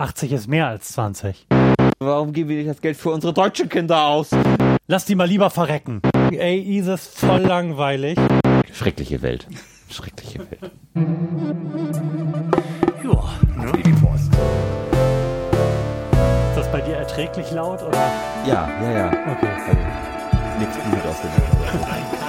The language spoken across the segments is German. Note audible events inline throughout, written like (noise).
80 ist mehr als 20. Warum geben wir nicht das Geld für unsere deutschen Kinder aus? Lass die mal lieber verrecken. Ey, Isis, voll langweilig. Schreckliche Welt. Schreckliche Welt. Ja, ne? Die Post. Ist das bei dir erträglich laut oder? Ja, ja, ja. Okay. Also, nichts Blut aus dem Mund. (laughs)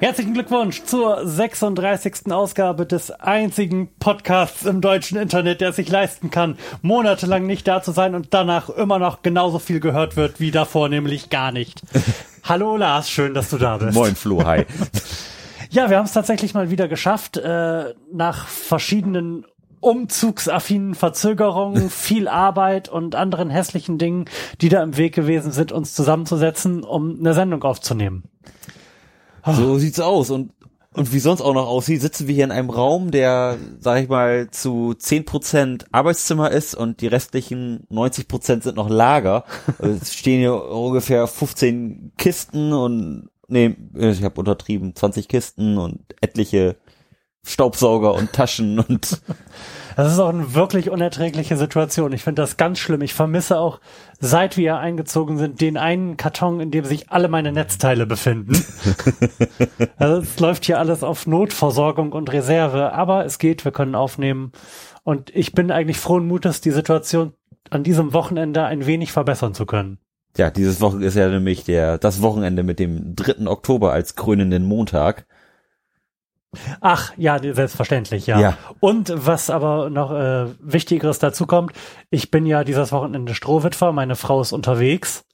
Herzlichen Glückwunsch zur 36. Ausgabe des einzigen Podcasts im deutschen Internet, der es sich leisten kann, monatelang nicht da zu sein und danach immer noch genauso viel gehört wird wie davor, nämlich gar nicht. (laughs) Hallo Lars, schön, dass du da bist. Moin Flo, hi. (laughs) Ja, wir haben es tatsächlich mal wieder geschafft, äh, nach verschiedenen umzugsaffinen Verzögerungen, (laughs) viel Arbeit und anderen hässlichen Dingen, die da im Weg gewesen sind, uns zusammenzusetzen, um eine Sendung aufzunehmen. So sieht's aus. Und, und wie sonst auch noch aussieht, sitzen wir hier in einem Raum, der, sag ich mal, zu 10% Arbeitszimmer ist und die restlichen 90% sind noch Lager. Also es stehen hier ungefähr 15 Kisten und, nee, ich habe untertrieben, 20 Kisten und etliche Staubsauger und Taschen und Das ist auch eine wirklich unerträgliche Situation. Ich finde das ganz schlimm. Ich vermisse auch, seit wir eingezogen sind, den einen Karton, in dem sich alle meine Netzteile befinden. (laughs) also es läuft hier alles auf Notversorgung und Reserve, aber es geht, wir können aufnehmen. Und ich bin eigentlich frohen Mutes, die Situation an diesem Wochenende ein wenig verbessern zu können. Ja, dieses Wochenende ist ja nämlich der, das Wochenende mit dem 3. Oktober als krönenden Montag. Ach, ja, selbstverständlich, ja. Ja. Und was aber noch äh, Wichtigeres dazu kommt, ich bin ja dieses Wochenende Strohwitwer, meine Frau ist unterwegs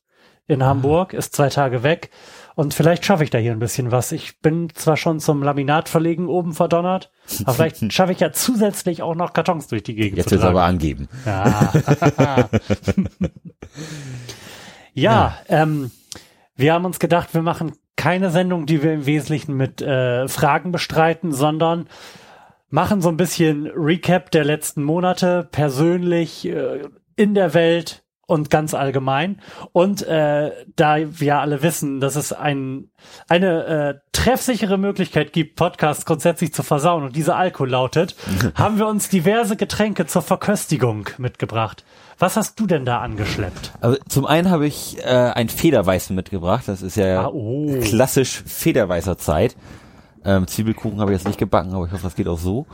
in Hamburg, ist zwei Tage weg und vielleicht schaffe ich da hier ein bisschen was. Ich bin zwar schon zum Laminatverlegen oben verdonnert, aber vielleicht (laughs) schaffe ich ja zusätzlich auch noch Kartons durch die Gegend Jetzt zu wird's tragen. aber angeben. (laughs) (laughs) Ja. ja, Ähm, wir haben uns gedacht, wir machen keine Sendung, die wir im Wesentlichen mit äh, Fragen bestreiten, sondern machen so ein bisschen Recap der letzten Monate, persönlich, äh, in der Welt und ganz allgemein. Und äh, da wir alle wissen, dass es ein, eine äh, treffsichere Möglichkeit gibt, Podcasts grundsätzlich zu versauen und diese Alkohol lautet, (laughs) haben wir uns diverse Getränke zur Verköstigung mitgebracht. Was hast du denn da angeschleppt? Also zum einen habe ich äh, ein Federweißen mitgebracht. Das ist ja Ah, oh. klassisch Federweißer Zeit. Ähm, Zwiebelkuchen habe ich jetzt nicht gebacken, aber ich hoffe, das geht auch so.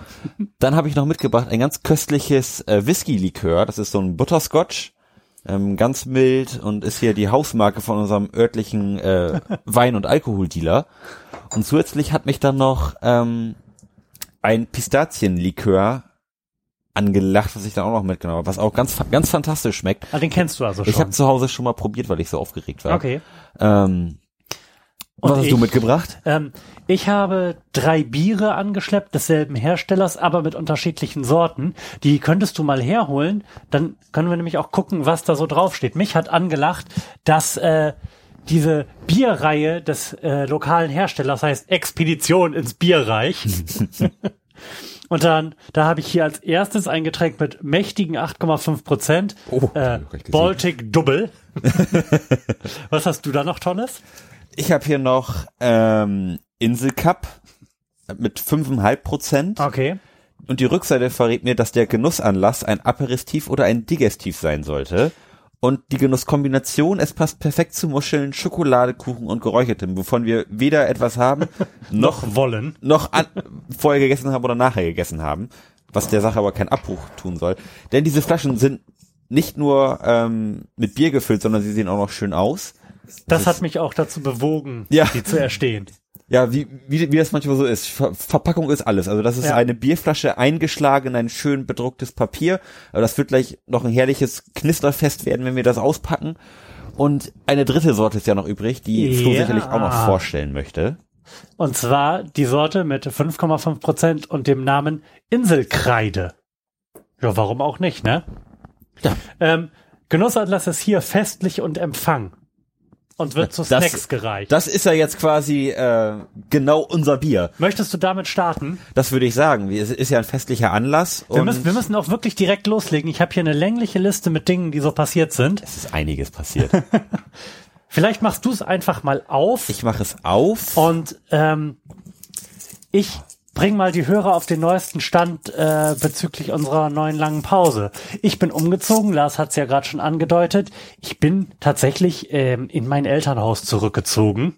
Dann habe ich noch mitgebracht ein ganz köstliches äh, Whisky-Likör. Das ist so ein Butterscotch. Ähm, ganz mild und ist hier die Hausmarke von unserem örtlichen äh, (laughs) Wein- und Alkoholdealer. Und zusätzlich hat mich dann noch ähm, ein Pistazienlikör angelacht, was ich dann auch noch mitgenommen habe, was auch ganz, ganz fantastisch schmeckt. Ah, den kennst du also schon. Ich habe zu Hause schon mal probiert, weil ich so aufgeregt war. okay. Ähm, was hast ich? du mitgebracht? Ähm, ich habe drei Biere angeschleppt desselben Herstellers, aber mit unterschiedlichen Sorten. Die könntest du mal herholen. Dann können wir nämlich auch gucken, was da so draufsteht. Mich hat angelacht, dass äh, diese Bierreihe des äh, lokalen Herstellers heißt Expedition ins Bierreich. (laughs) (laughs) Und dann, da habe ich hier als erstes ein Getränk mit mächtigen 8,5 Prozent. Oh, äh. Baltic Double. (laughs) Was hast du da noch, Tonnes? Ich habe hier noch ähm, Inselcup mit 5,5 Prozent. Okay. Und die Rückseite verrät mir, dass der Genussanlass ein Aperitif oder ein Digestiv sein sollte. Und die Genusskombination, es passt perfekt zu Muscheln, Schokolade, Kuchen und Geräuchertem, wovon wir weder etwas haben, (laughs) noch, wollen. noch an, vorher gegessen haben oder nachher gegessen haben, was der Sache aber keinen Abbruch tun soll. Denn diese Flaschen sind nicht nur ähm, mit Bier gefüllt, sondern sie sehen auch noch schön aus. Das hat mich auch dazu bewogen, Ja. die zu erstehen. Ja, wie, wie, wie das manchmal so ist. Ver Verpackung ist alles. Also das ist Ja. eine Bierflasche eingeschlagen in ein schön bedrucktes Papier. Aber das wird gleich noch ein herrliches Knisterfest werden, wenn wir das auspacken. Und eine dritte Sorte ist ja noch übrig, die Flo Ja. sicherlich auch noch vorstellen möchte. Und zwar die Sorte mit 5,5 Prozent und dem Namen Inselkreide. Ja, warum auch nicht, ne? Ja. Ähm, Genussanlass ist hier festlich und Empfang. Und wird zu Das- Snacks gereicht. Das ist ja jetzt quasi äh, genau unser Bier. Möchtest du damit starten? Das würde ich sagen. Es ist ja ein festlicher Anlass. Wir müssen, wir müssen auch wirklich direkt loslegen. Ich habe hier eine längliche Liste mit Dingen, die so passiert sind. es ist einiges passiert. (laughs) Vielleicht machst du es einfach mal auf. Ich mache es auf. Und ähm, ich bring mal die Hörer auf den neuesten Stand äh, bezüglich unserer neuen langen Pause. Ich bin umgezogen, Lars hat es ja gerade schon angedeutet. Ich bin tatsächlich ähm, in mein Elternhaus zurückgezogen.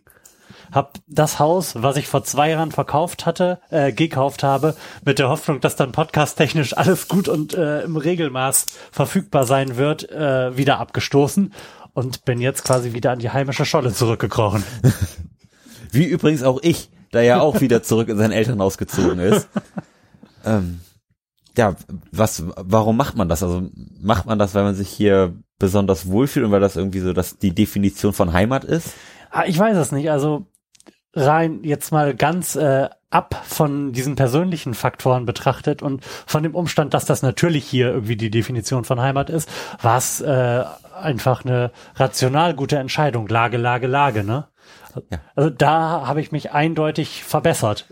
Hab das Haus, was ich vor zwei Jahren verkauft hatte, äh, gekauft habe, mit der Hoffnung, dass dann podcast-technisch alles gut und äh, im Regelmaß verfügbar sein wird, äh, wieder abgestoßen und bin jetzt quasi wieder an die heimische Scholle zurückgekrochen. (laughs) Wie übrigens auch ich, da ja auch wieder zurück in sein Elternhaus gezogen ist. ähm, ja, was, warum macht man das? Also macht man das, weil man sich hier besonders wohlfühlt und weil das irgendwie so dass die Definition von Heimat ist? Ah, ich weiß es nicht. Also rein jetzt mal ganz äh, ab von diesen persönlichen Faktoren betrachtet und von dem Umstand, dass das natürlich hier irgendwie die Definition von Heimat ist, war es äh, einfach eine rational gute Entscheidung. Lage, Lage, Lage, ne? Ja. Also da habe ich mich eindeutig verbessert.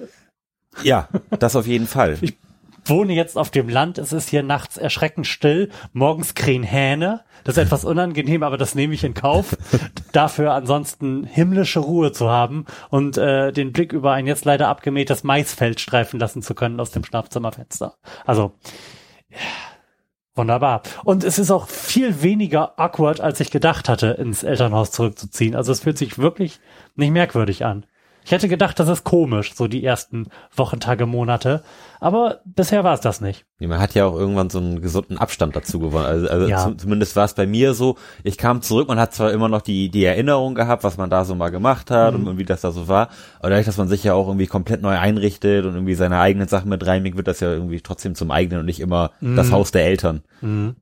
Ja, das auf jeden Fall. Ich wohne jetzt auf dem Land, es ist hier nachts erschreckend still, morgens krähen Hähne. Das ist etwas unangenehm, aber das nehme ich in Kauf. (laughs) Dafür ansonsten himmlische Ruhe zu haben und äh, den Blick über ein jetzt leider abgemähtes Maisfeld streifen lassen zu können aus dem Schlafzimmerfenster. Also wunderbar. Und es ist auch viel weniger awkward, als ich gedacht hatte, ins Elternhaus zurückzuziehen. Also es fühlt sich wirklich nicht merkwürdig an. Ich hätte gedacht, das ist komisch, so die ersten Wochentage, Monate. Aber bisher war es das nicht. Ja, man hat ja auch irgendwann so einen gesunden Abstand dazu gewonnen. Also, also ja. zumindest war es bei mir so. Ich kam zurück, man hat zwar immer noch die, die Erinnerung gehabt, was man da so mal gemacht hat mhm. und wie das da so war. Aber dadurch, dass man sich ja auch irgendwie komplett neu einrichtet und irgendwie seine eigenen Sachen mit reinbringt, wird das ja irgendwie trotzdem zum eigenen und nicht immer mhm. das Haus der Eltern. Mhm.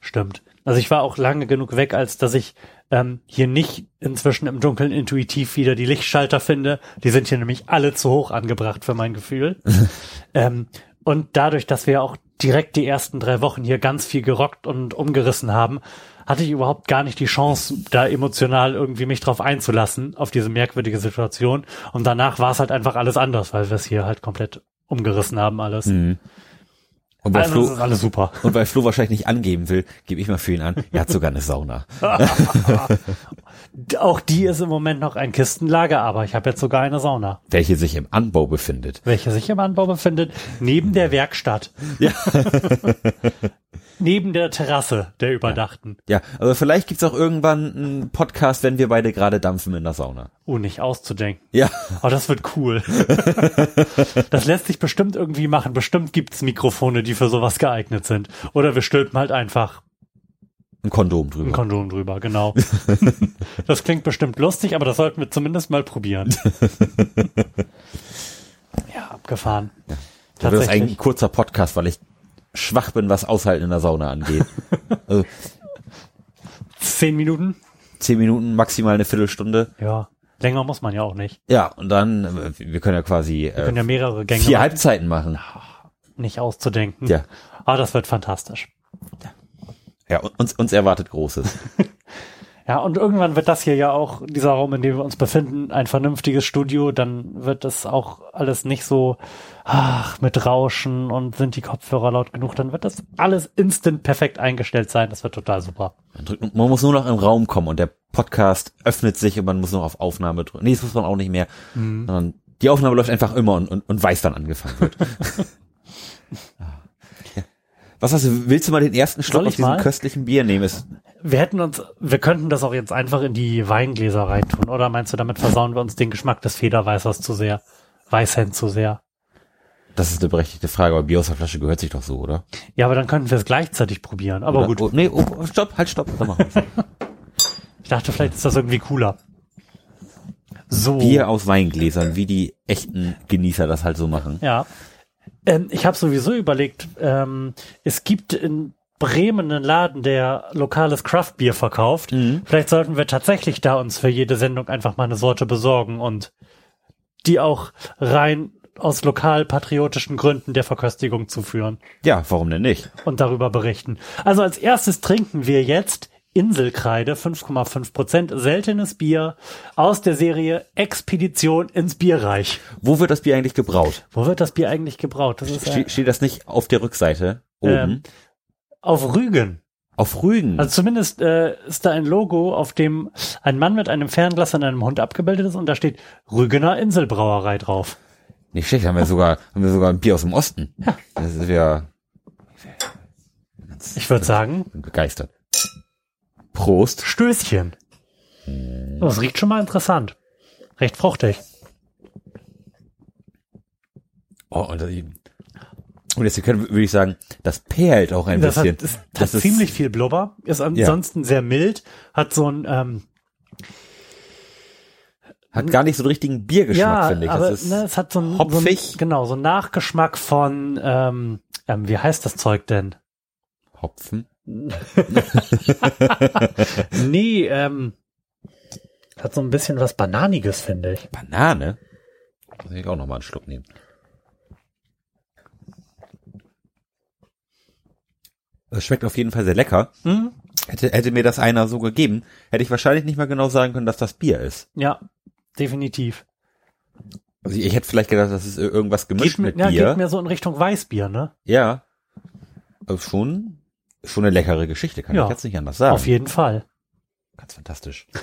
Stimmt. Also ich war auch lange genug weg, als dass ich ähm, hier nicht inzwischen im Dunkeln intuitiv wieder die Lichtschalter finde. Die sind hier nämlich alle zu hoch angebracht für mein Gefühl. (laughs) ähm, und dadurch, dass wir auch direkt die ersten drei Wochen hier ganz viel gerockt und umgerissen haben, hatte ich überhaupt gar nicht die Chance, da emotional irgendwie mich drauf einzulassen, auf diese merkwürdige Situation. Und danach war es halt einfach alles anders, weil wir es hier halt komplett umgerissen haben alles. Mhm. Und weil, also, Flo, alles super. und weil Flo wahrscheinlich nicht angeben will, gebe ich mal für ihn an, er hat sogar eine Sauna. (laughs) Auch die ist im Moment noch ein Kistenlager, aber ich habe jetzt sogar eine Sauna. Welche sich im Anbau befindet. Welche sich im Anbau befindet, neben der Werkstatt. Ja. (laughs) neben der Terrasse der Überdachten. Ja, aber vielleicht gibt's auch irgendwann einen Podcast, wenn wir beide gerade dampfen in der Sauna. Oh, nicht auszudenken. Ja. Oh, das wird cool. (laughs) das lässt sich bestimmt irgendwie machen. Bestimmt gibt's Mikrofone, die für sowas geeignet sind. Oder wir stülpen halt einfach ein Kondom drüber. Ein Kondom drüber, genau. (laughs) das klingt bestimmt lustig, aber das sollten wir zumindest mal probieren. (laughs) ja, abgefahren. Ja. Das ist ein kurzer Podcast, weil ich schwach bin, was Aushalten in der Sauna angeht. (laughs) also, zehn Minuten? Zehn Minuten, maximal eine Viertelstunde. Ja. Länger muss man ja auch nicht. Ja, und dann, äh, wir können ja quasi wir können ja mehrere Gänge vier machen. Halbzeiten machen. Nicht auszudenken. Ja. Aber das wird fantastisch. Ja, ja uns, uns erwartet Großes. (laughs) Ja, und irgendwann wird das hier ja auch, dieser Raum, in dem wir uns befinden, ein vernünftiges Studio, dann wird das auch alles nicht so, ach, mit Rauschen und sind die Kopfhörer laut genug, dann wird das alles instant perfekt eingestellt sein. Das wird total super. Man muss nur noch im Raum kommen und der Podcast öffnet sich und man muss noch auf Aufnahme drücken. Nee, das muss man auch nicht mehr. Mhm. Die Aufnahme läuft einfach immer und, und, und weiß, wann angefangen wird. (laughs) (laughs) Was hast du, willst du mal den ersten Schluck aus diesem mal? köstlichen Bier nehmen? Ist wir hätten uns, wir könnten das auch jetzt einfach in die Weingläser reintun, oder meinst du, damit versauen wir uns den Geschmack des Federweißers zu sehr? Weißhänd zu sehr? Das ist eine berechtigte Frage, aber Bier aus der Flasche gehört sich doch so, oder? Ja, aber dann könnten wir es gleichzeitig probieren. Aber oder, gut. Oh, nee, oh, stopp, halt, stopp. Dann (laughs) ich dachte, vielleicht ist das irgendwie cooler. So. Bier aus Weingläsern, wie die echten Genießer das halt so machen. Ja. Ähm, ich habe sowieso überlegt, ähm, es gibt in Bremen einen Laden, der lokales Craftbier verkauft. Mhm. Vielleicht sollten wir tatsächlich da uns für jede Sendung einfach mal eine Sorte besorgen und die auch rein aus lokal patriotischen Gründen der Verköstigung zuführen. Ja, warum denn nicht? Und darüber berichten. Also als erstes trinken wir jetzt Inselkreide, 5,5 Prozent, seltenes Bier aus der Serie Expedition ins Bierreich. Wo wird das Bier eigentlich gebraut? Wo wird das Bier eigentlich gebraut? Das ist Ste steht das nicht auf der Rückseite oben? Ähm, auf Rügen. Auf Rügen. Also zumindest äh, ist da ein Logo, auf dem ein Mann mit einem Fernglas an einem Hund abgebildet ist und da steht Rügener Inselbrauerei drauf. Nicht schlecht, haben wir sogar, haben wir sogar ein Bier aus dem Osten. Ja. Das ist ja Ich würde sagen, begeistert. Prost. Stößchen. Oh, Das riecht schon mal interessant. Recht fruchtig. Oh, und, das- und jetzt können, würde ich sagen, das perlt auch ein Das bisschen. hat, das hat Das ist- ziemlich viel Blubber, ist ansonsten sehr mild, hat so ein, ähm, Hat gar nicht so einen richtigen Biergeschmack, ja, finde ich. aber Das ist ne, es hat so ein, hopfig. So ein, genau, so ein Nachgeschmack von, ähm, ähm, wie heißt das Zeug denn? Hopfen. (laughs) Nee, ähm, hat so ein bisschen was Bananiges, finde ich. Banane. Muss ich auch noch mal einen Schluck nehmen. Es schmeckt auf jeden Fall sehr lecker. Hm? Hätte, hätte mir das einer so gegeben, hätte ich wahrscheinlich nicht mal genau sagen können, dass das Bier ist. Ja, definitiv. Also ich, ich hätte vielleicht gedacht, das ist irgendwas gemischt Geht, mir, mit ja, Bier. geht mir so in Richtung Weißbier, ne? ja. Aber schon, schon eine leckere Geschichte, kann Ja. ich jetzt nicht anders sagen. Auf jeden Fall. Ganz fantastisch. (laughs)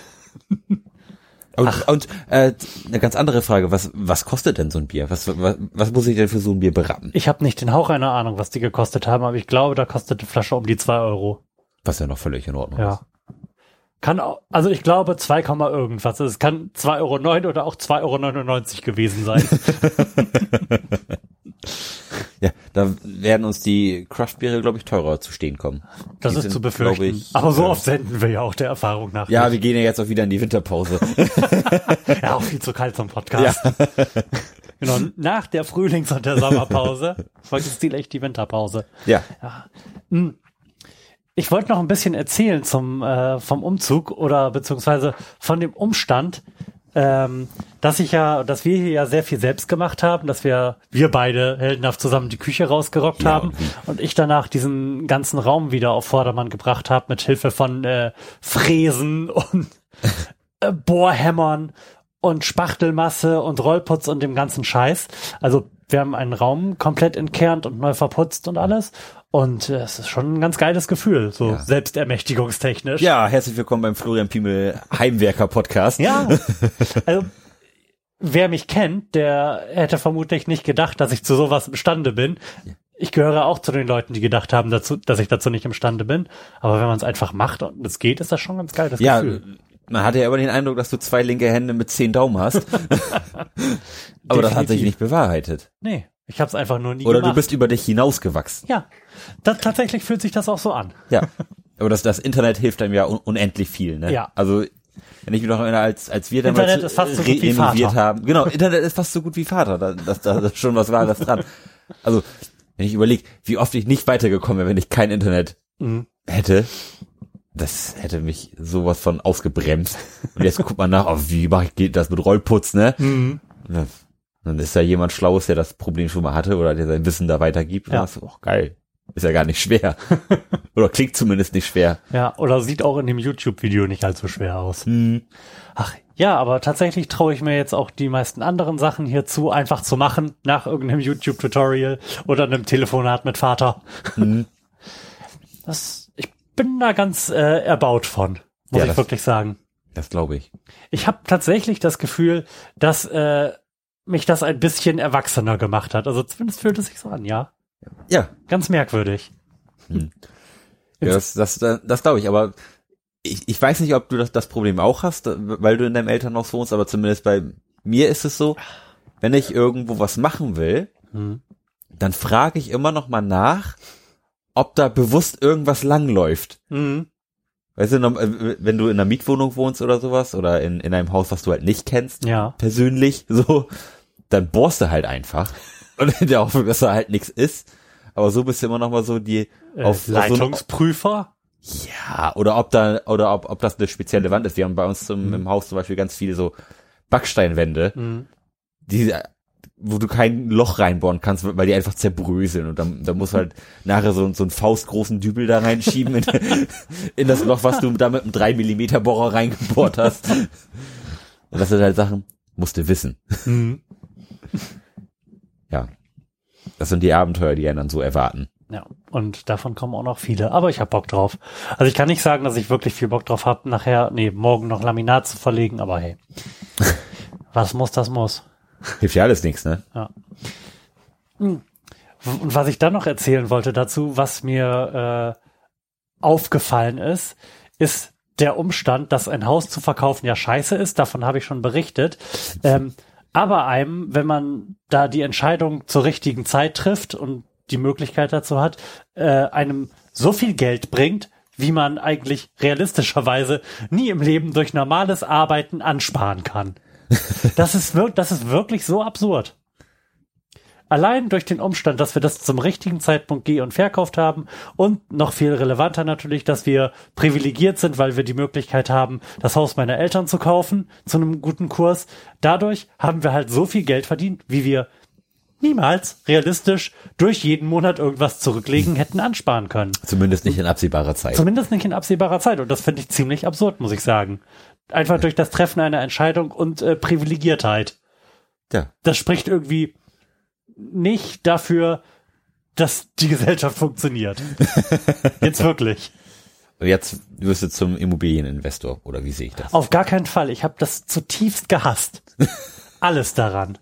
Und, und äh, eine ganz andere Frage, was, was kostet denn so ein Bier? Was, was, was muss ich denn für so ein Bier berappen? Ich habe nicht den Hauch einer Ahnung, was die gekostet haben, aber ich glaube, da kostet die Flasche um die zwei Euro. Was ja noch völlig in Ordnung ist. Ja. Kann auch, also ich glaube 2, Komma irgendwas. Es kann 2,09 Euro oder auch 2,99 Euro gewesen sein. (laughs) (laughs) Ja, da werden uns die Craft-Biere, glaube ich, teurer zu stehen kommen. Das Die ist sind, zu befürchten. ich, aber so äh, oft senden wir ja auch der Erfahrung nach. Ja, wir nicht. gehen ja jetzt auch wieder in die Winterpause. (laughs) ja, auch viel zu kalt zum Podcast. (laughs) genau, nach der Frühlings- und der Sommerpause (laughs) folgt jetzt echt die Winterpause. ja. Ich wollte noch ein bisschen erzählen zum äh, vom Umzug oder beziehungsweise von dem Umstand, ähm, dass ich ja, dass wir hier ja sehr viel selbst gemacht haben, dass wir wir beide heldenhaft zusammen die Küche rausgerockt Ja, haben und ich danach diesen ganzen Raum wieder auf Vordermann gebracht habe mit Hilfe von äh, Fräsen und (laughs) äh, Bohrhämmern und Spachtelmasse und Rollputz und dem ganzen Scheiß. Also wir haben einen Raum komplett entkernt und neu verputzt und alles. Und äh, es ist schon ein ganz geiles Gefühl, so Ja. selbstermächtigungstechnisch. Ja, herzlich willkommen beim Florian Piemel Heimwerker Podcast. Ja. (laughs) Also, wer mich kennt, der hätte vermutlich nicht gedacht, dass ich zu sowas imstande bin. Ich gehöre auch zu den Leuten, die gedacht haben, dazu, dass ich dazu nicht imstande bin. Aber wenn man es einfach macht und es geht, ist das schon ein ganz geiles Ja, Gefühl. Man hatte ja aber den Eindruck, dass du zwei linke Hände mit zehn Daumen hast. (laughs) aber das hat sich nicht bewahrheitet. Nee, ich habe es einfach nur nie Oder gemacht. du bist über dich hinausgewachsen. ja, das, tatsächlich fühlt sich das auch so an. Ja. (laughs) Aber das, das Internet hilft einem ja un unendlich viel, ne? Ja. Also, wenn ich mich noch erinnere, als, als wir damals Internet ist fast so gut wie Vater. haben. Genau, Internet ist fast so gut wie Vater. Da, das, da ist schon was Wahres dran. Also, wenn ich überlege, wie oft ich nicht weitergekommen wäre, wenn ich kein Internet Mhm. hätte, das hätte mich sowas von ausgebremst. Und jetzt guckt man nach, oh, wie mache ich geht das mit Rollputz, ne? Mhm. Dann ist da jemand Schlaues, der das Problem schon mal hatte oder der sein Wissen da weitergibt. Und Ja. hast du, oh, geil. Ist ja gar nicht schwer. (laughs) oder klingt zumindest nicht schwer. Ja, oder sieht auch in dem YouTube-Video nicht allzu schwer aus. Hm. Ach, ja, aber tatsächlich traue ich mir jetzt auch die meisten anderen Sachen hierzu einfach zu machen, nach irgendeinem YouTube-Tutorial oder einem Telefonat mit Vater. Mhm. Das, bin da ganz äh, erbaut von, muss Ja, ich wirklich sagen. Das glaube ich. Ich habe tatsächlich das Gefühl, dass äh, mich das ein bisschen erwachsener gemacht hat. Also zumindest fühlt es sich so an, ja. Ja, Ganz merkwürdig. (laughs) ja das, das, das, das glaube ich. Aber ich, ich weiß nicht, ob du das, das Problem auch hast, weil du in deinem Elternhaus wohnst, aber zumindest bei mir ist es so, wenn ich irgendwo was machen will, Hm. dann frage ich immer noch mal nach, ob da bewusst irgendwas langläuft. Mhm. Weißt du, äh, wenn du in einer Mietwohnung wohnst oder sowas oder in, in einem Haus, was du halt nicht kennst, Ja. persönlich, (laughs) so, dann bohrst du halt einfach. (laughs) Und in der Hoffnung, dass da halt nichts ist. Aber so bist du immer noch mal so die, Äh, auf, auf so ein, Leitungsprüfer? ja, oder ob da, oder ob, ob das eine spezielle Wand ist. Wir haben bei uns zum, im Haus zum Beispiel ganz viele so Backsteinwände, Mhm. die, wo du kein Loch reinbohren kannst, weil die einfach zerbröseln und dann, dann musst du halt nachher so, so einen faustgroßen Dübel da reinschieben in, (laughs) in das Loch, was du da mit einem 3 Millimeter Bohrer reingebohrt hast. Und das sind halt Sachen, musst du wissen. Mhm. Ja. Das sind die Abenteuer, die einen dann so erwarten. Ja, und davon kommen auch noch viele. Aber ich hab Bock drauf. Also ich kann nicht sagen, dass ich wirklich viel Bock drauf hab, nachher, nee, morgen noch Laminat zu verlegen, aber hey. (laughs) Was muss, das muss. Hilft ja alles nichts, ne? Ja. Und was ich dann noch erzählen wollte dazu, was mir äh, aufgefallen ist, ist der Umstand, dass ein Haus zu verkaufen ja scheiße ist. Davon habe ich schon berichtet. Ähm, aber einem, wenn man da die Entscheidung zur richtigen Zeit trifft und die Möglichkeit dazu hat, äh, einem so viel Geld bringt, wie man eigentlich realistischerweise nie im Leben durch normales Arbeiten ansparen kann. Das ist, wirklich, das ist wirklich so absurd. Allein durch den Umstand, dass wir das zum richtigen Zeitpunkt geh- und verkauft haben und noch viel relevanter natürlich, dass wir privilegiert sind, weil wir die Möglichkeit haben, das Haus meiner Eltern zu kaufen zu einem guten Kurs. Dadurch haben wir halt so viel Geld verdient, wie wir niemals realistisch durch jeden Monat irgendwas zurücklegen hätten ansparen können. Zumindest nicht in absehbarer Zeit. Zumindest nicht in absehbarer Zeit. Und das finde ich ziemlich absurd, muss ich sagen. Einfach durch das Treffen einer Entscheidung und äh, Privilegiertheit. Ja. Das spricht irgendwie nicht dafür, dass die Gesellschaft funktioniert. (laughs) Jetzt wirklich. Und jetzt wirst du zum Immobilieninvestor, oder wie sehe ich das? Auf gar keinen Fall. Ich habe das zutiefst gehasst. (laughs) Alles daran.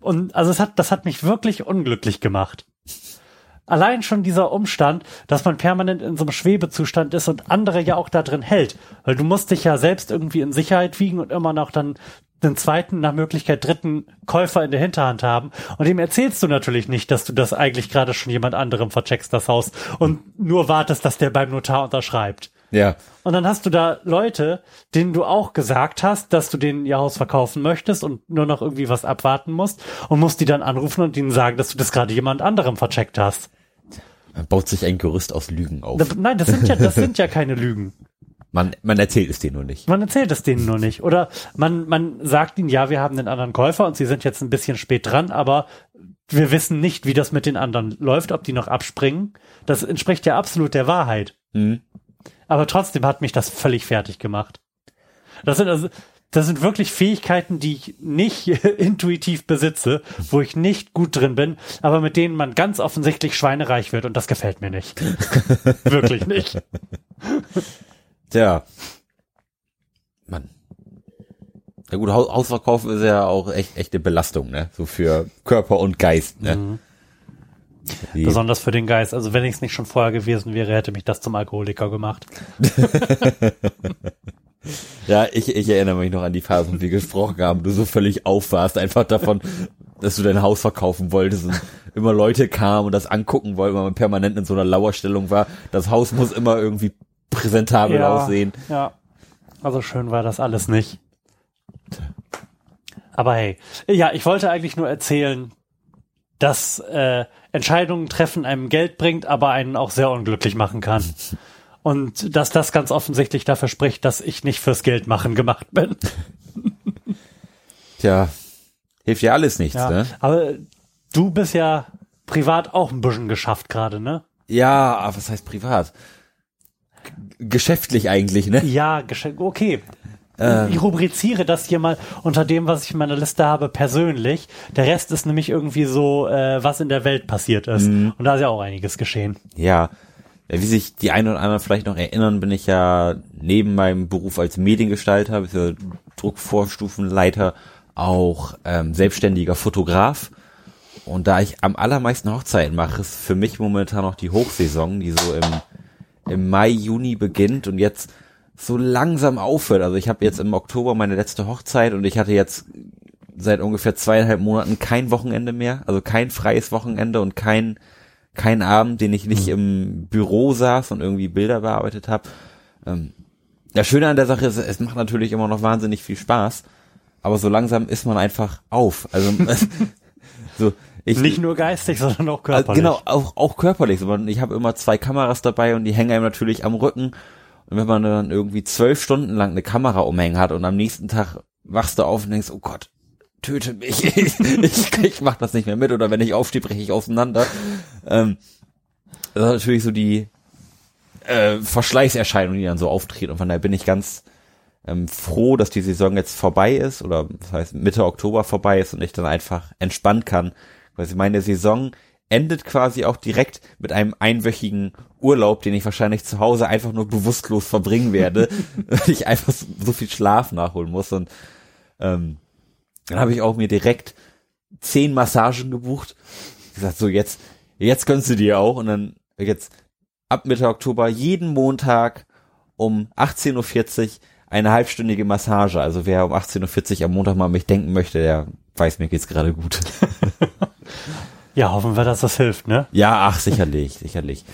Und also es hat, das hat mich wirklich unglücklich gemacht. Allein schon dieser Umstand, dass man permanent in so einem Schwebezustand ist und andere ja auch da drin hält. Weil du musst dich ja selbst irgendwie in Sicherheit wiegen und immer noch dann den zweiten, nach Möglichkeit dritten Käufer in der Hinterhand haben. Und dem erzählst du natürlich nicht, dass du das eigentlich gerade schon jemand anderem vercheckst, das Haus, und nur wartest, dass der beim Notar unterschreibt. Ja. Und dann hast du da Leute, denen du auch gesagt hast, dass du denen ihr Haus verkaufen möchtest und nur noch irgendwie was abwarten musst und musst die dann anrufen und ihnen sagen, dass du das gerade jemand anderem vercheckt hast. Man baut sich ein Gerüst aus Lügen auf. Das, nein, das sind ja, das sind ja keine Lügen. Man, man erzählt es denen nur nicht. Man erzählt es denen nur nicht. Oder man, man sagt ihnen, ja, wir haben den anderen Käufer und sie sind jetzt ein bisschen spät dran, aber wir wissen nicht, wie das mit den anderen läuft, ob die noch abspringen. Das entspricht ja absolut der Wahrheit. Mhm. Aber trotzdem hat mich das völlig fertig gemacht. Das sind also, das sind wirklich Fähigkeiten, die ich nicht (laughs) intuitiv besitze, wo ich nicht gut drin bin, aber mit denen man ganz offensichtlich schweinereich wird und das gefällt mir nicht. (laughs) wirklich nicht. Tja. Mann. Ja gut, Haus Hausverkauf ist ja auch echt echte Belastung, ne? So für Körper und Geist, ne? Mhm. Die- Besonders für den Geist. Also wenn ich es nicht schon vorher gewesen wäre, hätte mich das zum Alkoholiker gemacht. (laughs) Ja, ich, ich erinnere mich noch an die Phase, wo wir gesprochen haben, du so völlig auf warst, einfach davon, dass du dein Haus verkaufen wolltest und immer Leute kamen und das angucken wollten, weil man permanent in so einer Lauerstellung war. Das Haus muss immer irgendwie präsentabel aussehen. Ja. Also schön war das alles nicht. Aber hey, ja, ich wollte eigentlich nur erzählen, dass äh, Entscheidungen treffen einem Geld bringt, aber einen auch sehr unglücklich machen kann. (laughs) Und dass das ganz offensichtlich dafür spricht, dass ich nicht fürs Geld machen gemacht bin. (laughs) Tja, hilft ja alles nichts, Ja. ne? Aber du bist ja privat auch ein bisschen geschafft gerade, ne? Ja, aber was heißt privat? G geschäftlich eigentlich, ne? Ja, okay. Ähm. Ich rubriziere das hier mal unter dem, was ich in meiner Liste habe, persönlich. Der Rest ist nämlich irgendwie so, äh, was in der Welt passiert ist. Mhm. Und da ist ja auch einiges geschehen. Ja. Ja, Wie sich die einen oder anderen vielleicht noch erinnern, bin ich ja neben meinem Beruf als Mediengestalter, bzw. Druckvorstufenleiter, auch ähm, selbstständiger Fotograf. Und da ich am allermeisten Hochzeiten mache, ist für mich momentan noch die Hochsaison, die so im, im Mai, Juni beginnt und jetzt so langsam aufhört. Also ich habe jetzt im Oktober meine letzte Hochzeit und ich hatte jetzt seit ungefähr zweieinhalb Monaten kein Wochenende mehr, also kein freies Wochenende und kein kein Abend, den ich nicht im Büro saß und irgendwie Bilder bearbeitet habe. Ähm, das Schöne an der Sache ist, es macht natürlich immer noch wahnsinnig viel Spaß, aber so langsam ist man einfach auf. Also (laughs) so ich Nicht nur geistig, sondern auch also körperlich. genau auch auch körperlich. Ich habe immer zwei Kameras dabei und die hängen einem natürlich am Rücken. Und wenn man dann irgendwie zwölf Stunden lang eine Kamera umhängen hat und am nächsten Tag wachst du auf und denkst, oh Gott, töte mich, (laughs) ich, ich, ich mach das nicht mehr mit oder wenn ich aufstehe, breche ich auseinander. Ähm, das ist natürlich so die äh, Verschleißerscheinung, die dann so auftritt und von daher bin ich ganz ähm, froh, dass die Saison jetzt vorbei ist oder das heißt Mitte Oktober vorbei ist und ich dann einfach entspannen kann. Weil meine Saison endet quasi auch direkt mit einem einwöchigen Urlaub, den ich wahrscheinlich zu Hause einfach nur bewusstlos verbringen werde, (laughs) weil ich einfach so, so viel Schlaf nachholen muss und ähm, Dann habe ich auch mir direkt zehn Massagen gebucht. Ich gesagt, so jetzt, jetzt gönnst du dir auch. Und dann jetzt ab Mitte Oktober jeden Montag um 18.40 Uhr eine halbstündige Massage. Also wer um 18.40 Uhr am Montag mal an mich denken möchte, der weiß, mir geht's gerade gut. (laughs) Ja, hoffen wir, dass das hilft, ne? ja, ach, sicherlich, (laughs) sicherlich.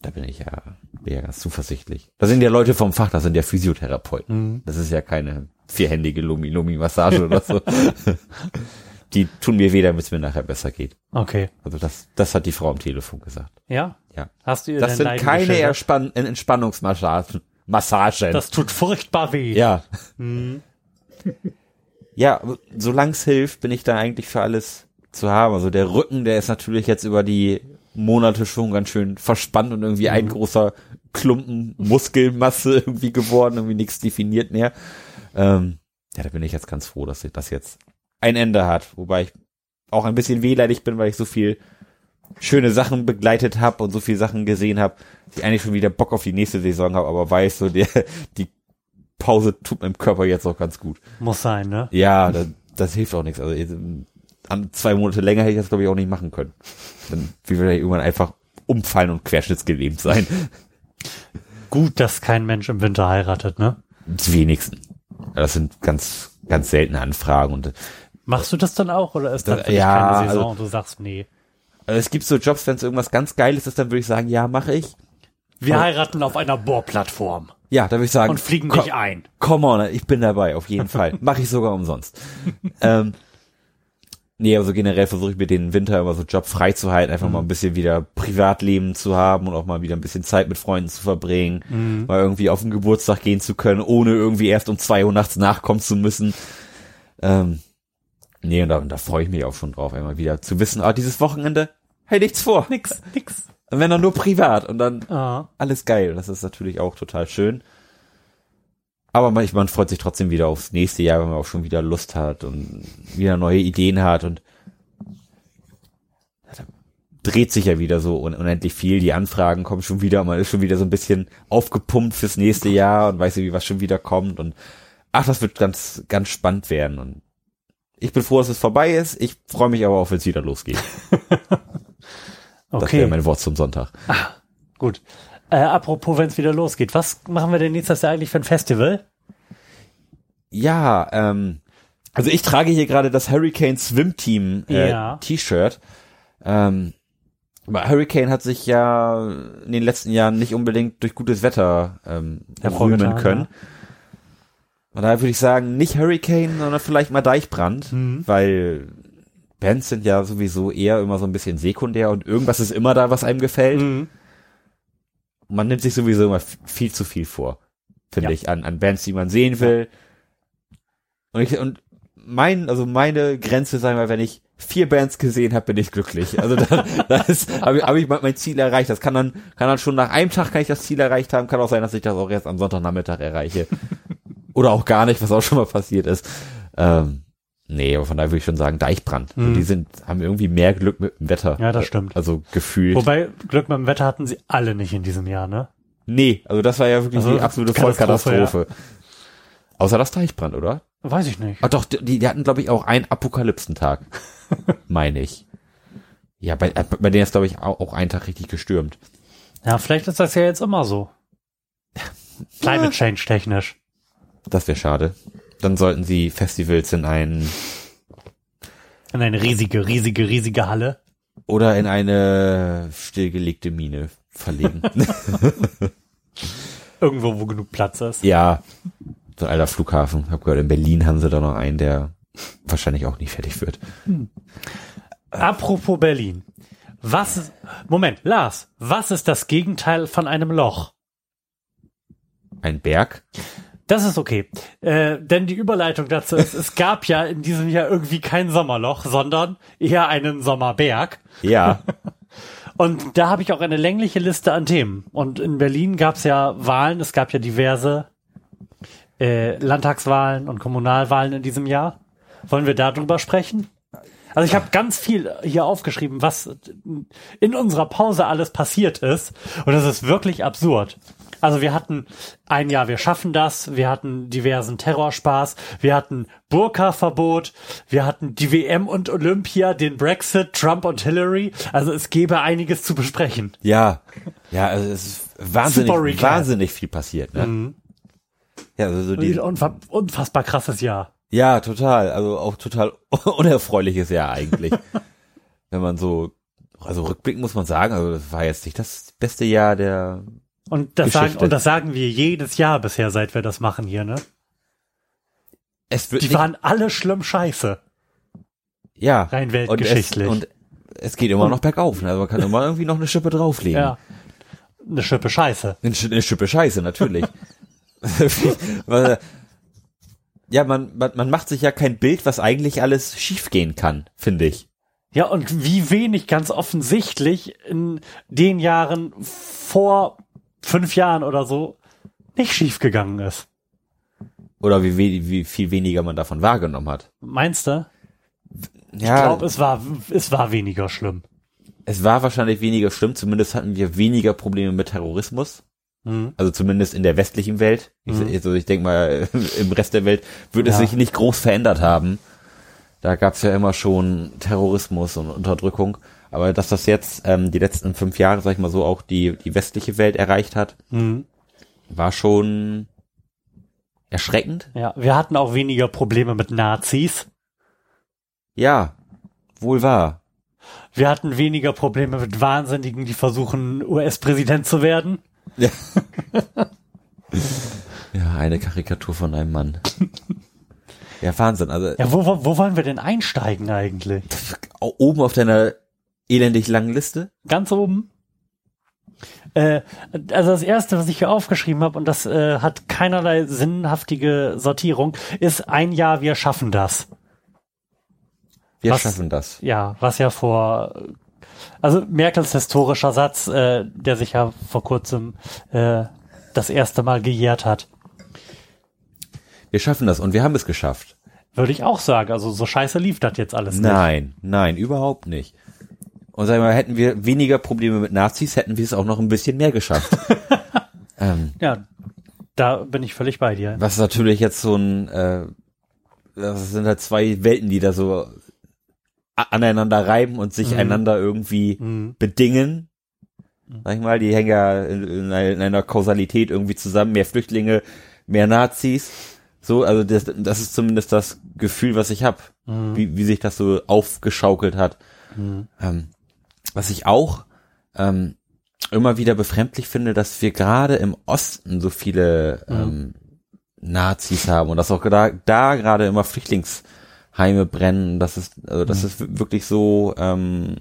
Da bin ich ja, bin ja ganz zuversichtlich. Da sind ja Leute vom Fach, das sind ja Physiotherapeuten. Das ist ja keine vierhändige Lumi-Lumi-Massage oder so. (laughs) Die tun mir weh, damit es mir nachher besser geht. Okay. Also das, das hat die Frau am Telefon gesagt. Ja? Ja. Hast du ihr Das sind Leiden keine? Erspann Entspannungsmassagen. Massagen. Das tut furchtbar weh. ja. Ja, aber solange es hilft, bin ich da eigentlich für alles zu haben. Also der Rücken, der ist natürlich jetzt über die Monate schon ganz schön verspannt und irgendwie ein großer Klumpen Muskelmasse (laughs) irgendwie geworden, irgendwie nichts definiert mehr. Ähm, ja, da bin ich jetzt ganz froh, dass das jetzt ein Ende hat. Wobei ich auch ein bisschen wehleidig bin, weil ich so viel schöne Sachen begleitet habe und so viel Sachen gesehen habe, dass ich eigentlich schon wieder Bock auf die nächste Saison habe, aber weiß so, der, (laughs) die Pause tut meinem Körper jetzt auch ganz gut. Muss sein, ne? Ja, das, das hilft auch nichts. Also an zwei Monate länger hätte ich das glaube ich auch nicht machen können. Dann will ich irgendwann einfach umfallen und querschnittsgelähmt sein. Gut, dass kein Mensch im Winter heiratet, ne? Die wenigsten. Das sind ganz, ganz seltene Anfragen und Machst du das dann auch oder ist das für dich ja, keine Saison also- und du sagst, nee. also es gibt so Jobs, wenn es irgendwas ganz Geiles ist, dann würde ich sagen, ja, mache ich. Wir Oh. heiraten auf einer Bohrplattform Ja, da würde ich sagen, und fliegen dich ein. Come on, ich bin dabei, auf jeden Fall. (laughs) Mache ich sogar umsonst. ähm, nee, also generell versuche ich mir den Winter immer so Job frei zu halten, einfach mal ein bisschen wieder Privatleben zu haben und auch mal wieder ein bisschen Zeit mit Freunden zu verbringen, mal irgendwie auf den Geburtstag gehen zu können, ohne irgendwie erst um zwei Uhr nachts nachkommen zu müssen. Ähm, nee, und da, und da freue ich mich auch schon drauf, einmal wieder zu wissen, ah, dieses Wochenende, hey, nichts vor. Nix, nix. Und wenn dann nur privat und dann Ah. alles geil. Das ist natürlich auch total schön. Aber man, man freut sich trotzdem wieder aufs nächste Jahr, wenn man auch schon wieder Lust hat und wieder neue Ideen hat und da dreht sich ja wieder so un unendlich viel. Die Anfragen kommen schon wieder, man ist schon wieder so ein bisschen aufgepumpt fürs nächste Jahr und weiß irgendwie, was schon wieder kommt und ach, das wird ganz, ganz spannend werden und ich bin froh, dass es vorbei ist. Ich freue mich aber auch, wenn es wieder losgeht. (laughs) Das Okay, wäre mein Wort zum Sonntag. gut. Äh, apropos, wenn es wieder losgeht, was machen wir denn nächstes Jahr eigentlich für ein Festival? Ja, ähm, also ich trage hier gerade das Hurricane Swim Team äh, Ja. T-Shirt. Ähm, aber Hurricane hat sich ja in den letzten Jahren nicht unbedingt durch gutes Wetter ähm, rühmen können. ja. Und daher würde ich sagen, nicht Hurricane, sondern vielleicht mal Deichbrand, Mhm. weil Bands sind ja sowieso eher immer so ein bisschen sekundär und irgendwas ist immer da, was einem gefällt. Mhm. Man nimmt sich sowieso immer viel zu viel vor, finde Ja. ich, an, an Bands, die man sehen will. Und ich, und mein, also meine Grenze, sagen wir, wenn ich vier Bands gesehen habe, bin ich glücklich. Also da, (laughs) das ist, habe ich, hab ich mein, mein Ziel erreicht. Das kann dann, kann dann schon nach einem Tag kann ich das Ziel erreicht haben. Kann auch sein, dass ich das auch erst am Sonntagnachmittag erreiche. (laughs) Oder auch gar nicht, was auch schon mal passiert ist. Ähm, nee, aber von daher würde ich schon sagen, Deichbrand. Mhm. Die sind, haben irgendwie mehr Glück mit dem Wetter. Ja, das stimmt. Also gefühlt. Wobei, Glück mit dem Wetter hatten sie alle nicht in diesem Jahr, ne? Nee, also das war ja wirklich Also die absolute Katastrophe, Vollkatastrophe. Außer das Deichbrand, oder? Weiß ich nicht. Ah doch, die, die hatten, glaube ich, auch einen Apokalypsentag. (laughs) Meine ich. Ja, bei, bei denen ist, glaube ich, auch, auch ein Tag richtig gestürmt. Ja, vielleicht ist das ja jetzt immer so. (laughs) Climate Change technisch. Das wäre schade. Dann sollten sie Festivals in einen In eine riesige, riesige, riesige Halle. oder in eine stillgelegte Mine verlegen. (laughs) Irgendwo, wo genug Platz ist. ja, so ein alter Flughafen. Hab gehört, in Berlin haben sie da noch einen, der wahrscheinlich auch nie fertig wird. Apropos Berlin. Was ist, Moment, Lars, was ist das Gegenteil von einem Loch? Ein Berg? Das ist okay. Äh, denn die Überleitung dazu ist, es gab ja in diesem Jahr irgendwie kein Sommerloch, sondern eher einen Sommerberg. Ja. (laughs) Und da habe ich auch eine längliche Liste an Themen. Und in Berlin gab es ja Wahlen, es gab ja diverse äh, Landtagswahlen und Kommunalwahlen in diesem Jahr. Wollen wir darüber sprechen? Also ich habe ganz viel hier aufgeschrieben, was in unserer Pause alles passiert ist. Und das ist wirklich absurd. Also wir hatten ein Jahr, wir schaffen das, wir hatten diversen Terrorspaß, wir hatten Burka-Verbot, wir hatten die WM und Olympia, den Brexit, Trump und Hillary. Also es gäbe einiges zu besprechen. Ja, ja, also es ist wahnsinnig, wahnsinnig viel passiert. Ne? Mhm. Ja, also so die, Unfa unfassbar krasses Jahr. Ja, total. Also auch total (laughs) unerfreuliches Jahr eigentlich. (laughs) Wenn man so, also rückblickend muss man sagen, also das war jetzt nicht das beste Jahr der und das, sagen, und das sagen wir jedes Jahr bisher, seit wir das machen hier, ne? Es wird Die waren alle schlimm scheiße. Ja. Rein weltgeschichtlich. Und es, und es geht immer und, noch bergauf, ne? Also man kann immer irgendwie noch eine Schippe drauflegen. Ja. Eine Schippe Scheiße. Eine, eine Schippe Scheiße, natürlich. (laughs) ja, man, man, man macht sich ja kein Bild, was eigentlich alles schiefgehen kann, finde ich. Ja, und wie wenig ganz offensichtlich in den Jahren vor fünf Jahren oder so nicht schiefgegangen ist. Oder wie, wie viel weniger man davon wahrgenommen hat. Meinst du? Ja. Ich glaube, es war, es war weniger schlimm. Es war wahrscheinlich weniger schlimm, zumindest hatten wir weniger Probleme mit Terrorismus. Mhm. Also zumindest in der westlichen Welt. Mhm. Ich, also ich denke mal, (laughs) im Rest der Welt würde ja. es sich nicht groß verändert haben. Da gab es ja immer schon Terrorismus und Unterdrückung. Aber dass das jetzt ähm, die letzten fünf Jahre, sag ich mal so, auch die, die westliche Welt erreicht hat, mhm. war schon erschreckend. Ja, wir hatten auch weniger Probleme mit Nazis. Ja, wohl wahr. Wir hatten weniger Probleme mit Wahnsinnigen, die versuchen, US-Präsident zu werden. Ja. (laughs) ja, eine Karikatur von einem Mann. Ja, Wahnsinn. Also, ja, wo, wo, wo wollen wir denn einsteigen eigentlich? Oben auf deiner elendig langen Liste? Ganz oben. Äh, also das erste, was ich hier aufgeschrieben habe, und das äh, hat keinerlei sinnhaftige Sortierung, ist ein Jahr, wir schaffen das. Wir was, schaffen das. Ja, was ja vor, also Merkels historischer Satz, äh, der sich ja vor kurzem äh, das erste Mal gejährt hat. Wir schaffen das und wir haben es geschafft. Würde ich auch sagen. Also so scheiße lief das jetzt alles nicht. Nein, nein, überhaupt nicht. Und sagen wir mal, hätten wir weniger Probleme mit Nazis, hätten wir es auch noch ein bisschen mehr geschafft. (laughs) ähm, ja, da bin ich völlig bei dir. Was natürlich jetzt so ein, äh, das sind halt zwei Welten, die da so aneinander reiben und sich mhm. einander irgendwie mhm. bedingen. Sag ich mal, die hängen ja in, in, einer Kausalität irgendwie zusammen. Mehr Flüchtlinge, mehr Nazis. So, also das, das ist zumindest das Gefühl, was ich habe, mhm. wie, wie sich das so aufgeschaukelt hat. Mhm. Ähm, was ich auch ähm, immer wieder befremdlich finde, dass wir gerade im Osten so viele mhm. ähm, Nazis haben und dass auch da, da gerade immer Flüchtlingsheime brennen, dass es, also dass mhm. es wirklich so ähm,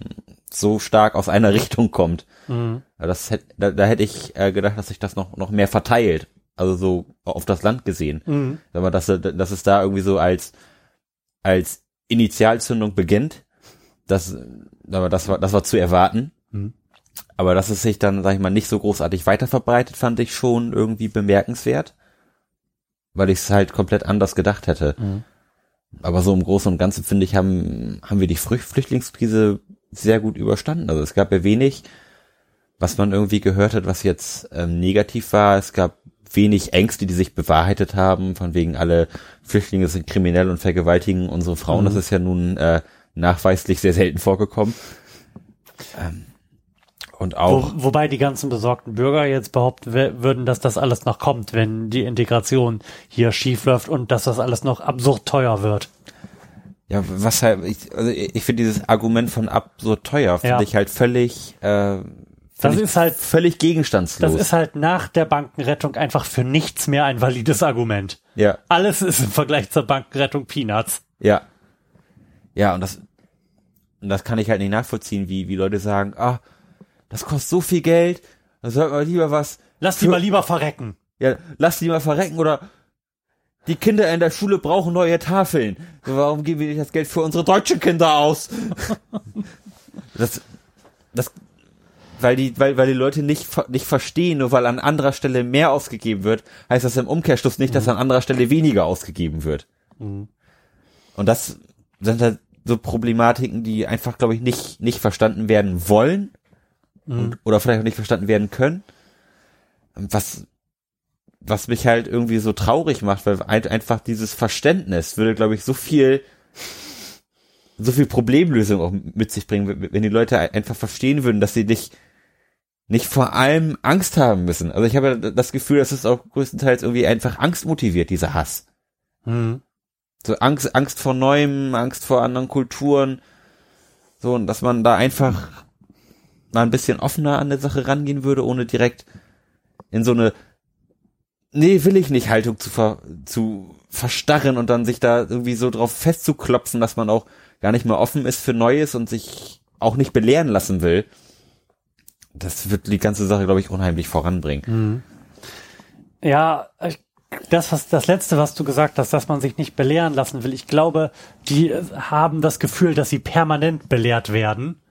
so stark aus einer (laughs) Richtung kommt. Mhm. Das hätte, da, da hätte ich äh, gedacht, dass sich das noch noch mehr verteilt, also so auf das Land gesehen, mhm. aber dass dass es da irgendwie so als als Initialzündung beginnt das, aber das war, das war zu erwarten. Mhm. Aber dass es sich dann, sag ich mal, nicht so großartig weiter verbreitet, fand ich schon irgendwie bemerkenswert. Weil ich es halt komplett anders gedacht hätte. Mhm. Aber so im Großen und Ganzen, finde ich, haben, haben wir die Flüchtlingskrise sehr gut überstanden. Also es gab ja wenig, was man irgendwie gehört hat, was jetzt ähm, negativ war. Es gab wenig Ängste, die sich bewahrheitet haben, von wegen alle Flüchtlinge sind kriminell und vergewaltigen unsere Frauen. Mhm. Das ist ja nun äh, nachweislich sehr selten vorgekommen. Ähm, und auch. Wo, wobei die ganzen besorgten Bürger jetzt behaupten würden, dass das alles noch kommt, wenn die Integration hier schief läuft und dass das alles noch absurd teuer wird. Ja, was halt, ich, also ich finde dieses Argument von absurd teuer, finde ja. ich halt völlig, äh, das ist halt völlig gegenstandslos. Das ist halt nach der Bankenrettung einfach für nichts mehr ein valides Argument. Ja. Alles ist im Vergleich zur Bankenrettung Peanuts. Ja. Ja, und das, und das kann ich halt nicht nachvollziehen, wie, wie Leute sagen, ah, das kostet so viel Geld, dann sollte man lieber was. Lass die mal lieber verrecken. Ja, lass die mal verrecken oder die Kinder in der Schule brauchen neue Tafeln. Warum geben wir nicht das Geld für unsere deutschen Kinder aus? (laughs) das, das, weil die, weil, weil die Leute nicht, nicht verstehen, nur weil an anderer Stelle mehr ausgegeben wird, heißt das im Umkehrschluss nicht, mhm. dass an anderer Stelle weniger ausgegeben wird. Mhm. Und das sind halt so Problematiken, die einfach, glaube ich, nicht, nicht verstanden werden wollen und, oder vielleicht auch nicht verstanden werden können. Was, was mich halt irgendwie so traurig macht, weil ein, einfach dieses Verständnis würde, glaube ich, so viel, so viel Problemlösung auch mit sich bringen, wenn die Leute einfach verstehen würden, dass sie nicht, nicht vor allem Angst haben müssen. Also ich habe das Gefühl, dass es auch größtenteils irgendwie einfach Angst motiviert, dieser Hass. Mhm. So Angst, Angst vor Neuem, Angst vor anderen Kulturen. So, und dass man da einfach mal ein bisschen offener an der Sache rangehen würde, ohne direkt in so eine Nee, will ich nicht Haltung zu, ver, zu verstarren und dann sich da irgendwie so drauf festzuklopfen, dass man auch gar nicht mehr offen ist für Neues und sich auch nicht belehren lassen will. Das wird die ganze Sache, glaube ich, unheimlich voranbringen. Ja, ich- das, was, das letzte, was du gesagt hast, dass man sich nicht belehren lassen will. Ich glaube, die äh, haben das Gefühl, dass sie permanent belehrt werden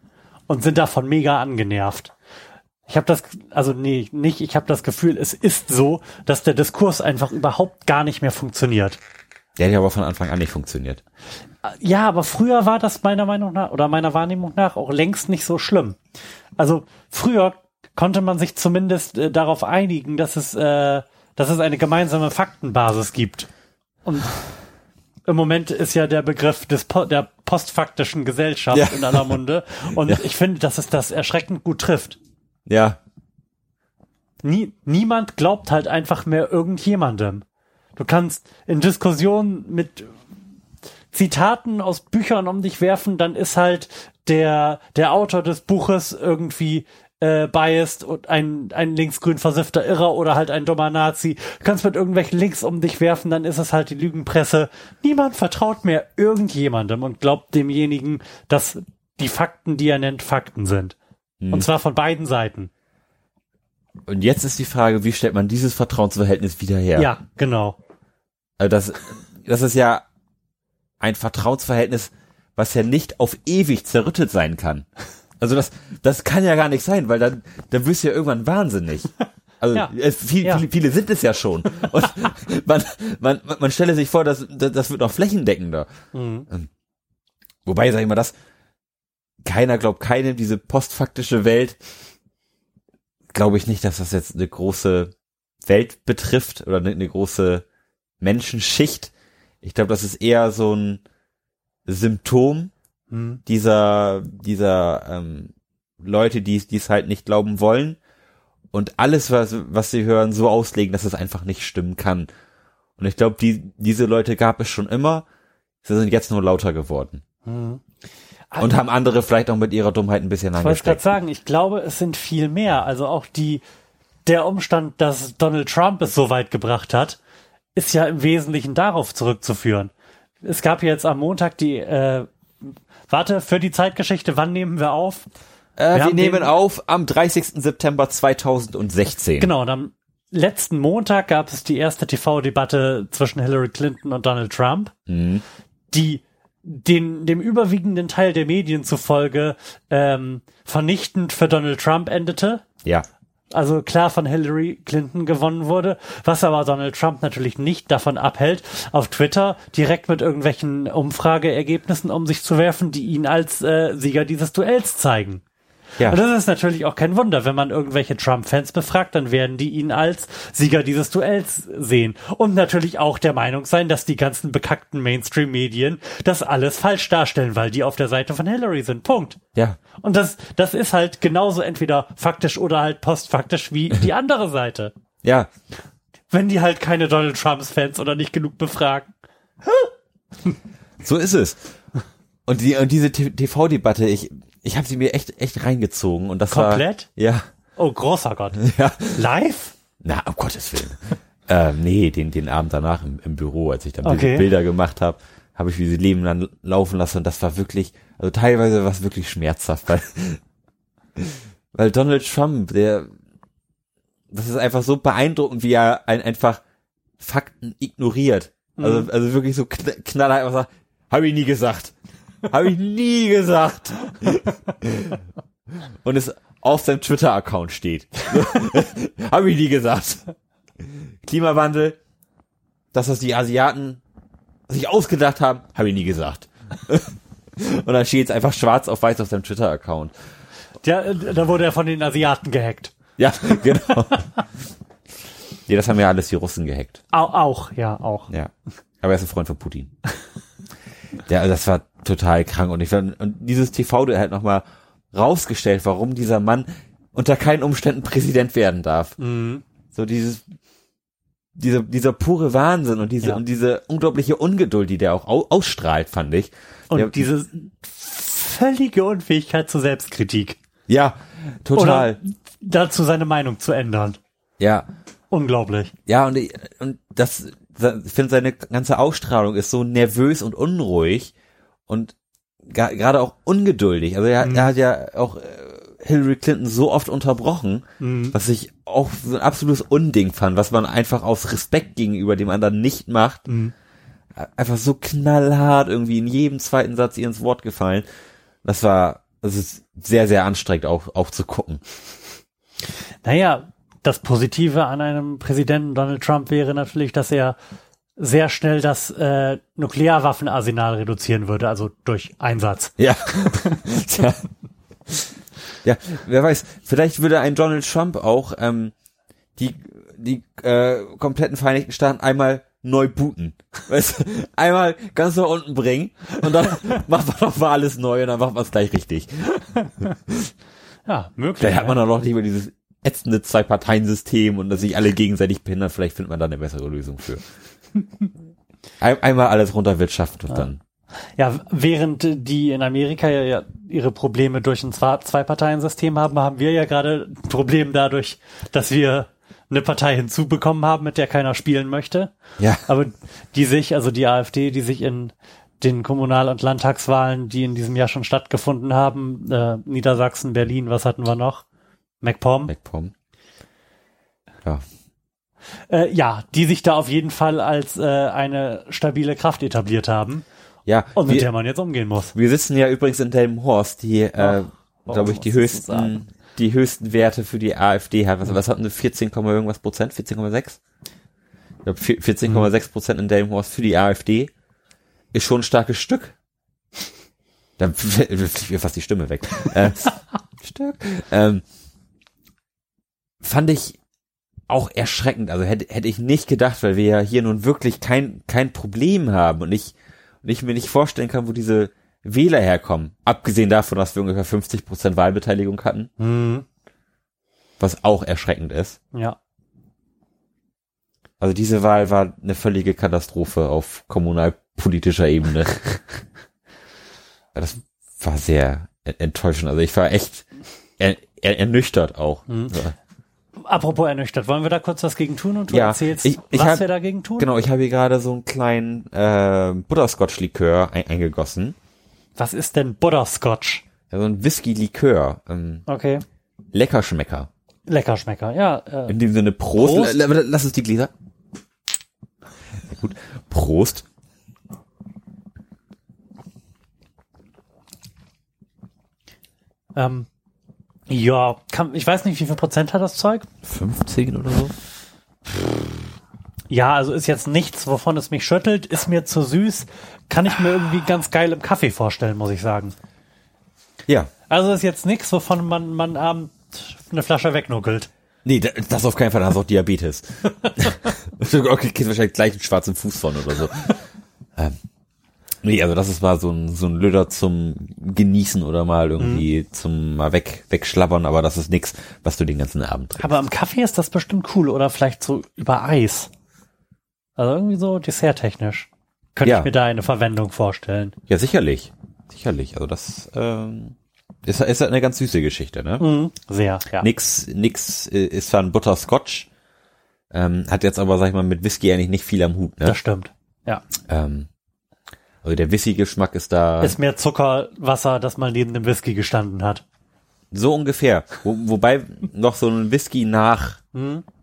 und sind davon mega angenervt. Ich habe das, also nee, nicht, ich habe das Gefühl, es ist so, dass der Diskurs einfach überhaupt gar nicht mehr funktioniert. Der hat aber von Anfang an nicht funktioniert. Ja, aber früher war das meiner Meinung nach oder meiner Wahrnehmung nach auch längst nicht so schlimm. Also früher konnte man sich zumindest äh, darauf einigen, dass es, äh, dass es eine gemeinsame Faktenbasis gibt. Und im Moment ist ja der Begriff des po der postfaktischen Gesellschaft Ja. in aller Munde. Und (laughs) Ja. ich finde, dass es das erschreckend gut trifft. Ja, Nie, niemand glaubt halt einfach mehr irgendjemandem. Du kannst in Diskussionen mit Zitaten aus Büchern um dich werfen, dann ist halt der, der Autor des Buches irgendwie äh, biased und ein, ein linksgrün versiffter Irrer oder halt ein dummer Nazi. Du kannst mit irgendwelchen Links um dich werfen, dann ist es halt die Lügenpresse. Niemand vertraut mehr irgendjemandem und glaubt demjenigen, dass die Fakten, die er nennt, Fakten sind. Und zwar von beiden Seiten. und jetzt ist die Frage, wie stellt man dieses Vertrauensverhältnis wieder her? ja genau. Also das, das ist ja ein Vertrauensverhältnis, was ja nicht auf ewig zerrüttet sein kann. Also das, das kann ja gar nicht sein, weil dann, dann wirst du ja irgendwann wahnsinnig. Also (laughs) Ja. viel, Ja. viele, viele sind es ja schon. Und (laughs) man, man, man stelle sich vor, dass, das, das wird noch flächendeckender. Mhm. Ähm, Wobei, sag ich mal, das, keiner glaubt keinem, diese postfaktische Welt, glaube ich nicht, dass das jetzt eine große Welt betrifft oder eine, eine große Menschenschicht. Ich glaube, das ist eher so ein Symptom Mhm. dieser, dieser ähm, Leute, die die es halt nicht glauben wollen und alles, was, was sie hören, so auslegen, dass es einfach nicht stimmen kann. Und ich glaube, die, diese Leute gab es schon immer, sie sind jetzt nur lauter geworden. Mhm. Und haben andere vielleicht auch mit ihrer Dummheit ein bisschen Ich wollte gerade angesteckt. sagen, ich glaube, es sind viel mehr. Also auch die, der Umstand, dass Donald Trump es so weit gebracht hat, ist ja im Wesentlichen darauf zurückzuführen. Es gab jetzt am Montag die, äh, warte, für die Zeitgeschichte, wann nehmen wir auf? Äh, Wir wir nehmen auf am 30. September 2016. Genau, und am letzten Montag gab es die erste TV-Debatte zwischen Hillary Clinton und Donald Trump, Mhm. die den, dem überwiegenden Teil der Medien zufolge ähm, vernichtend für Donald Trump endete. Ja. Also klar von Hillary Clinton gewonnen wurde, was aber Donald Trump natürlich nicht davon abhält, auf Twitter direkt mit irgendwelchen Umfrageergebnissen um sich zu werfen, die ihn als äh, Sieger dieses Duells zeigen. Ja. Und das ist natürlich auch kein Wunder, wenn man irgendwelche Trump-Fans befragt, dann werden die ihn als Sieger dieses Duells sehen. Und natürlich auch der Meinung sein, dass die ganzen bekackten Mainstream-Medien das alles falsch darstellen, weil die auf der Seite von Hillary sind. Punkt. Ja. Und das, das ist halt genauso entweder faktisch oder halt postfaktisch wie (laughs) die andere Seite. Ja. Wenn die halt keine Donald Trumps Fans oder nicht genug befragen. (laughs) So ist es. Und die und diese TV-Debatte, ich ich habe sie mir echt echt reingezogen und das Komplett? war ja Oh, großer Gott. (laughs) ja Live? na um Gottes willen. (laughs) ähm, nee, den den Abend danach im, im Büro, als ich dann Okay. Bilder gemacht habe, habe ich wie sie Leben dann laufen lassen und das war wirklich, also teilweise war es wirklich schmerzhaft, weil (laughs) weil Donald Trump, der das ist einfach so beeindruckend, wie er ein, einfach Fakten ignoriert. Also, Mhm. also wirklich so kn knaller einfach sagt, habe ich nie gesagt. Habe ich nie gesagt. Und es auf seinem Twitter-Account steht. (laughs) habe ich nie gesagt. Klimawandel, das, was die Asiaten sich ausgedacht haben, habe ich nie gesagt. Und dann steht es einfach schwarz auf weiß auf seinem Twitter-Account. Ja, äh, da wurde er von den Asiaten gehackt. Ja, (laughs) genau. nee, das haben ja alles die Russen gehackt. Au auch, ja, auch. Ja. Aber er ist ein Freund von Putin. ja, also das war total krank. Und ich fand, und dieses TV, der halt nochmal rausgestellt, warum dieser Mann unter keinen Umständen Präsident werden darf. Mhm. So dieses, dieser, dieser pure Wahnsinn und diese, Ja. und diese unglaubliche Ungeduld, die der auch au ausstrahlt, fand ich. Und Der- diese völlige Unfähigkeit zur Selbstkritik. Ja, total. Oder dazu seine Meinung zu ändern. Ja. Unglaublich. Ja, und, und das, ich finde, seine ganze Ausstrahlung ist so nervös und unruhig und gerade auch ungeduldig. Also er, Mhm. er hat ja auch äh, Hillary Clinton so oft unterbrochen, Mhm. was ich auch so ein absolutes Unding fand, was man einfach aus Respekt gegenüber dem anderen nicht macht. Mhm. Einfach so knallhart irgendwie in jedem zweiten Satz ihr ins Wort gefallen. Das war, das ist sehr, sehr anstrengend auch, auch zu gucken. Naja, das Positive an einem Präsidenten Donald Trump wäre natürlich, dass er sehr schnell das äh, Nuklearwaffenarsenal reduzieren würde, also durch Einsatz. Ja. (laughs) Tja. ja, wer weiß, vielleicht würde ein Donald Trump auch ähm, die, die äh, kompletten Vereinigten Staaten einmal neu booten. Weißt, einmal ganz nach unten bringen und dann (laughs) macht man noch mal alles neu und dann macht man es gleich richtig. Ja, möglich. Vielleicht hat ja. man dann noch nicht mehr dieses ätzende Zwei-Parteien-System und dass sich alle gegenseitig behindern. Vielleicht findet man da eine bessere Lösung für. (laughs) Ein, einmal alles runterwirtschaften und dann. Ja, während die in Amerika ja, ja ihre Probleme durch ein Zwei- Zwei-Parteien-System haben, haben wir ja gerade ein Problem dadurch, dass wir eine Partei hinzubekommen haben, mit der keiner spielen möchte. Ja. Aber die sich, also die AfD, die sich in den Kommunal- und Landtagswahlen, die in diesem Jahr schon stattgefunden haben, äh, Niedersachsen, Berlin, was hatten wir noch? MacPom. Wegpommen. Ja. Äh, ja, die sich da auf jeden Fall als äh, eine stabile Kraft etabliert haben Ja. und mit wir- der man jetzt umgehen muss. Wir sitzen ja übrigens in Delmenhorst, die, äh, glaube ich, die höchsten, die höchsten Werte für die AfD hat. Was, was hatten sie? 14, Komma irgendwas Prozent? 14,6? Ich glaube, 14,6 Prozent in Delmenhorst für die AfD ist schon ein starkes Stück. Da (laughs) fliegt mir fast die Stimme weg. äh, (laughs) Stück. Ähm, fand ich auch erschreckend. Also hätte, hätte ich nicht gedacht, weil wir ja hier nun wirklich kein, kein Problem haben und ich, und ich mir nicht vorstellen kann, wo diese Wähler herkommen. Abgesehen davon, dass wir ungefähr 50 Prozent Wahlbeteiligung hatten, Mhm. was auch erschreckend ist. Ja. Also diese Wahl war eine völlige Katastrophe auf kommunalpolitischer Ebene. (laughs) Das war sehr en- enttäuschend. Also ich war echt er, er, ernüchtert auch. Mhm. Ja. Apropos ernüchtert, wollen wir da kurz was gegen tun und du Ja, erzählst, ich- ich was hab- wir dagegen tun? Genau, ich habe hier gerade so einen kleinen äh, Butterscotch-Likör ein, eingegossen. Was ist denn Butterscotch? Ja, so ein Whisky-Likör. Ähm, Okay. Leckerschmecker. Leckerschmecker, ja. Äh, In dem Sinne Prost. Prost. Lass uns die Gläser. Ja, gut. Prost. ähm, ja, kann, ich weiß nicht, wie viel Prozent hat das Zeug? 15 oder so? Ja, also ist jetzt nichts, wovon es mich schüttelt, ist mir zu süß, kann ich mir irgendwie ganz geil im Kaffee vorstellen, muss ich sagen. Ja. Also ist jetzt nichts, wovon man, man abend eine Flasche wegnuckelt. Nee, da- das auf keinen Fall, da hast du auch Diabetes. (laughs) (laughs) okay, kriegst wahrscheinlich gleich einen schwarzen Fuß von oder so. ähm, (laughs) nee, also das ist mal so ein, so ein Löder zum Genießen oder mal irgendwie zum mal weg, wegschlabbern, aber das ist nix, was du den ganzen Abend trinkst. Aber im Kaffee ist das bestimmt cool oder vielleicht so über Eis. Also irgendwie so desserttechnisch. Könnte Ja. ich mir da eine Verwendung vorstellen. Ja, sicherlich. Sicherlich. Also das ähm, ist, ist halt eine ganz süße Geschichte, ne? Mhm. Sehr, ja. Nix, nix äh, ist zwar ein Butterscotch, ähm, hat jetzt aber, sag ich mal, mit Whisky eigentlich nicht viel am Hut, ne? Das stimmt. Ja. Ähm, also der Whisky-Geschmack ist da Ist mehr Zuckerwasser, das mal neben dem Whisky gestanden hat. so ungefähr. Wo, wobei noch so ein Whisky nach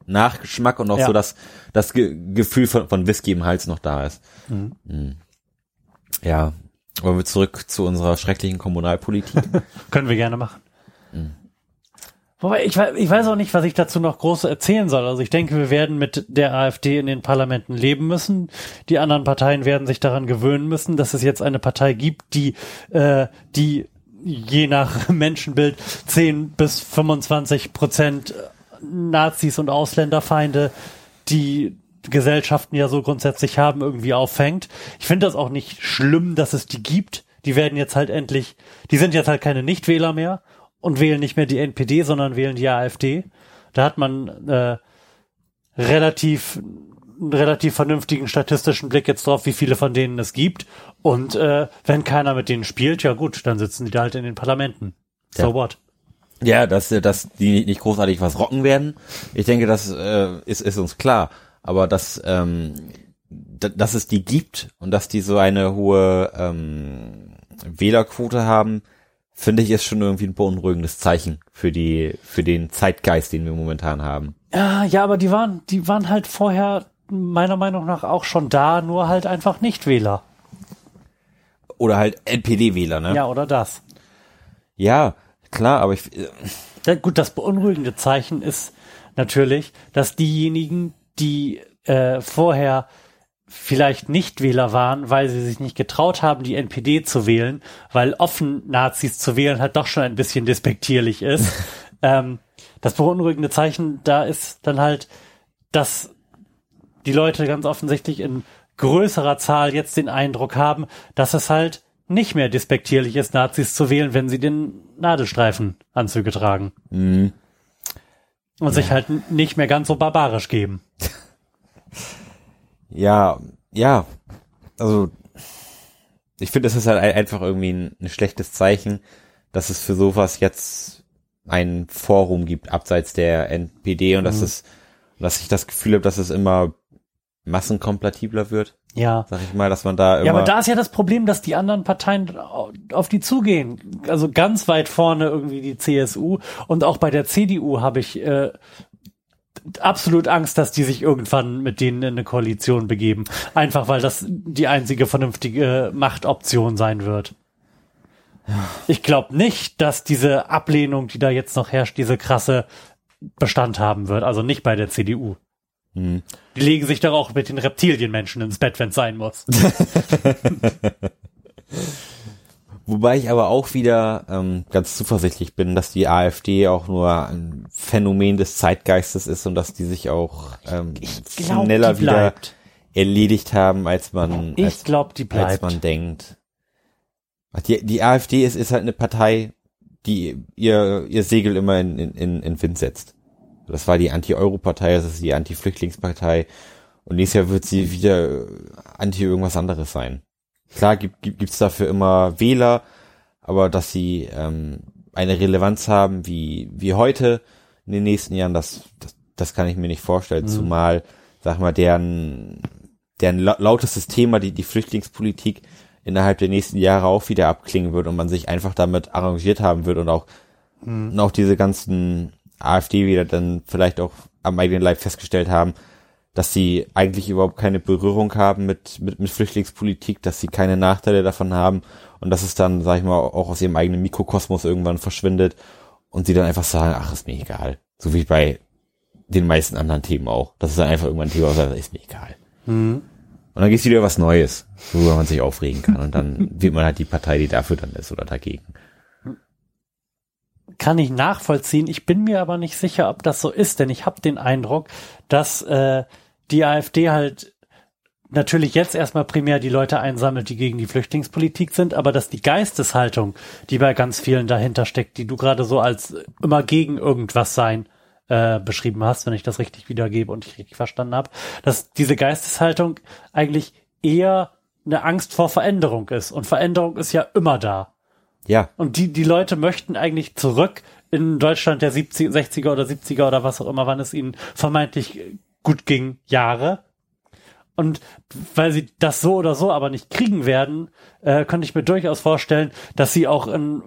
Nachgeschmack und auch Ja. so das, das Ge Gefühl von, von Whisky im Hals noch da ist. Mhm. Ja. Wollen wir zurück zu unserer schrecklichen Kommunalpolitik? (laughs) Können wir gerne machen. Wobei, ich, ich weiß auch nicht, was ich dazu noch groß erzählen soll. Also ich denke, wir werden mit der AfD in den Parlamenten leben müssen. Die anderen Parteien werden sich daran gewöhnen müssen, dass es jetzt eine Partei gibt, die, äh, die je nach (laughs) Menschenbild 10 bis 25 Prozent Nazis und Ausländerfeinde, die Gesellschaften ja so grundsätzlich haben, irgendwie auffängt. Ich finde das auch nicht schlimm, dass es die gibt. Die werden jetzt halt endlich, die sind jetzt halt keine Nichtwähler mehr und wählen nicht mehr die NPD, sondern wählen die AfD. Da hat man äh, relativ einen relativ vernünftigen statistischen Blick jetzt drauf, wie viele von denen es gibt. Und äh, wenn keiner mit denen spielt, ja gut, dann sitzen die da halt in den Parlamenten. So Ja. what? Ja, dass, dass die nicht großartig was rocken werden. Ich denke, das äh, ist, ist uns klar. Aber dass, ähm, dass es die gibt und dass die so eine hohe ähm, Wählerquote haben, finde ich, ist schon irgendwie ein beunruhigendes Zeichen für die, für den Zeitgeist, den wir momentan haben. Ja, ja, aber die waren, die waren halt vorher meiner Meinung nach auch schon da, nur halt einfach Nichtwähler. Oder halt NPD-Wähler, ne? Ja, oder das. ja klar, aber ich, äh, Ja, gut, das beunruhigende Zeichen ist natürlich, dass diejenigen, die äh, vorher vielleicht Nichtwähler waren, weil sie sich nicht getraut haben, die NPD zu wählen, weil offen Nazis zu wählen halt doch schon ein bisschen despektierlich ist. (laughs) ähm, das beunruhigende Zeichen da ist dann halt, dass die Leute ganz offensichtlich in größerer Zahl jetzt den Eindruck haben, dass es halt nicht mehr despektierlich ist, Nazis zu wählen, wenn sie den Nadelstreifenanzüge tragen. Und sich halt nicht mehr ganz so barbarisch geben. (laughs) Ja, ja. Also ich finde, es ist halt ein- einfach irgendwie ein, ein schlechtes Zeichen, dass es für sowas jetzt ein Forum gibt abseits der NPD und dass es, dass ich das Gefühl habe, dass es immer massenkompatibler wird, Ja. sag ich mal, dass man da immer Ja, aber da ist ja das Problem, dass die anderen Parteien au- auf die zugehen. Also ganz weit vorne irgendwie die CSU und auch bei der CDU habe ich äh, absolut Angst, dass die sich irgendwann mit denen in eine Koalition begeben. Einfach weil das die einzige vernünftige Machtoption sein wird. Ich glaube nicht, dass diese Ablehnung, die da jetzt noch herrscht, diese krasse Bestand haben wird. Also nicht bei der CDU. Hm. Die legen sich doch auch mit den Reptilienmenschen ins Bett, wenn es sein muss. (laughs) Wobei ich aber auch wieder ähm, ganz zuversichtlich bin, dass die AfD auch nur ein Phänomen des Zeitgeistes ist und dass die sich auch ähm, glaub, schneller wieder erledigt haben, als man als, Ich glaube, die als man denkt. Die, die AfD ist, ist halt eine Partei, die ihr, ihr Segel immer in, in, in Wind setzt. Das war die Anti-Euro-Partei, das ist die Anti-Flüchtlingspartei. Und nächstes Jahr wird sie wieder äh, anti-irgendwas anderes sein. Klar gibt, gibt, gibt's dafür immer Wähler, aber dass sie ähm, eine Relevanz haben wie, wie heute in den nächsten Jahren, das, das, das kann ich mir nicht vorstellen. Zumal, sag mal, deren, deren lau- lautestes Thema, die, die Flüchtlingspolitik, innerhalb der nächsten Jahre auch wieder abklingen wird und man sich einfach damit arrangiert haben wird und auch, und auch diese ganzen AfD-Wähler dann vielleicht auch am eigenen Leib festgestellt haben, dass sie eigentlich überhaupt keine Berührung haben mit, mit, mit Flüchtlingspolitik, dass sie keine Nachteile davon haben und dass es dann, sag ich mal, auch aus ihrem eigenen Mikrokosmos irgendwann verschwindet und sie dann einfach sagen, ach, ist mir egal. So wie bei den meisten anderen Themen auch. Das ist dann einfach irgendwann ein Thema, ist mir egal. Und dann gibt's wieder was Neues, worüber man sich aufregen kann. Und dann (laughs) wird man halt die Partei, die dafür dann ist oder dagegen. Kann ich nachvollziehen. Ich bin mir aber nicht sicher, ob das so ist, denn ich habe den Eindruck, dass äh, die AfD halt natürlich jetzt erstmal primär die Leute einsammelt, die gegen die Flüchtlingspolitik sind, aber dass die Geisteshaltung, die bei ganz vielen dahinter steckt, die du gerade so als immer gegen irgendwas sein äh, beschrieben hast, wenn ich das richtig wiedergebe und ich richtig verstanden habe, dass diese Geisteshaltung eigentlich eher eine Angst vor Veränderung ist. Und Veränderung ist ja immer da. Ja, Und die, die Leute möchten eigentlich zurück in Deutschland der 70, 60er oder 70er oder was auch immer, wann es ihnen vermeintlich gut ging, Jahre. Und weil sie das so oder so aber nicht kriegen werden, äh, könnte ich mir durchaus vorstellen, dass sie auch in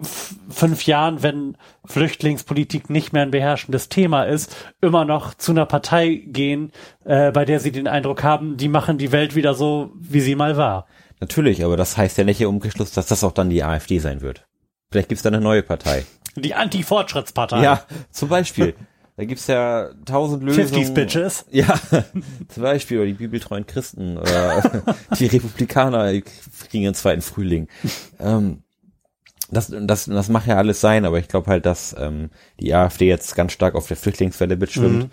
fünf Jahren, wenn Flüchtlingspolitik nicht mehr ein beherrschendes Thema ist, immer noch zu einer Partei gehen, äh, bei der sie den Eindruck haben, die machen die Welt wieder so, wie sie mal war. natürlich, aber das heißt ja nicht im Umkehrschluss, dass das auch dann die AfD sein wird. Vielleicht gibt's da eine neue Partei. Die Anti-Fortschrittspartei. Ja, zum Beispiel. (laughs) Da gibt's ja tausend Lösungen. 50s Bitches. (laughs) Ja, zum Beispiel, oder die bibeltreuen Christen, oder (laughs) die Republikaner die kriegen ihren zweiten Frühling. Ähm, das, das, das mag ja alles sein, aber ich glaube halt, dass ähm, die AfD jetzt ganz stark auf der Flüchtlingswelle mitschwimmt Mhm.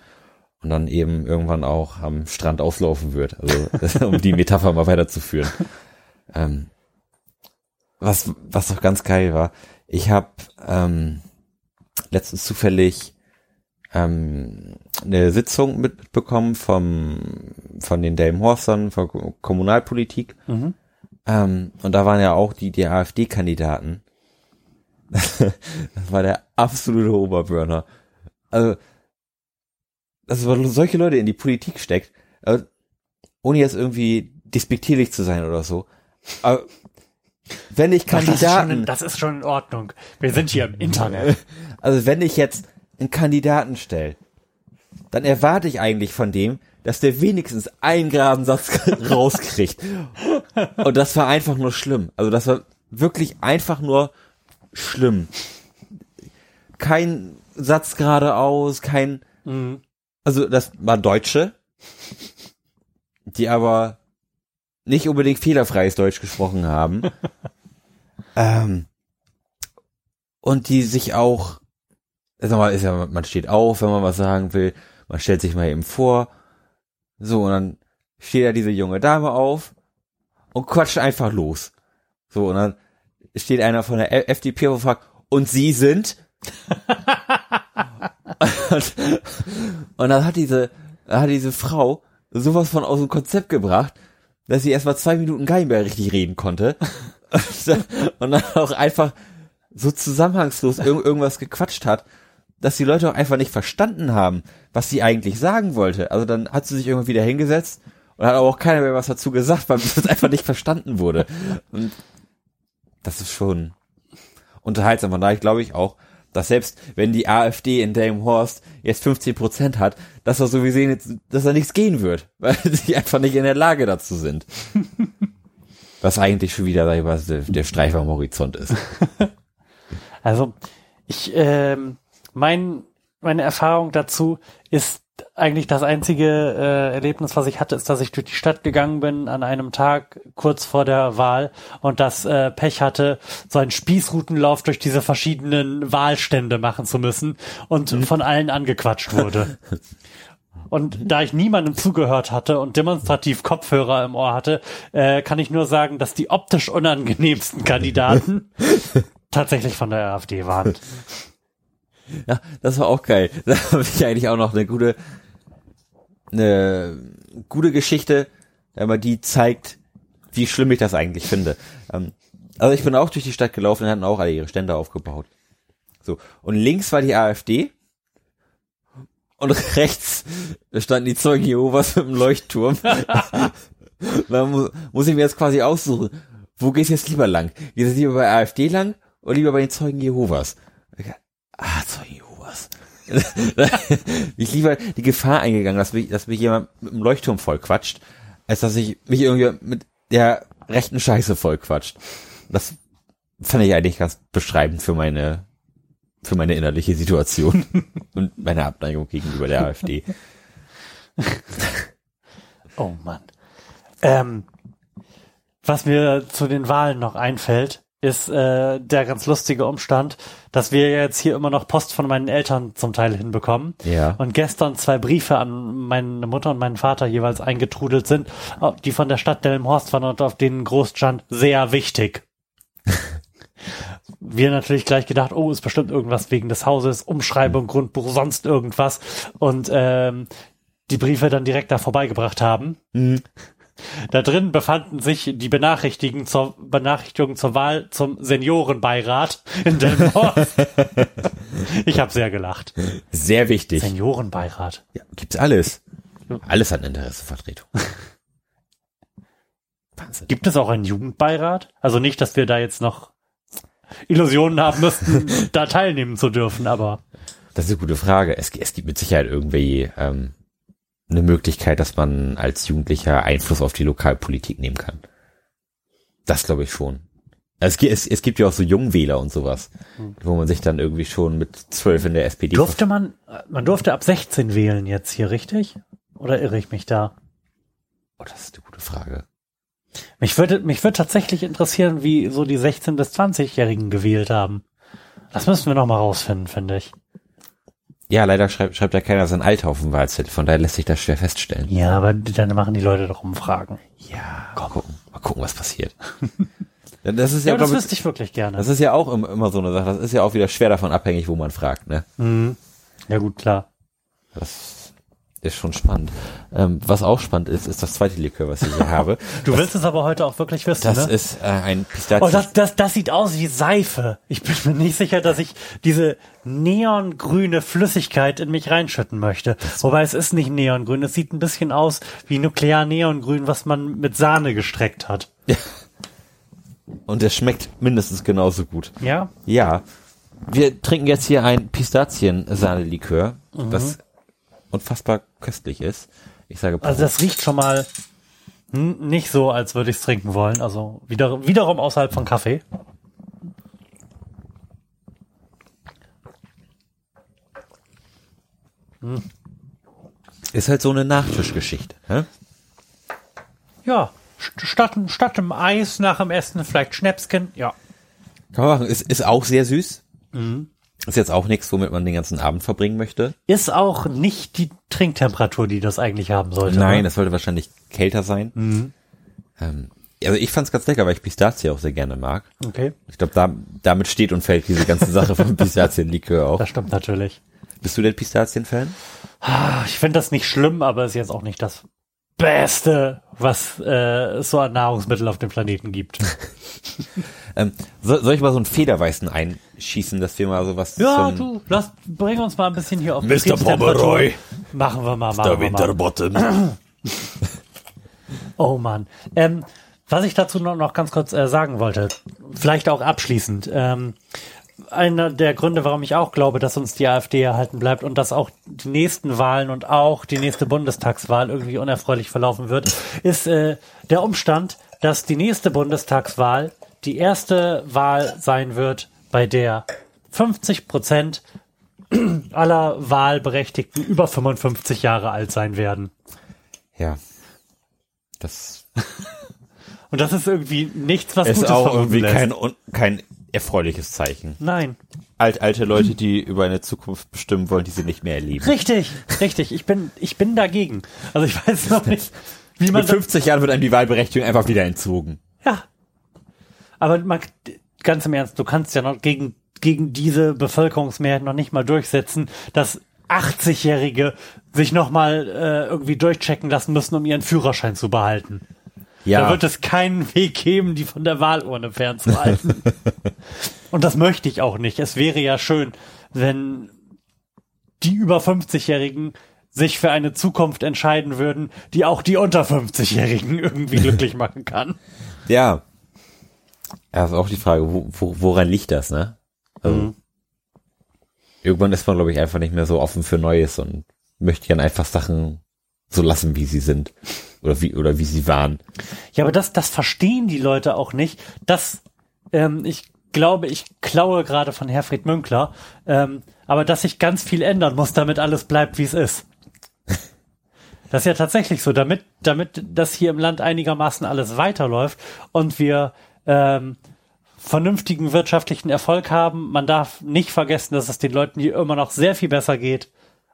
und dann eben irgendwann auch am Strand auslaufen wird. Also (laughs) um die Metapher mal weiterzuführen. Ähm, was, was doch ganz geil war, ich habe ähm, letztens zufällig ähm, eine Sitzung mitbekommen vom von den Delmenhorstern von Ko- Kommunalpolitik Mhm. ähm, und da waren ja auch die, die AfD-Kandidaten. (laughs) das war der absolute Oberburner. Also, dass man solche Leute in die Politik steckt, äh, ohne jetzt irgendwie despektierlich zu sein oder so. Aber wenn ich Das ist, schon, Kandidaten, das ist schon in Ordnung. Wir sind hier im Internet. (laughs) also wenn ich jetzt einen Kandidaten stelle, dann erwarte ich eigentlich von dem, dass der wenigstens einen geraden Satz (laughs) rauskriegt. Und das war einfach nur schlimm. Also das war wirklich einfach nur schlimm. Kein Satz geradeaus, kein, Mhm. also das waren Deutsche, die aber nicht unbedingt fehlerfreies Deutsch gesprochen haben. (laughs) ähm, und die sich auch, sag mal, ist ja, man steht auf, wenn man was sagen will, man stellt sich mal eben vor, so, und dann steht da diese junge Dame auf und quatscht einfach los. So, und dann steht einer von der FDP und fragt, und Sie sind? und, (laughs) und dann hat diese, hat diese Frau sowas von aus dem Konzept gebracht, dass sie erst mal zwei Minuten gar nicht mehr richtig reden konnte. (laughs) und dann auch einfach so zusammenhangslos irg irgendwas gequatscht hat, dass die Leute auch einfach nicht verstanden haben, was sie eigentlich sagen wollte. Also dann hat sie sich irgendwann wieder hingesetzt und hat aber auch keiner mehr was dazu gesagt, weil (laughs) das einfach nicht verstanden wurde. Und das ist schon unterhaltsam. Von daher glaube ich auch, dass selbst wenn die AfD in Delmenhorst jetzt 15 Prozent hat, dass er sowieso jetzt, dass da nichts gehen wird, (laughs) weil sie einfach nicht in der Lage dazu sind. (laughs) Was eigentlich schon wieder sag ich mal, der, der Streif am Horizont ist. Also ich, ähm, mein, meine Erfahrung dazu ist eigentlich das einzige äh, Erlebnis, was ich hatte, ist, dass ich durch die Stadt gegangen bin an einem Tag kurz vor der Wahl und das äh, Pech hatte, so einen Spießrutenlauf durch diese verschiedenen Wahlstände machen zu müssen und von allen angequatscht wurde. (laughs) Und da ich niemandem zugehört hatte und demonstrativ Kopfhörer im Ohr hatte, äh, kann ich nur sagen, dass die optisch unangenehmsten Kandidaten (laughs) tatsächlich von der AfD waren. Ja, das war auch geil. (laughs) Da habe ich eigentlich auch noch eine gute, eine gute Geschichte, aber die zeigt, wie schlimm ich das eigentlich finde. Ähm, also ich bin auch durch die Stadt gelaufen und hatten auch alle ihre Stände aufgebaut. So. Und links war die AfD und (laughs) rechts standen die Zeugen Jehovas mit dem Leuchtturm. (laughs) da mu muss ich mir jetzt quasi aussuchen, wo geht's jetzt lieber lang? Geht es lieber bei AfD lang oder lieber bei den Zeugen Jehovas? Ah, Zeugen Jehovas. (laughs) ich lieber die Gefahr eingegangen, dass mich, dass mich jemand mit dem Leuchtturm voll quatscht, als dass ich mich irgendwie mit der rechten Scheiße voll quatscht. Das fand ich eigentlich ganz beschreibend für meine, für meine innerliche Situation (laughs) und meine Abneigung gegenüber der AfD. Oh Mann. Ähm, was mir zu den Wahlen noch einfällt, ist äh, der ganz lustige Umstand, dass wir jetzt hier immer noch Post von meinen Eltern zum Teil hinbekommen. Ja. Und gestern zwei Briefe an meine Mutter und meinen Vater jeweils eingetrudelt sind, die von der Stadt Delmenhorst waren und auf denen groß stand, sehr wichtig. (laughs) wir natürlich gleich gedacht, oh, ist bestimmt irgendwas wegen des Hauses, Umschreibung, Grundbuch, sonst irgendwas. Und ähm, die Briefe dann direkt da vorbeigebracht haben. Da drin befanden sich die Benachrichtigungen zur, Benachrichtigungen zur Wahl zum Seniorenbeirat in Delmenhorst. (laughs) ich habe sehr gelacht. Sehr wichtig. Seniorenbeirat. Ja, gibt's alles. Alles hat Interessenvertretung. (laughs) Wahnsinn. Gibt es auch einen Jugendbeirat? Also nicht, dass wir da jetzt noch Illusionen haben müssten, (laughs) da teilnehmen zu dürfen, aber Das ist eine gute Frage. Es, es gibt mit Sicherheit irgendwie ähm, eine Möglichkeit, dass man als Jugendlicher Einfluss auf die Lokalpolitik nehmen kann. Das glaube ich schon. Also es, es, es gibt ja auch so Jungwähler und sowas, wo man sich dann irgendwie schon mit zwölf in der SPD Durfte man, man durfte ab 16 wählen jetzt hier, richtig? Oder irre ich mich da? Oh, das ist eine gute Frage. Mich würde, mich würde tatsächlich interessieren, wie so die 16- bis 20-Jährigen gewählt haben. Das müssen wir noch mal rausfinden, finde ich. Ja, leider schreibt, schreibt ja keiner sein Alter auf dem Wahlzettel, von daher lässt sich das schwer feststellen. Ja, aber dann machen die Leute doch Umfragen. Ja, komm, gucken, mal gucken, was passiert. (laughs) Ja, das ist ja, Ja, das wüsste ich wirklich gerne. das ist ja auch immer, immer so eine Sache. Das ist ja auch wieder schwer davon abhängig, wo man fragt, ne? Mhm. Ja gut, klar. Das ist schon spannend. Ähm, was auch spannend ist, ist das zweite Likör, was ich hier habe. (laughs) Du willst es aber heute auch wirklich wissen, Das ne? ist äh, ein Pistazien. Oh, das, das, das sieht aus wie Seife. Ich bin mir nicht sicher, dass ich diese neongrüne Flüssigkeit in mich reinschütten möchte. Wobei es ist nicht neongrün. Es sieht ein bisschen aus wie nuklear-neongrün, was man mit Sahne gestreckt hat. (laughs) Und der schmeckt mindestens genauso gut. Ja? Ja. Wir trinken jetzt hier ein Pistazien-Sahne-Likör, Mhm. das unfassbar köstlich ist. Ich sage Also das riecht schon mal nicht so, als würde ich es trinken wollen. Also wieder, wiederum außerhalb von Kaffee. ist halt so eine Nachtischgeschichte. Hä? Ja, st- statt, statt dem Eis nach dem Essen vielleicht Schnäpschen. Ja. Kann man machen. Ist, ist auch sehr süß. Mhm. Ist jetzt auch nichts, womit man den ganzen Abend verbringen möchte. Ist auch nicht die Trinktemperatur, die das eigentlich haben sollte. Nein, ne? das sollte wahrscheinlich kälter sein. Ähm, also ich fand's ganz lecker, weil ich Pistazie auch sehr gerne mag. Okay, Ich glaube, da, damit steht und fällt diese ganze Sache vom (laughs) Pistazienlikör auch. das stimmt natürlich. Bist du denn Pistazien-Fan? Ah, Ich finde das nicht schlimm, aber ist jetzt auch nicht das Beste, was äh, es so an Nahrungsmittel auf dem Planeten gibt. (laughs) Ähm, soll, soll ich mal so einen Federweißen einschießen, dass wir mal sowas Ja, zum du, lass, bring uns mal ein bisschen hier auf Mr. Pomeroy. Machen wir mal, machen wir mal. (clears throat) Oh Mann. Ähm, was ich dazu noch, noch ganz kurz äh, sagen wollte, vielleicht auch abschließend. Ähm, einer der Gründe, warum ich auch glaube, dass uns die AfD erhalten bleibt und dass auch die nächsten Wahlen und auch die nächste Bundestagswahl irgendwie unerfreulich verlaufen wird, (laughs) ist äh, der Umstand, dass die nächste Bundestagswahl die erste Wahl sein wird, bei der 50 Prozent aller Wahlberechtigten über 55 Jahre alt sein werden. Ja. Das (laughs) Und das ist irgendwie nichts, was ist Gutes auch irgendwie lässt. kein, kein erfreuliches Zeichen. Nein. Alt, alte Leute, die über eine Zukunft bestimmen wollen, die sie nicht mehr erleben. Richtig, richtig. Ich bin, ich bin dagegen. Also ich weiß noch nicht, wie man Mit 50 Jahren wird einem die Wahlberechtigung einfach wieder entzogen. Ja. Aber man, ganz im Ernst, du kannst ja noch gegen, gegen diese Bevölkerungsmehrheit noch nicht mal durchsetzen, dass 80-Jährige sich nochmal äh, irgendwie durchchecken lassen müssen, um ihren Führerschein zu behalten. Da wird es keinen Weg geben, die von der Wahlurne fernzuhalten. (laughs) Und das möchte ich auch nicht. Es wäre ja schön, wenn die über 50-Jährigen sich für eine Zukunft entscheiden würden, die auch die unter 50-Jährigen irgendwie glücklich (laughs) machen kann. Ja. Ja, ist auch die Frage, wo, wo, woran liegt das, ne? Also, Mhm. Irgendwann ist man, glaube ich, einfach nicht mehr so offen für Neues und möchte dann einfach Sachen so lassen, wie sie sind. Oder wie, oder wie sie waren. Ja, aber das, das verstehen die Leute auch nicht. Das, ähm, ich glaube, ich klaue gerade von Herfried Münkler, ähm, aber dass sich ganz viel ändern muss, damit alles bleibt, wie es ist. (laughs) Das ist ja tatsächlich so, damit, damit das hier im Land einigermaßen alles weiterläuft und wir ähm, vernünftigen wirtschaftlichen Erfolg haben. Man darf nicht vergessen, dass es den Leuten hier immer noch sehr viel besser geht,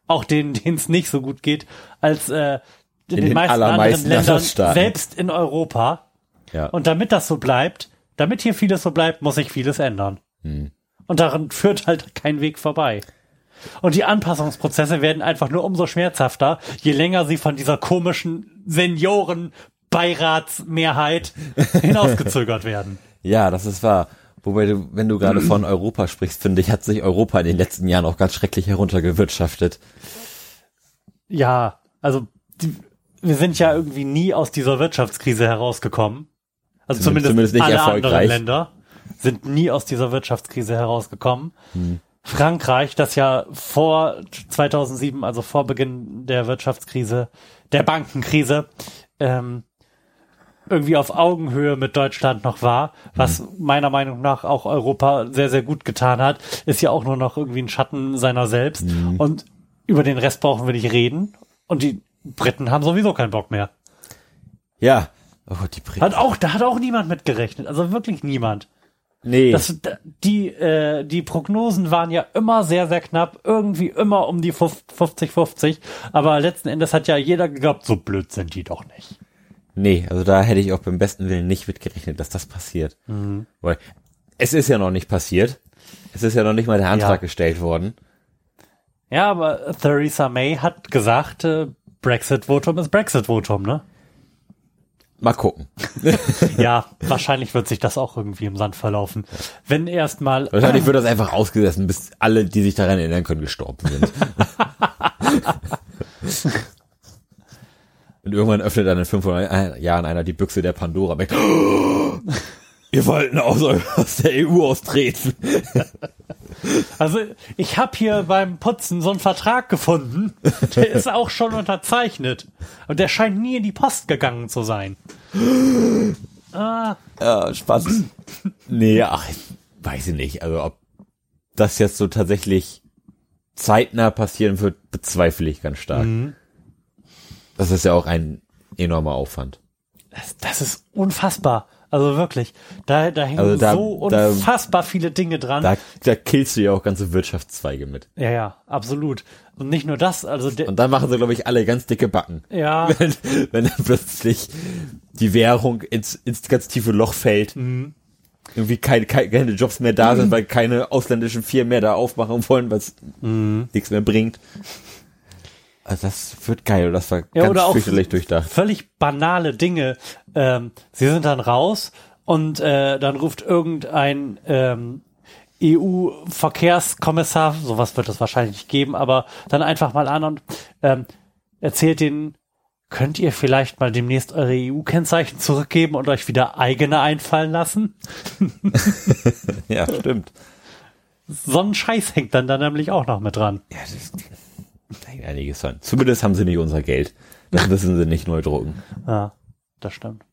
auch denen, (laughs) denen es nicht so gut geht, als äh, in, den, den meisten anderen Ländern, selbst in Europa. Ja. Und damit das so bleibt, damit hier vieles so bleibt, muss sich vieles ändern. Hm. Und daran (laughs) führt halt kein Weg vorbei. Und die Anpassungsprozesse werden einfach nur umso schmerzhafter, je länger sie von dieser komischen Seniorenbeiratsmehrheit hinausgezögert werden. (laughs) ja, das ist wahr. Wobei du, wenn du gerade von Europa sprichst, finde ich, hat sich Europa in den letzten Jahren auch ganz schrecklich heruntergewirtschaftet. Ja, also die, wir sind ja irgendwie nie aus dieser Wirtschaftskrise herausgekommen. Also zumindest, Zumindest nicht alle erfolgreich. anderen Länder sind nie aus dieser Wirtschaftskrise herausgekommen. Frankreich, das ja vor 2007, also vor Beginn der Wirtschaftskrise, der Bankenkrise, ähm, irgendwie auf Augenhöhe mit Deutschland noch war, was meiner Meinung nach auch Europa sehr, sehr gut getan hat, ist ja auch nur noch irgendwie ein Schatten seiner selbst. Und über den Rest brauchen wir nicht reden. Und die Briten haben sowieso keinen Bock mehr. Ja. Oh Gott, die Briten. Hat auch, da hat auch niemand mit gerechnet. Also wirklich niemand. nee. Das, die, äh, die Prognosen waren ja immer sehr, sehr knapp, irgendwie immer um die 50-50, aber letzten Endes hat ja jeder geglaubt, so blöd sind die doch nicht. Nee, also da hätte ich auch beim besten Willen nicht mitgerechnet, dass das passiert. Weil es ist ja noch nicht passiert. Es ist ja noch nicht mal der Antrag Ja. gestellt worden. Ja, aber Theresa May hat gesagt, äh, Brexit-Votum ist Brexit-Votum, ne? Mal gucken. (laughs) (laughs) Ja, wahrscheinlich wird sich das auch irgendwie im Sand verlaufen. Wenn erstmal, Wahrscheinlich wird das einfach ausgesessen, bis alle, die sich daran erinnern können, gestorben sind. (laughs) Und irgendwann öffnet dann in 500 Jahren einer die Büchse der Pandora weg. Wir wollten aus, aus der EU austreten. (laughs) also ich habe hier beim Putzen so einen Vertrag gefunden, der (laughs) ist auch schon unterzeichnet und der scheint nie in die Post gegangen zu sein. Ah, Ja, Spaß. nee, ach, ich weiß ich nicht. Also ob das jetzt so tatsächlich zeitnah passieren wird, bezweifle ich ganz stark. Das ist ja auch ein enormer Aufwand. das, das ist unfassbar. Also wirklich, da, da hängen Also da- so da- unfassbar viele Dinge dran. Da, da killst du ja auch ganze Wirtschaftszweige mit. ja, ja, absolut. Und nicht nur das, also der, Und dann machen sie, glaube ich, alle ganz dicke Backen. ja, (laughs) Wenn, wenn dann plötzlich die Währung ins, ins ganz tiefe Loch fällt. Irgendwie keine, keine, Jobs mehr da sind, weil keine ausländischen Firmen mehr da aufmachen wollen, weil es nichts mehr bringt. Also das wird geil. Das war Ja, ganz oder auch fürchterlich durchdacht. völlig banale Dinge. Ähm, sie sind dann raus und äh, dann ruft irgendein ähm, EU-Verkehrskommissar, sowas wird es wahrscheinlich nicht geben, aber dann einfach mal an und ähm, erzählt denen, könnt ihr vielleicht mal demnächst eure EU-Kennzeichen zurückgeben und euch wieder eigene einfallen lassen? (laughs) Ja, stimmt. So ein Scheiß hängt dann da nämlich auch noch mit dran. Ja, das einiges an. Zumindest haben sie nicht unser Geld. Das (laughs) müssen sie nicht neu drucken. Ja, das stimmt.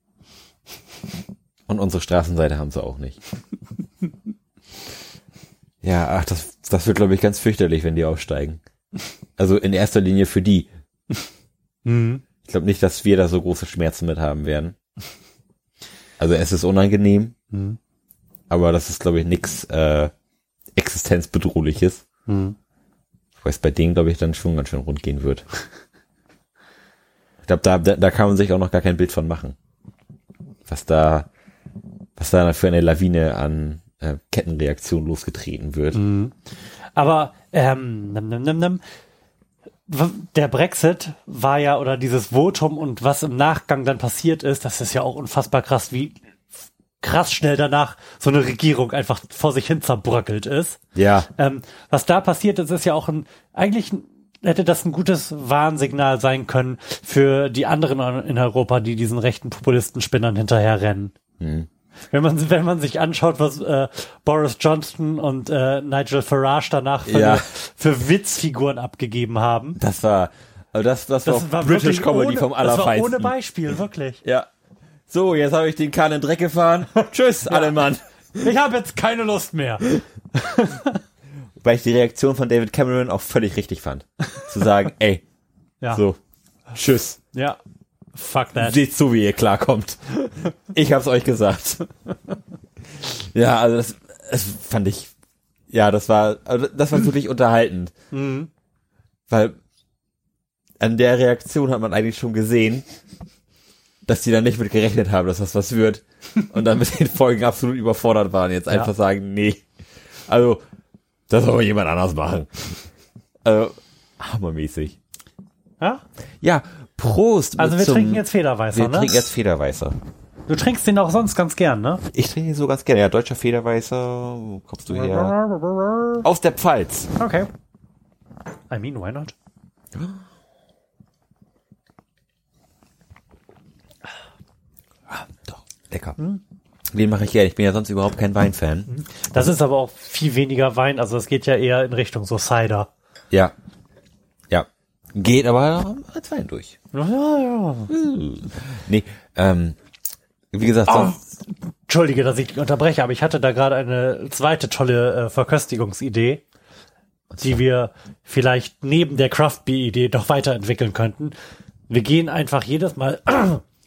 Und unsere Straßenseite haben sie auch nicht. Ja, ach, das, das wird, glaube ich, ganz fürchterlich, wenn die aufsteigen. Also in erster Linie für die. Mhm. Ich glaube nicht, dass wir da so große Schmerzen mit haben werden. Also es ist unangenehm, Mhm. aber das ist, glaube ich, nix äh, existenzbedrohliches. Mhm. Weil es bei denen, glaube ich, dann schon ganz schön rund gehen wird. Ich glaube, da, da, da kann man sich auch noch gar kein Bild von machen. Was da, was da für eine Lawine an äh, Kettenreaktion losgetreten wird. Aber ähm, nimm, nimm, nimm, der Brexit war ja oder dieses Votum und was im Nachgang dann passiert ist, das ist ja auch unfassbar krass, wie krass schnell danach so eine Regierung einfach vor sich hin zerbröckelt ist. Ja, Ähm, was da passiert ist, ist ja auch ein, eigentlich hätte das ein gutes Warnsignal sein können für die anderen in Europa, die diesen rechten Populistenspinnern hinterherrennen. Hm. Wenn man, wenn man sich anschaut, was äh, Boris Johnson und äh, Nigel Farage danach für, Ja. für Witzfiguren abgegeben haben. das war, also das, das, war, auch British Comedy ohne, vom Das war Allerfeinsten. ohne Beispiel, wirklich. Ja. So, jetzt habe ich den Kahn in den Dreck gefahren. (laughs) Tschüss, alle Mann. Ich habe jetzt keine Lust mehr. (laughs) Weil ich die Reaktion von David Cameron auch völlig richtig fand. Zu sagen, ey, (laughs) Ja, so, tschüss. ja. Fuck that. Seht zu, wie ihr klarkommt. Ich hab's euch gesagt. Ja, also das, das fand ich, ja, das war, also das war wirklich unterhaltend. Mhm. Weil an der Reaktion hat man eigentlich schon gesehen, dass die dann nicht mit gerechnet haben, dass das was wird. Und dann mit den Folgen absolut überfordert waren. Jetzt einfach sagen, nee. Also, das soll jemand anders machen. Also, hammermäßig. Ja? Ja, Prost. Also wir zum- trinken jetzt Federweißer, Wir ne? trinken jetzt Federweißer. Du trinkst den auch sonst ganz gern, ne? Ich trinke ihn so ganz gerne. Ja, deutscher Federweißer. Wo kommst du her? Aus der Pfalz. Okay. I mean, why not? (gasps) Lecker. Den mache ich gerne. Ich bin ja sonst überhaupt kein Weinfan. Das ist aber auch viel weniger Wein, also es geht ja eher in Richtung so Cider. Ja. Ja. Geht aber als Wein durch. Ja, ja. Nee, ähm, wie gesagt, Oh, sonst, Entschuldige, dass ich unterbreche, aber ich hatte da gerade eine zweite tolle äh, Verköstigungsidee, die wir vielleicht neben der Craft Beer Idee doch weiterentwickeln könnten. Wir gehen einfach jedes Mal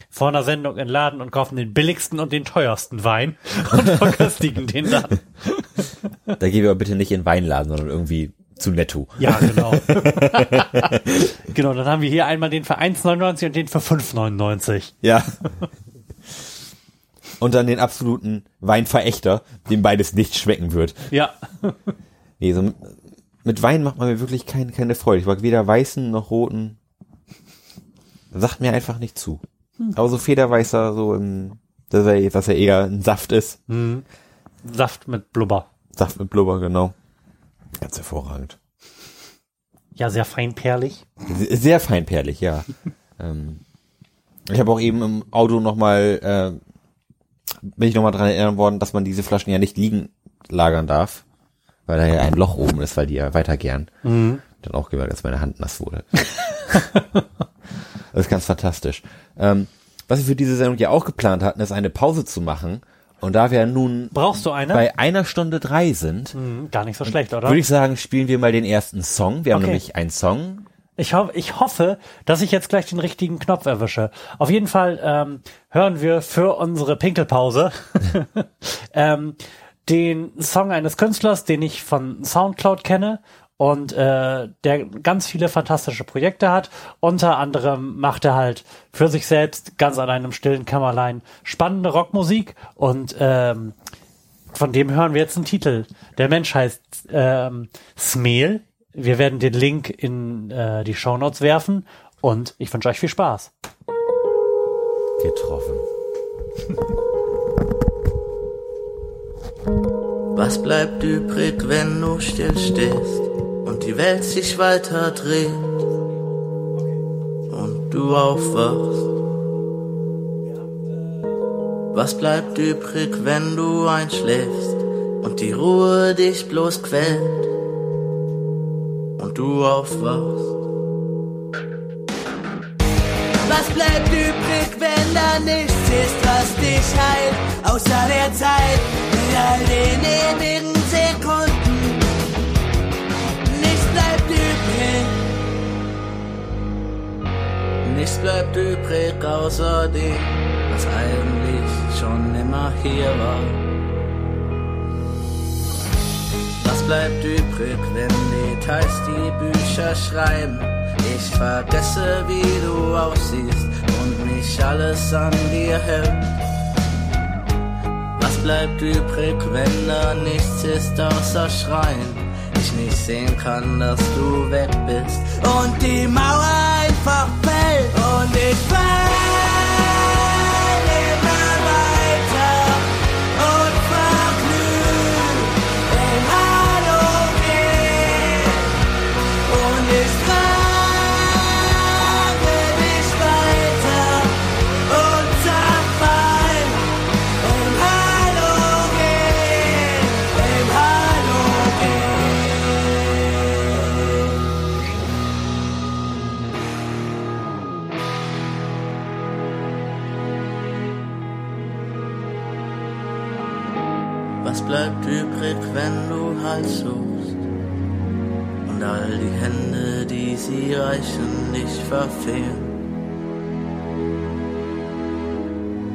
vor einer Sendung in den Laden und kaufen den billigsten und den teuersten Wein (laughs) und verköstigen den dann. da gehen wir aber bitte nicht in den Weinladen, sondern irgendwie zu Netto. Ja, genau. (laughs) genau, dann haben wir hier einmal den für 1,99 und den für 5,99. Ja. Und dann den absoluten Weinverächter, dem beides nicht schmecken wird. Ja. Nee, so mit Wein macht man mir wirklich keine, keine Freude. Ich mag weder weißen noch roten. Sagt mir einfach nicht zu. Aber so Federweißer, so im, dass er, dass er eher ein Saft ist. Saft mit Blubber. Saft mit Blubber, genau. Ganz hervorragend. Ja, sehr feinperlig. Sehr feinperlig, ja. (laughs) ähm, ich habe auch eben im Auto nochmal, äh, bin ich nochmal dran erinnern worden, dass man diese Flaschen ja nicht liegen lagern darf, weil da ja ein Loch oben ist, weil die ja weiter gern. Dann auch gemerkt, dass meine Hand nass wurde. (laughs) das ist ganz fantastisch. Ähm, was wir für diese Sendung ja auch geplant hatten, ist eine Pause zu machen. Und da wir nun Brauchst du eine? bei einer Stunde drei sind, Hm, Gar nicht so schlecht, oder? würde ich sagen, spielen wir mal den ersten Song. Wir haben Okay. nämlich einen Song. Ich, ho ich hoffe, dass ich jetzt gleich den richtigen Knopf erwische. Auf jeden Fall ähm, hören wir für unsere Pinkelpause (laughs) (laughs) ähm, den Song eines Künstlers, den ich von Soundcloud kenne und äh, der ganz viele fantastische Projekte hat. Unter anderem macht er halt für sich selbst ganz an einem stillen Kämmerlein spannende Rockmusik und ähm, von dem hören wir jetzt einen Titel. Der Mensch heißt ähm, Smeel. Wir werden den Link in äh, die Shownotes werfen und ich wünsche euch viel Spaß. Getroffen. Was bleibt übrig, wenn du still stehst und die Welt sich weiter dreht und du aufwachst? Was bleibt übrig, wenn du einschläfst und die Ruhe dich bloß quält und du aufwachst? Was bleibt übrig, wenn da nichts ist, was dich heilt, außer der Zeit mit all den ewigen Sekunden? Nichts bleibt übrig außer dem, was eigentlich schon immer hier war. Was bleibt übrig, wenn Details die Bücher schreiben? Ich vergesse, wie du aussiehst und mich alles an dir hält. Was bleibt übrig, wenn da nichts ist außer Schreien? Ich nicht sehen kann, dass du weg bist und die Mauer einfach fällt und ich fall die reichen, dich verfehlen.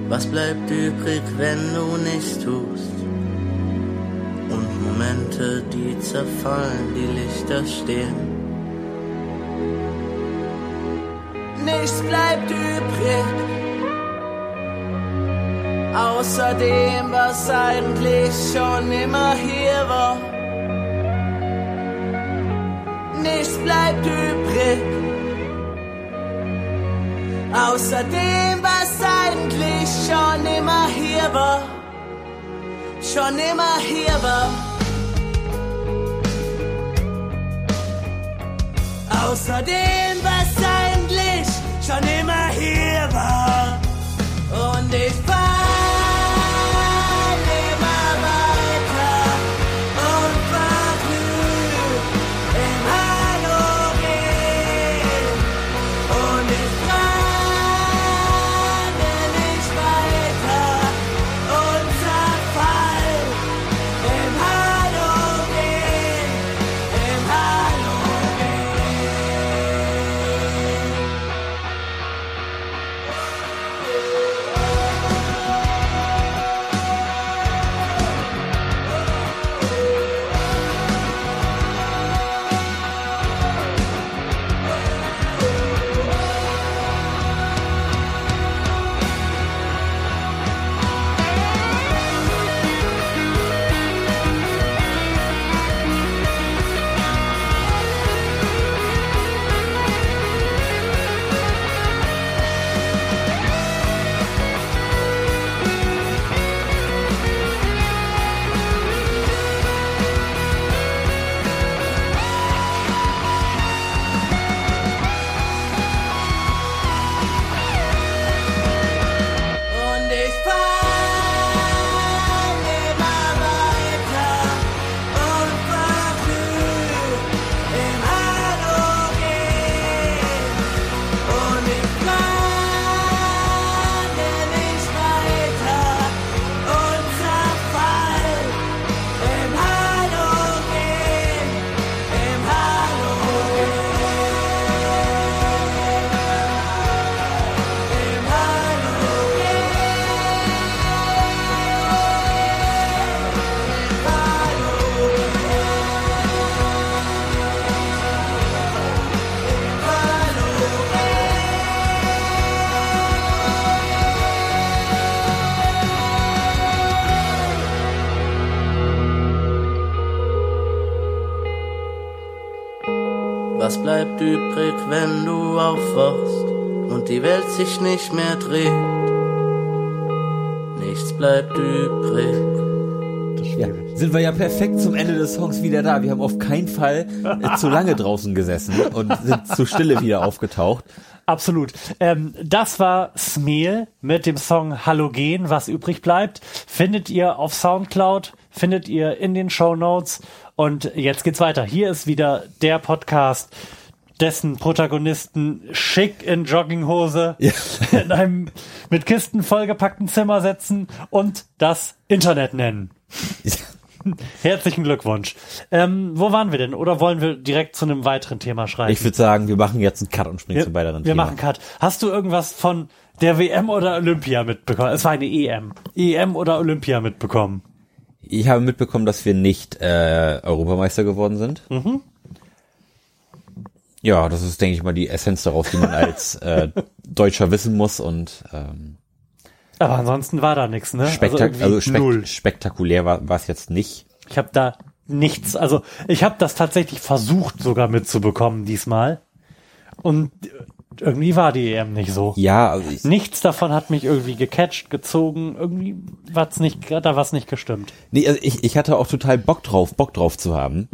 Was bleibt übrig, wenn du nichts tust? Und Momente, die zerfallen, die Lichter stehen. Nichts bleibt übrig, außer dem, was eigentlich schon immer hier war. Nichts bleibt übrig, außer dem, was eigentlich schon immer hier war. Schon immer hier war. Außer dem, was eigentlich schon immer hier war. Und ich aufwachst und die Welt sich nicht mehr dreht? Nichts bleibt übrig. Ja, sind wir ja perfekt zum Ende des Songs wieder da. Wir haben auf keinen Fall äh, zu lange (laughs) draußen gesessen und sind zu Stille wieder aufgetaucht. Absolut. Ähm, das war Smeel mit dem Song Halogen, was übrig bleibt. Findet ihr auf Soundcloud, findet ihr in den Show Notes. Und jetzt geht's weiter. Hier ist wieder der Podcast, dessen Protagonisten schick in Jogginghose Ja. (laughs) in einem mit Kisten vollgepackten Zimmer sitzen und das Internet nennen. (laughs) Herzlichen Glückwunsch. Ähm, wo waren wir denn? Oder wollen wir direkt zu einem weiteren Thema schreiten? Ich würde sagen, wir machen jetzt einen Cut und springen wir, zum weiteren wir Thema. machen Cut. Hast du irgendwas von der WM oder Olympia mitbekommen? Es war eine EM. EM oder Olympia mitbekommen? Ich habe mitbekommen, dass wir nicht äh, Europameister geworden sind. Mhm. Ja, das ist, denke ich mal, die Essenz daraus, die man (laughs) als äh, Deutscher wissen muss und ähm, Aber ansonsten war da nichts, ne? spektak irgendwie also, spek null. spektakulär war es jetzt nicht. Ich habe da nichts. Also ich habe das tatsächlich versucht sogar mitzubekommen diesmal. Und irgendwie war die EM nicht so. Ja, also ich, Nichts davon hat mich irgendwie gecatcht, gezogen. Irgendwie war's nicht, da war's nicht gestimmt. nee, also ich, ich hatte auch total Bock drauf, Bock drauf zu haben.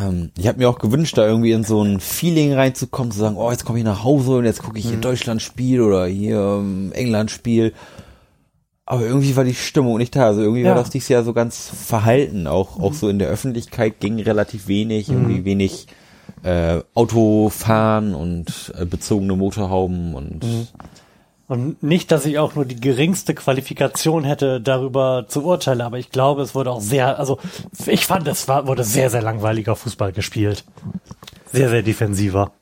Ähm, ich habe mir auch gewünscht, da irgendwie in so ein Feeling reinzukommen, zu sagen, oh, jetzt komme ich nach Hause und jetzt gucke ich hier Deutschland-Spiel oder hier ähm, England-Spiel. Aber irgendwie war die Stimmung nicht da. Also irgendwie Ja. war das dieses Jahr so ganz verhalten. Auch, auch so in der Öffentlichkeit ging relativ wenig, irgendwie wenig äh, Autofahren und äh, bezogene Motorhauben und Und nicht, dass ich auch nur die geringste Qualifikation hätte, darüber zu urteilen, aber ich glaube, es wurde auch sehr, also ich fand, es war, wurde sehr, sehr langweiliger Fußball gespielt. Sehr, sehr defensiver.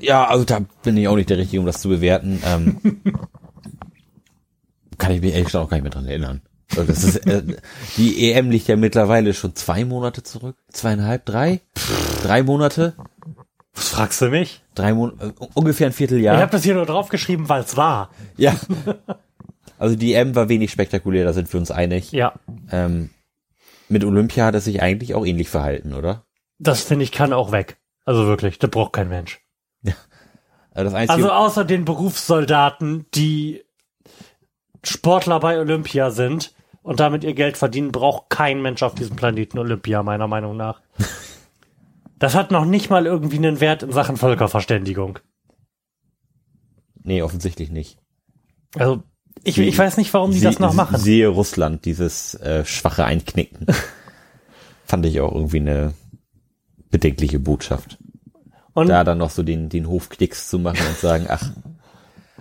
Ja, also da bin ich auch nicht der Richtige, um das zu bewerten. Ähm, (laughs) kann ich mich ehrlich gesagt auch gar nicht mehr dran erinnern. Also Das ist, äh, die EM liegt ja mittlerweile schon zwei Monate zurück. Zweieinhalb, drei? Drei Monate? Was fragst du mich? Drei Monate, äh, ungefähr ein Ich Vierteljahr. habe das hier nur draufgeschrieben, weil es war. (laughs) Ja. Also die EM war wenig spektakulär, da sind wir uns einig. Ja. Ähm, mit Olympia hat es sich eigentlich auch ähnlich verhalten, oder? Das finde ich kann auch weg. Also wirklich, das braucht kein Mensch. Also das einzige, Also außer den Berufssoldaten, die Sportler bei Olympia sind und damit ihr Geld verdienen, braucht kein Mensch auf diesem Planeten Olympia, meiner Meinung nach. (laughs) Das hat noch nicht mal irgendwie einen Wert in Sachen Völkerverständigung. nee, offensichtlich nicht. Also ich, ich weiß nicht, warum die Sie- das noch machen. Siehe Russland, dieses äh, schwache Einknicken. (laughs) Fand ich auch irgendwie eine bedenkliche Botschaft. Und Da dann noch so den, den Hofknicks zu machen und sagen, ach,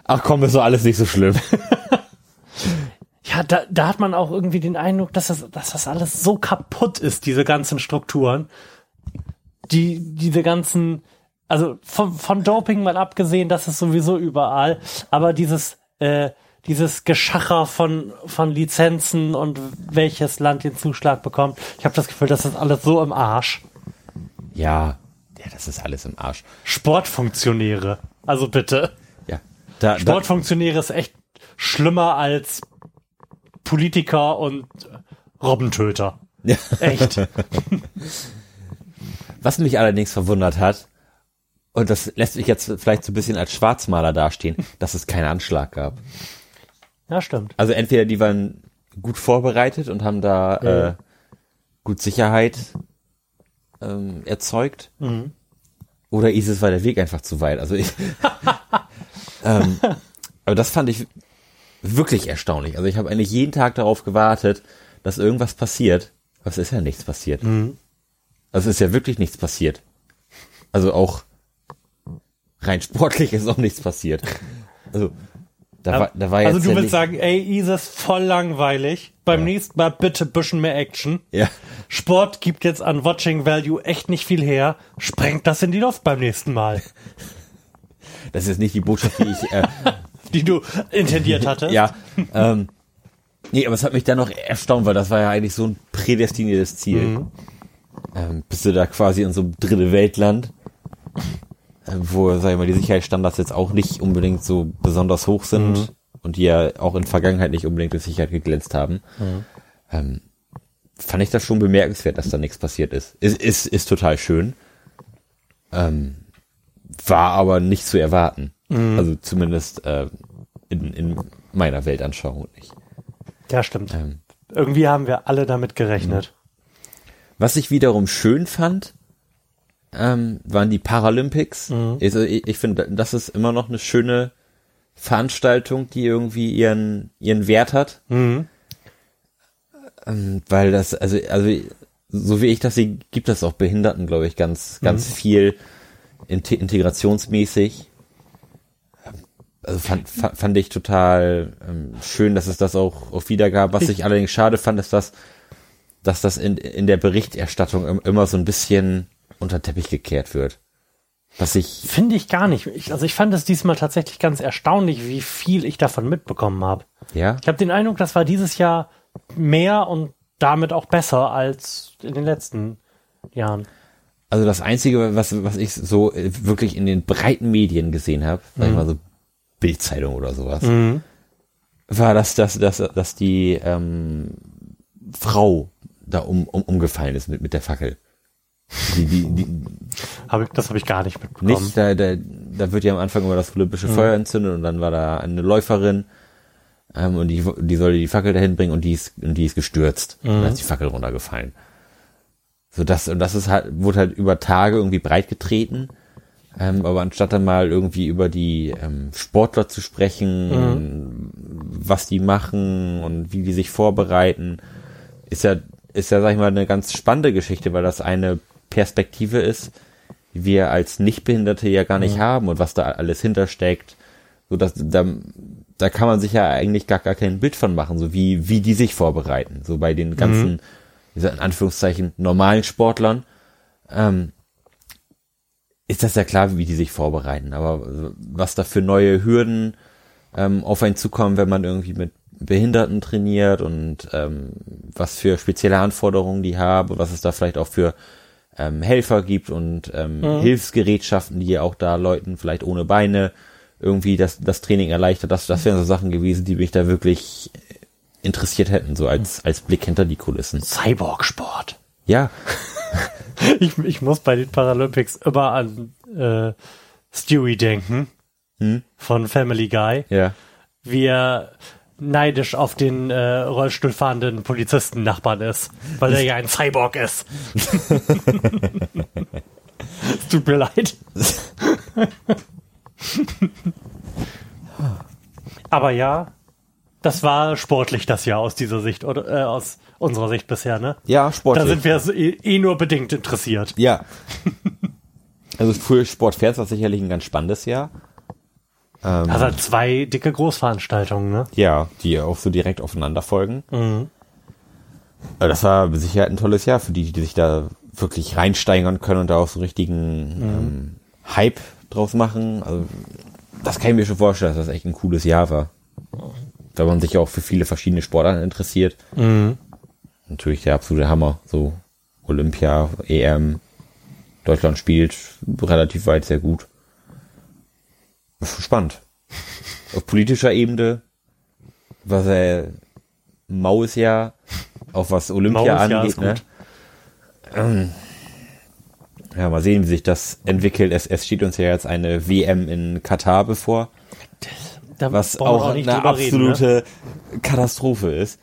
ach komm, ist doch alles nicht so schlimm. (laughs) ja, da, da hat man auch irgendwie den Eindruck, dass das, dass das alles so kaputt ist, diese ganzen Strukturen. Die, diese ganzen, also von, von Doping mal abgesehen, das ist sowieso überall, aber dieses, äh, dieses Geschacher von, von Lizenzen und welches Land den Zuschlag bekommt, ich habe das Gefühl, das ist alles so im Arsch. Ja, ja, das ist alles im Arsch. Sportfunktionäre, also bitte. Ja, da, da, Sportfunktionäre ist echt schlimmer als Politiker und Robbentöter. Ja. Echt. (laughs) was mich allerdings verwundert hat, und das lässt mich jetzt vielleicht so ein bisschen als Schwarzmaler dastehen, dass es keinen Anschlag gab. Ja, stimmt. Also entweder die waren gut vorbereitet und haben da äh, gut Sicherheit ähm, erzeugt, oder ISIS war der Weg einfach zu weit. Also ich, (laughs) ähm, aber das fand ich wirklich erstaunlich. Also ich habe eigentlich jeden Tag darauf gewartet, dass irgendwas passiert. Aber es ist ja nichts passiert. Also es ist ja wirklich nichts passiert. Also auch rein sportlich ist auch nichts passiert. Also da war, da war jetzt also du ja willst sagen, ey, ISIS voll langweilig. Beim nächsten Mal bitte bisschen mehr Action. ja, Sport gibt jetzt an Watching Value echt nicht viel her. Sprengt das in die Luft beim nächsten Mal, (laughs) das ist nicht die Botschaft, die ich äh, (laughs) die du intendiert (laughs) hattest. Ja. ähm, nee, aber es hat mich dann noch erstaunt, weil das war ja eigentlich so ein prädestiniertes Ziel. Ähm, bist du da quasi in so einem dritte Weltland, äh, wo, sag ich mal, die Sicherheitsstandards jetzt auch nicht unbedingt so besonders hoch sind und die ja auch in Vergangenheit nicht unbedingt durch Sicherheit geglänzt haben. Ähm, fand ich das schon bemerkenswert, dass da nichts passiert ist. Ist, ist, ist total schön. Ähm, war aber nicht zu erwarten. Also zumindest äh, in, in meiner Weltanschauung nicht. Ja, stimmt. Ähm, Irgendwie haben wir alle damit gerechnet. Was ich wiederum schön fand, ähm, waren die Paralympics. Also ich, ich finde, das ist immer noch eine schöne Veranstaltung, die irgendwie ihren, ihren Wert hat. Mhm. Ähm, weil das, also, also, so wie ich das sehe, gibt das auch Behinderten, glaube ich, ganz, ganz viel inte integrationsmäßig. Also fand, fa- fand ich total ähm, schön, dass es das auch, auch wieder gab. Was ich allerdings schade fand, ist, dass, dass das in, in der Berichterstattung im- immer so ein bisschen unter den Teppich gekehrt wird. Was ich, Finde ich gar nicht. Ich, also ich fand es diesmal tatsächlich ganz erstaunlich, wie viel ich davon mitbekommen habe. ja, Ich habe den Eindruck, das war dieses Jahr mehr und damit auch besser als in den letzten Jahren. also das Einzige, was, was ich so wirklich in den breiten Medien gesehen habe, sag ich mal so Bildzeitung oder sowas, war, dass, dass, dass, dass die ähm, Frau da um, um, umgefallen ist mit, mit der Fackel. Die, die, die, Hab ich, das habe ich gar nicht mitbekommen. nicht, da, da, da wird ja am Anfang immer das olympische Feuer entzündet und dann war da eine Läuferin ähm, und die, die sollte die Fackel dahin bringen und die ist, und die ist gestürzt. Und dann ist die Fackel runtergefallen. So das, und das ist halt, wurde halt über Tage irgendwie breit getreten. Ähm, aber anstatt dann mal irgendwie über die ähm, Sportler zu sprechen, was die machen und wie die sich vorbereiten, ist ja, ist ja, sag ich mal, eine ganz spannende Geschichte, weil das eine Perspektive ist, die wir als Nichtbehinderte ja gar nicht haben und was da alles hintersteckt. So dass da, da kann man sich ja eigentlich gar, gar kein Bild von machen, so wie, wie die sich vorbereiten. So bei den ganzen, dieser in Anführungszeichen normalen Sportlern, ähm, ist das ja klar, wie die sich vorbereiten. Aber was da für neue Hürden ähm, auf einen zukommen, wenn man irgendwie mit Behinderten trainiert und ähm, was für spezielle Anforderungen die haben und was es da vielleicht auch für ähm, Helfer gibt und ähm, Hilfsgerätschaften, die ja auch da Leuten vielleicht ohne Beine irgendwie das, das Training erleichtert. Das, das wären so Sachen gewesen, die mich da wirklich interessiert hätten, so als, als Blick hinter die Kulissen. Cyborg-Sport. Ja, (laughs) Ich, ich muss bei den Paralympics immer an äh, Stewie denken Hm? von Family Guy, ja. wie er neidisch auf den äh, Rollstuhl fahrenden Polizisten-Nachbarn ist, weil er ja ein Cyborg ist. Es Tut mir leid. Aber ja, das war sportlich das Jahr aus dieser Sicht oder äh, aus unserer Sicht bisher, ne? Ja, Da sportlich. sind wir eh, eh nur bedingt interessiert. Ja. Also für Sportfans war sicherlich ein ganz spannendes Jahr. Ähm, Also zwei dicke Großveranstaltungen, ne? ja, die auch so direkt aufeinander folgen. Mhm. Das war mit Sicherheit ein tolles Jahr für die, die sich da wirklich reinsteigern können und da auch so einen richtigen ähm, Hype draus machen. Also das kann ich mir schon vorstellen, dass das echt ein cooles Jahr war. Da man sich auch für viele verschiedene Sportarten interessiert. Natürlich der absolute Hammer. So Olympia, EM, Deutschland spielt relativ weit sehr gut. Ist spannend. Auf politischer Ebene war sehr maues Jahr, auch was Olympia angeht. ist Ne? Ähm, ja, mal sehen, wie sich das entwickelt. Es, es steht uns ja jetzt eine WM in Katar bevor, Da was auch nicht eine drüber reden, ne? absolute Katastrophe ist.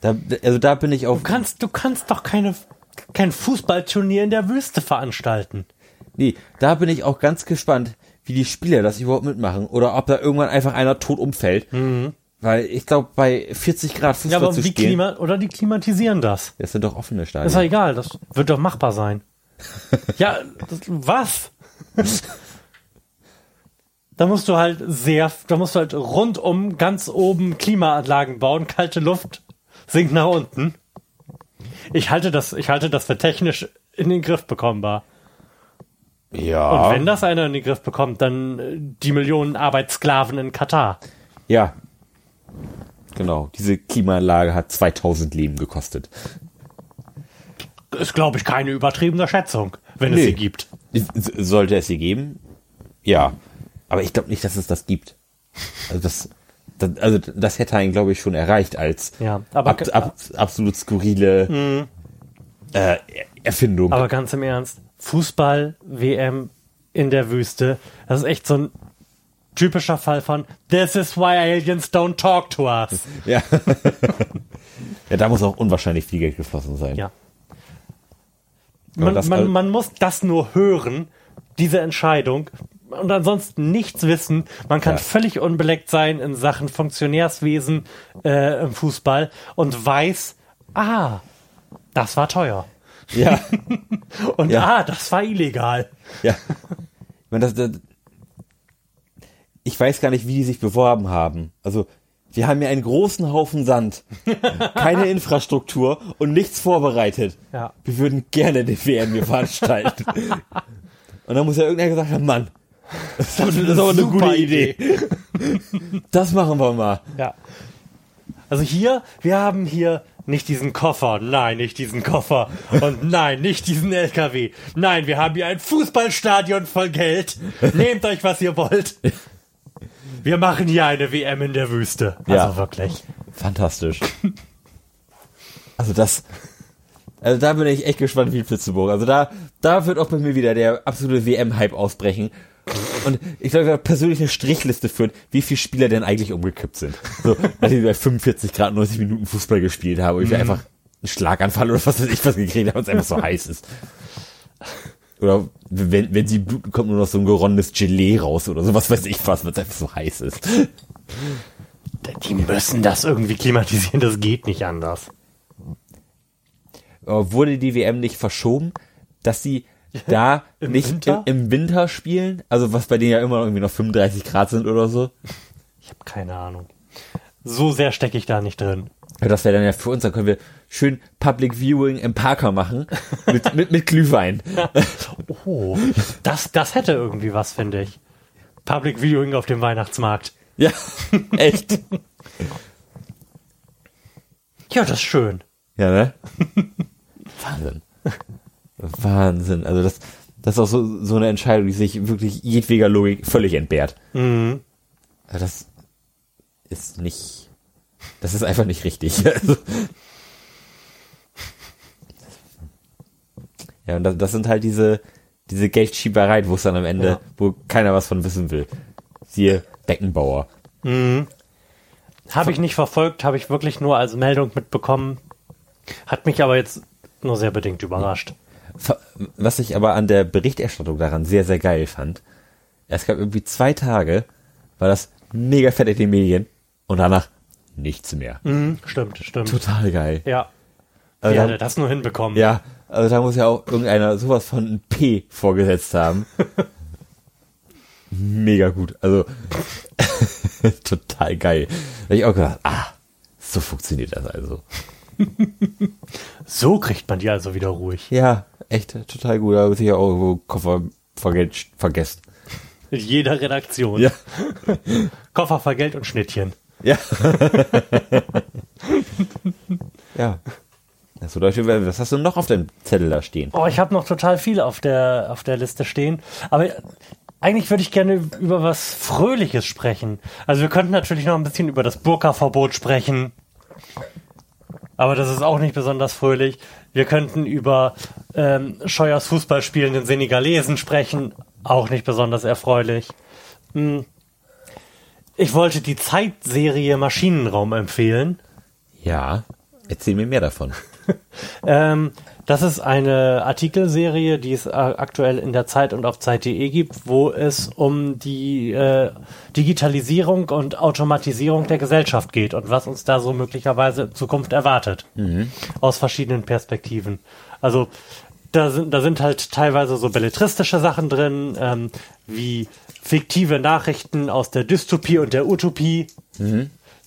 Da, also da bin ich auf Du kannst, du kannst doch keine, kein Fußballturnier in der Wüste veranstalten. Nee, da bin ich auch ganz gespannt, wie die Spieler das überhaupt mitmachen oder ob da irgendwann einfach einer tot umfällt. Weil ich glaube, bei 40 Grad Fußball Mhm. Ja, aber zu wie spielen, Klima, oder die klimatisieren das. das sind doch offene Ist doch Stadien. egal, das wird doch machbar sein. (laughs) ja, das, was? Da musst du halt sehr, da musst du halt rundum ganz oben Klimaanlagen bauen, kalte Luft sinkt nach unten. Ich halte das, ich halte das für technisch in den Griff bekommbar. Ja, Und wenn das einer in den Griff bekommt, dann äh, die Millionen Arbeitssklaven in Katar. ja, genau. Diese Klimaanlage hat 2000 Leben gekostet. Ist, glaube ich, keine übertriebene Schätzung, wenn es Nee. sie gibt. Sollte es sie geben? Ja. Aber ich glaube nicht, dass es das gibt. Also das, das, also das hätte einen, glaube ich, schon erreicht als Ja, aber- ab, ab, absolut skurrile äh, Erfindung. Aber ganz im Ernst, Fußball-WM in der Wüste. Das ist echt so ein typischer Fall von This is why aliens don't talk to us. (laughs) Ja. (laughs) ja, da muss auch unwahrscheinlich viel Geld geflossen sein. Ja. Man, man, man muss das nur hören, diese Entscheidung, und ansonsten nichts wissen. Man kann Ja. völlig unbeleckt sein in Sachen Funktionärswesen äh, im Fußball und weiß, ah, das war teuer. Ja, (laughs) Und Ja. ah, das war illegal. ja. Ich, meine, das, das, ich weiß gar nicht, wie die sich beworben haben. Also, wir haben ja einen großen Haufen Sand, keine (laughs) Infrastruktur und nichts vorbereitet. Ja. Wir würden gerne den WM hier veranstalten. Und dann muss ja irgendeiner gesagt haben, Mann, das ist, das ist aber eine gute Idee. Das machen wir mal. Ja. Also hier, wir haben hier nicht diesen Koffer, nein, nicht diesen Koffer und nein, nicht diesen LKW. Nein, wir haben hier ein Fußballstadion voll Geld. Nehmt euch, was ihr wollt. Wir machen hier eine WM in der Wüste. Also Ja. wirklich. Fantastisch. Also das, also da bin ich echt gespannt wie Plitzeburg. Also da, da wird auch bei mir wieder der absolute WM-Hype ausbrechen. Und ich glaube, ich werde persönlich eine Strichliste führen, wie viele Spieler denn eigentlich umgekippt sind. So, nachdem wir bei 45 Grad 90 Minuten Fußball gespielt haben und wir einfach einen Schlaganfall oder was weiß ich was gekriegt haben, weil es einfach so heiß ist. Oder wenn, wenn sie bluten, kommt nur noch so ein geronnenes Gelee raus oder so, was weiß ich was, weil es einfach so heiß ist. Die müssen das irgendwie klimatisieren, das geht nicht anders. Aber wurde die WM nicht verschoben, dass sie (laughs) da Im nicht Winter? Im, Winter spielen? Also was bei denen ja immer irgendwie noch 35 Grad sind oder so. Ich habe keine Ahnung. So sehr stecke ich da nicht drin. Ja, Das wäre dann ja für uns, dann können wir schön Public Viewing im Parker machen (laughs) mit, mit, mit Glühwein. Oh, das, das hätte irgendwie was, finde ich. Public Viewing auf dem Weihnachtsmarkt. Ja, (laughs) echt. Ja, das ist schön. Ja, ne? Wahnsinn. Wahnsinn. Also das, das ist auch so, so eine Entscheidung, die sich wirklich jedweder Logik völlig entbehrt. Mhm. Also das ist nicht, das ist einfach nicht richtig. (laughs) Also, ja, und das, das sind halt diese, diese Geldschiebereien, wo es dann am Ende, Ja. wo keiner was von wissen will. Siehe Beckenbauer. Habe ich nicht verfolgt, habe ich wirklich nur als Meldung mitbekommen. Hat mich aber jetzt nur sehr bedingt überrascht. Ver- Was ich aber an der Berichterstattung daran sehr, sehr geil fand, es gab irgendwie zwei Tage, war das mega fett in den Medien und danach nichts mehr. Mhm, stimmt, stimmt. Total geil. Ja. Also Wie hat er das nur hinbekommen? Ja, also da muss ja auch irgendeiner sowas von ein P vorgesetzt haben. (laughs) Mega gut. Also (laughs) total geil. Da hab ich auch gedacht, ah, so funktioniert das also. (laughs) So kriegt man die also wieder ruhig. Ja, echt total gut. Da habe ich ja auch irgendwo Koffer verge- vergessen. In jeder Redaktion. Ja. (laughs) Koffer, Vergelt und Schnittchen. Ja. (laughs) ja. So, Leute, was hast du noch auf deinem Zettel da stehen? Oh, ich habe noch total viel auf der, auf der Liste stehen. Aber eigentlich würde ich gerne über was Fröhliches sprechen. Also wir könnten natürlich noch ein bisschen über das Burka-Verbot sprechen. Aber das ist auch nicht besonders fröhlich. Wir könnten über ähm, Scheuers Fußball spielenden Senegalesen sprechen. Auch nicht besonders erfreulich. Hm. Ich wollte die Zeitserie Maschinenraum empfehlen. Ja, erzähl mir mehr davon. (laughs) Ähm, das ist eine Artikelserie, die es äh, aktuell in der Zeit und auf Zeit.de gibt, wo es um die äh, Digitalisierung und Automatisierung der Gesellschaft geht und was uns da so möglicherweise in Zukunft erwartet. Aus verschiedenen Perspektiven. Also da sind, da sind halt teilweise so belletristische Sachen drin, ähm, wie fiktive Nachrichten aus der Dystopie und der Utopie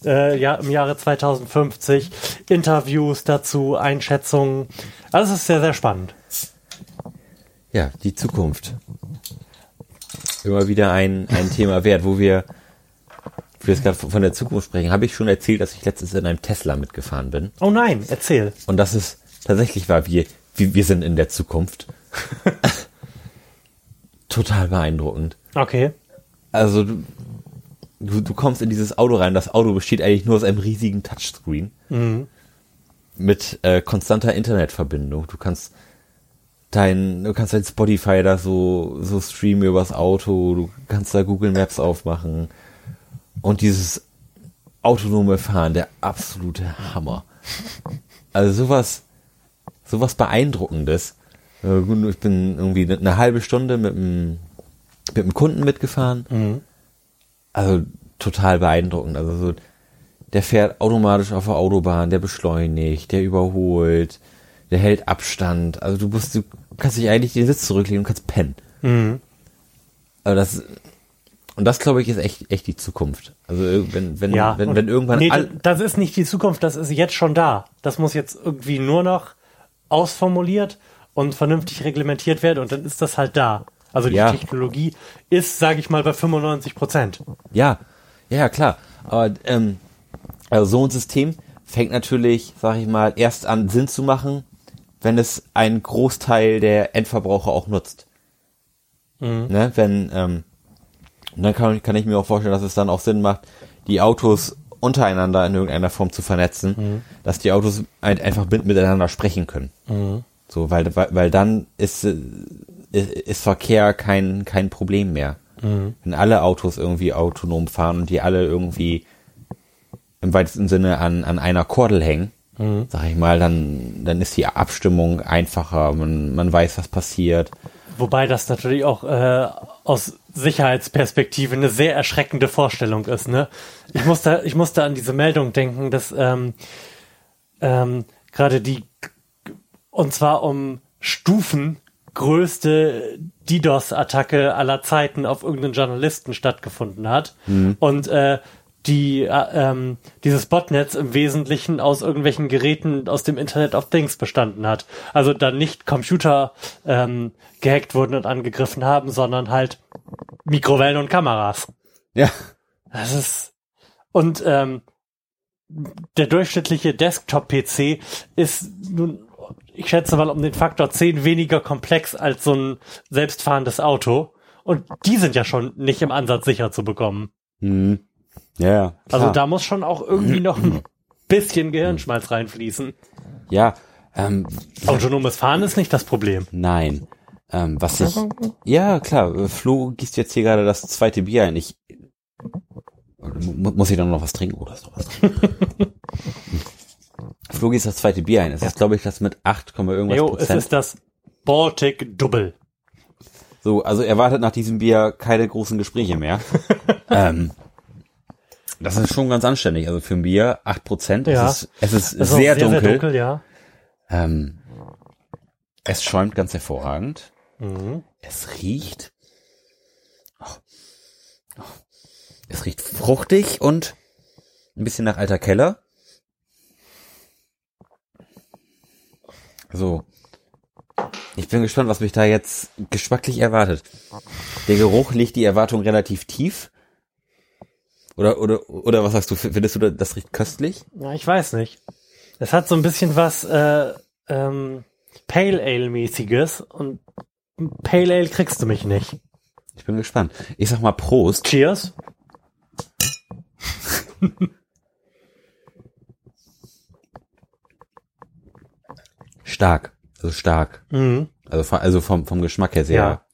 äh, ja, im Jahre 2050, Interviews dazu, Einschätzungen. Also es ist sehr, sehr spannend. Ja, die Zukunft. Immer wieder ein, ein Thema wert, wo wir, wo wir jetzt gerade von der Zukunft sprechen, habe ich schon erzählt, dass ich letztens in einem Tesla mitgefahren bin. Oh nein, erzähl. Und das ist tatsächlich war, wir, wir, wir sind in der Zukunft. (laughs) Total beeindruckend. Okay. Also du, du, kommst in dieses Auto rein, das Auto besteht eigentlich nur aus einem riesigen Touchscreen mit äh, konstanter Internetverbindung. Du kannst dein, du kannst dein Spotify da so, so streamen übers Auto, du kannst da Google Maps aufmachen. Und dieses autonome Fahren, der absolute Hammer. Also sowas, sowas beeindruckendes. Äh, Ich bin irgendwie eine- eine halbe Stunde mit einem, mit einem Kunden mitgefahren. Also total beeindruckend. Also so, der fährt automatisch auf der Autobahn, der beschleunigt, der überholt, der hält Abstand. Also du musst, du kannst dich eigentlich den Sitz zurücklegen und kannst pennen. Aber das, und das glaube ich ist echt, echt die Zukunft. Also wenn, wenn, Ja, wenn, wenn irgendwann nee, das ist nicht die Zukunft, das ist jetzt schon da. Das muss jetzt irgendwie nur noch ausformuliert und vernünftig reglementiert werden und dann ist das halt da. Also die Ja. Technologie ist, sage ich mal, bei 95 Prozent. Ja, ja, klar. Aber ähm, also so ein System fängt natürlich, sag ich mal, erst an Sinn zu machen, wenn es einen Großteil der Endverbraucher auch nutzt. Ne, wenn, ähm, dann kann, kann ich mir auch vorstellen, dass es dann auch Sinn macht, die Autos untereinander in irgendeiner Form zu vernetzen, dass die Autos ein, einfach mit, miteinander sprechen können. So, weil, weil, weil dann ist, äh, ist, ist Verkehr kein, kein Problem mehr. Wenn alle Autos irgendwie autonom fahren und die alle irgendwie im weitesten Sinne an, an einer Kordel hängen, sag ich mal, dann, dann ist die Abstimmung einfacher, man, man weiß, was passiert. Wobei das natürlich auch äh, aus Sicherheitsperspektive eine sehr erschreckende Vorstellung ist. Ne? Ich musste, ich musste an diese Meldung denken, dass ähm, ähm, gerade die, und zwar um Stufen größte DDoS-Attacke aller Zeiten auf irgendeinen Journalisten stattgefunden hat. Und äh, die äh, ähm, dieses Botnetz im Wesentlichen aus irgendwelchen Geräten aus dem Internet of Things bestanden hat. Also dann nicht Computer ähm, gehackt wurden und angegriffen haben, sondern halt Mikrowellen und Kameras. Ja. Das ist und ähm, der durchschnittliche Desktop-PC ist nun, ich schätze mal, um den Faktor 10 weniger komplex als so ein selbstfahrendes Auto. Und die sind ja schon nicht im Ansatz sicher zu bekommen. Hm. Ja. Also klar. da muss schon auch irgendwie noch ein bisschen Gehirnschmalz reinfließen. Ja, ähm, Autonomes Fahren ist nicht das Problem. nein. Ähm, was ich, ja, klar, Flo gießt jetzt hier gerade das zweite Bier ein. Ich, mu- muss ich dann noch was trinken? Oder ist (laughs) noch was drin? Flo gießt das zweite Bier ein. Es ist, glaube ich, das mit 8, irgendwas Jo, es Prozent. ist das Baltic Double. So, also erwartet nach diesem Bier keine großen Gespräche mehr. (laughs) ähm, das ist schon ganz anständig. Also für ein Bier 8 Prozent. Ja. Es ist, es ist ist auch sehr, dunkel. sehr dunkel, ja. Ähm, es schäumt ganz hervorragend. Mhm. Es riecht. Oh. Oh. Es riecht fruchtig und ein bisschen nach alter Keller. So. Ich bin gespannt, was mich da jetzt geschmacklich erwartet. Der Geruch legt die Erwartung relativ tief. Oder, oder, oder was sagst du? Findest du, das riecht köstlich? Ja, ich weiß nicht. Es hat so ein bisschen was äh, ähm, Pale Ale-mäßiges und Pale Ale kriegst du mich nicht. Ich bin gespannt. Ich sag mal Prost. Cheers. (laughs) Stark. Also stark. Mhm. Also, also vom, vom Geschmack her sehr. Ja.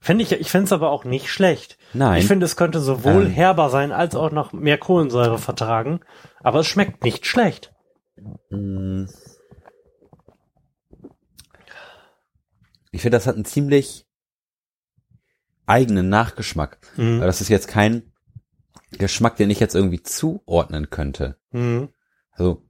Finde ich, ich finde es aber auch nicht schlecht. Nein. Ich finde, es könnte sowohl Ähm. herber sein, als auch noch mehr Kohlensäure vertragen. Aber es schmeckt nicht schlecht. Mm. Ich finde, das hat einen ziemlich eigenen Nachgeschmack. Mhm. Aber das ist jetzt kein Geschmack, den ich jetzt irgendwie zuordnen könnte. Mhm. Also,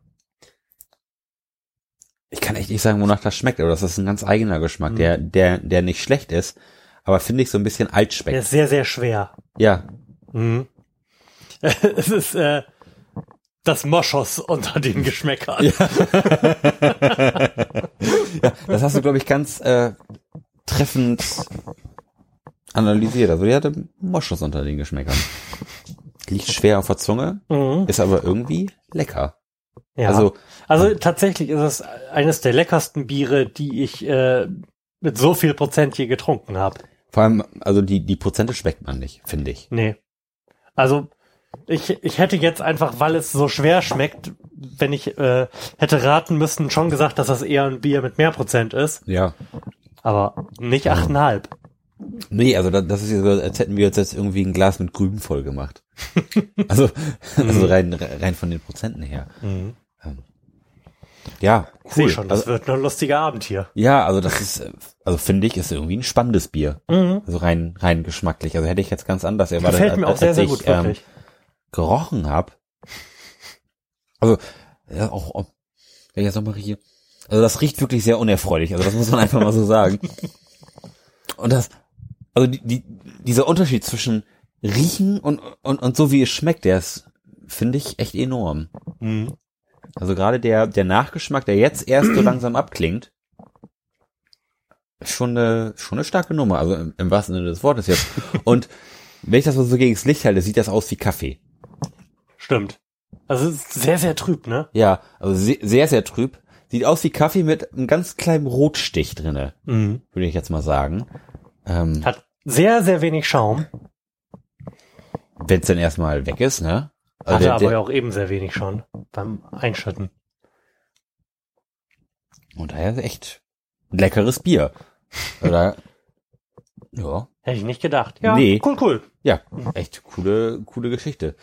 ich kann echt nicht sagen, wonach das schmeckt, aber das ist ein ganz eigener Geschmack, Mhm. der, der, der nicht schlecht ist, aber finde ich so ein bisschen alt Der schmeckt. ist sehr, sehr schwer. Ja, Mhm. (laughs) Es ist äh, das Moschus unter den Geschmäckern. ja, (laughs) das hast du, glaube ich, ganz äh, treffend analysiert. Also, die hatte Moschus unter den Geschmäckern. Liegt schwer auf der Zunge, Mhm. ist aber irgendwie lecker. Ja. Also, Also tatsächlich ist es eines der leckersten Biere, die ich äh, mit so viel Prozent je getrunken habe. vor allem, also die, die Prozente schmeckt man nicht, finde ich. Nee. Also ich, ich hätte jetzt einfach, weil es so schwer schmeckt, wenn ich äh, hätte raten müssen, schon gesagt, dass das eher ein Bier mit mehr Prozent ist, Ja. aber nicht achteinhalb. Nee, also da- das ist ja so, als hätten wir uns jetzt irgendwie ein Glas mit Grüben voll gemacht. (laughs) also, also rein, rein von den Prozenten her. Ähm, ja, Ich sehe cool. schon, das also, wird ein lustiger Abend hier. ja, also das ist, also finde ich, ist irgendwie ein spannendes Bier. Also rein, rein geschmacklich. Also hätte ich jetzt ganz anders erwartet. Gefällt mir als- auch sehr, sehr ich, gut, ähm, wirklich. gerochen habe. Also, ja, auch, auch wenn ich jetzt nochmal hier. Also das riecht wirklich sehr unerfreulich. Also das muss man einfach mal so sagen. (laughs) Und das, also die, die, dieser Unterschied zwischen riechen und, und, und so wie es schmeckt, der ist, finde ich, echt enorm. Mhm. Also gerade der, der Nachgeschmack, der jetzt erst so (clears throat) langsam abklingt, ist schon eine, schon eine starke Nummer. Also im, im wahrsten Sinne des Wortes jetzt. (laughs) Und wenn ich das mal so gegen das Licht halte, sieht das aus wie Kaffee. Stimmt. Also sehr, sehr trüb, ne? Ja, also se sehr, sehr trüb. Sieht aus wie Kaffee mit einem ganz kleinen Rotstich drinne, Mhm. würde ich jetzt mal sagen. Ähm, Hat sehr, sehr wenig Schaum. Wenn es dann erstmal weg ist, ne? Also Hatte aber ja auch eben sehr wenig schon beim Einschütten. und daher ist echt leckeres Bier. Oder, (laughs) ja, Hätte ich nicht gedacht. Ja, Nee. cool, cool. ja, echt coole, coole Geschichte.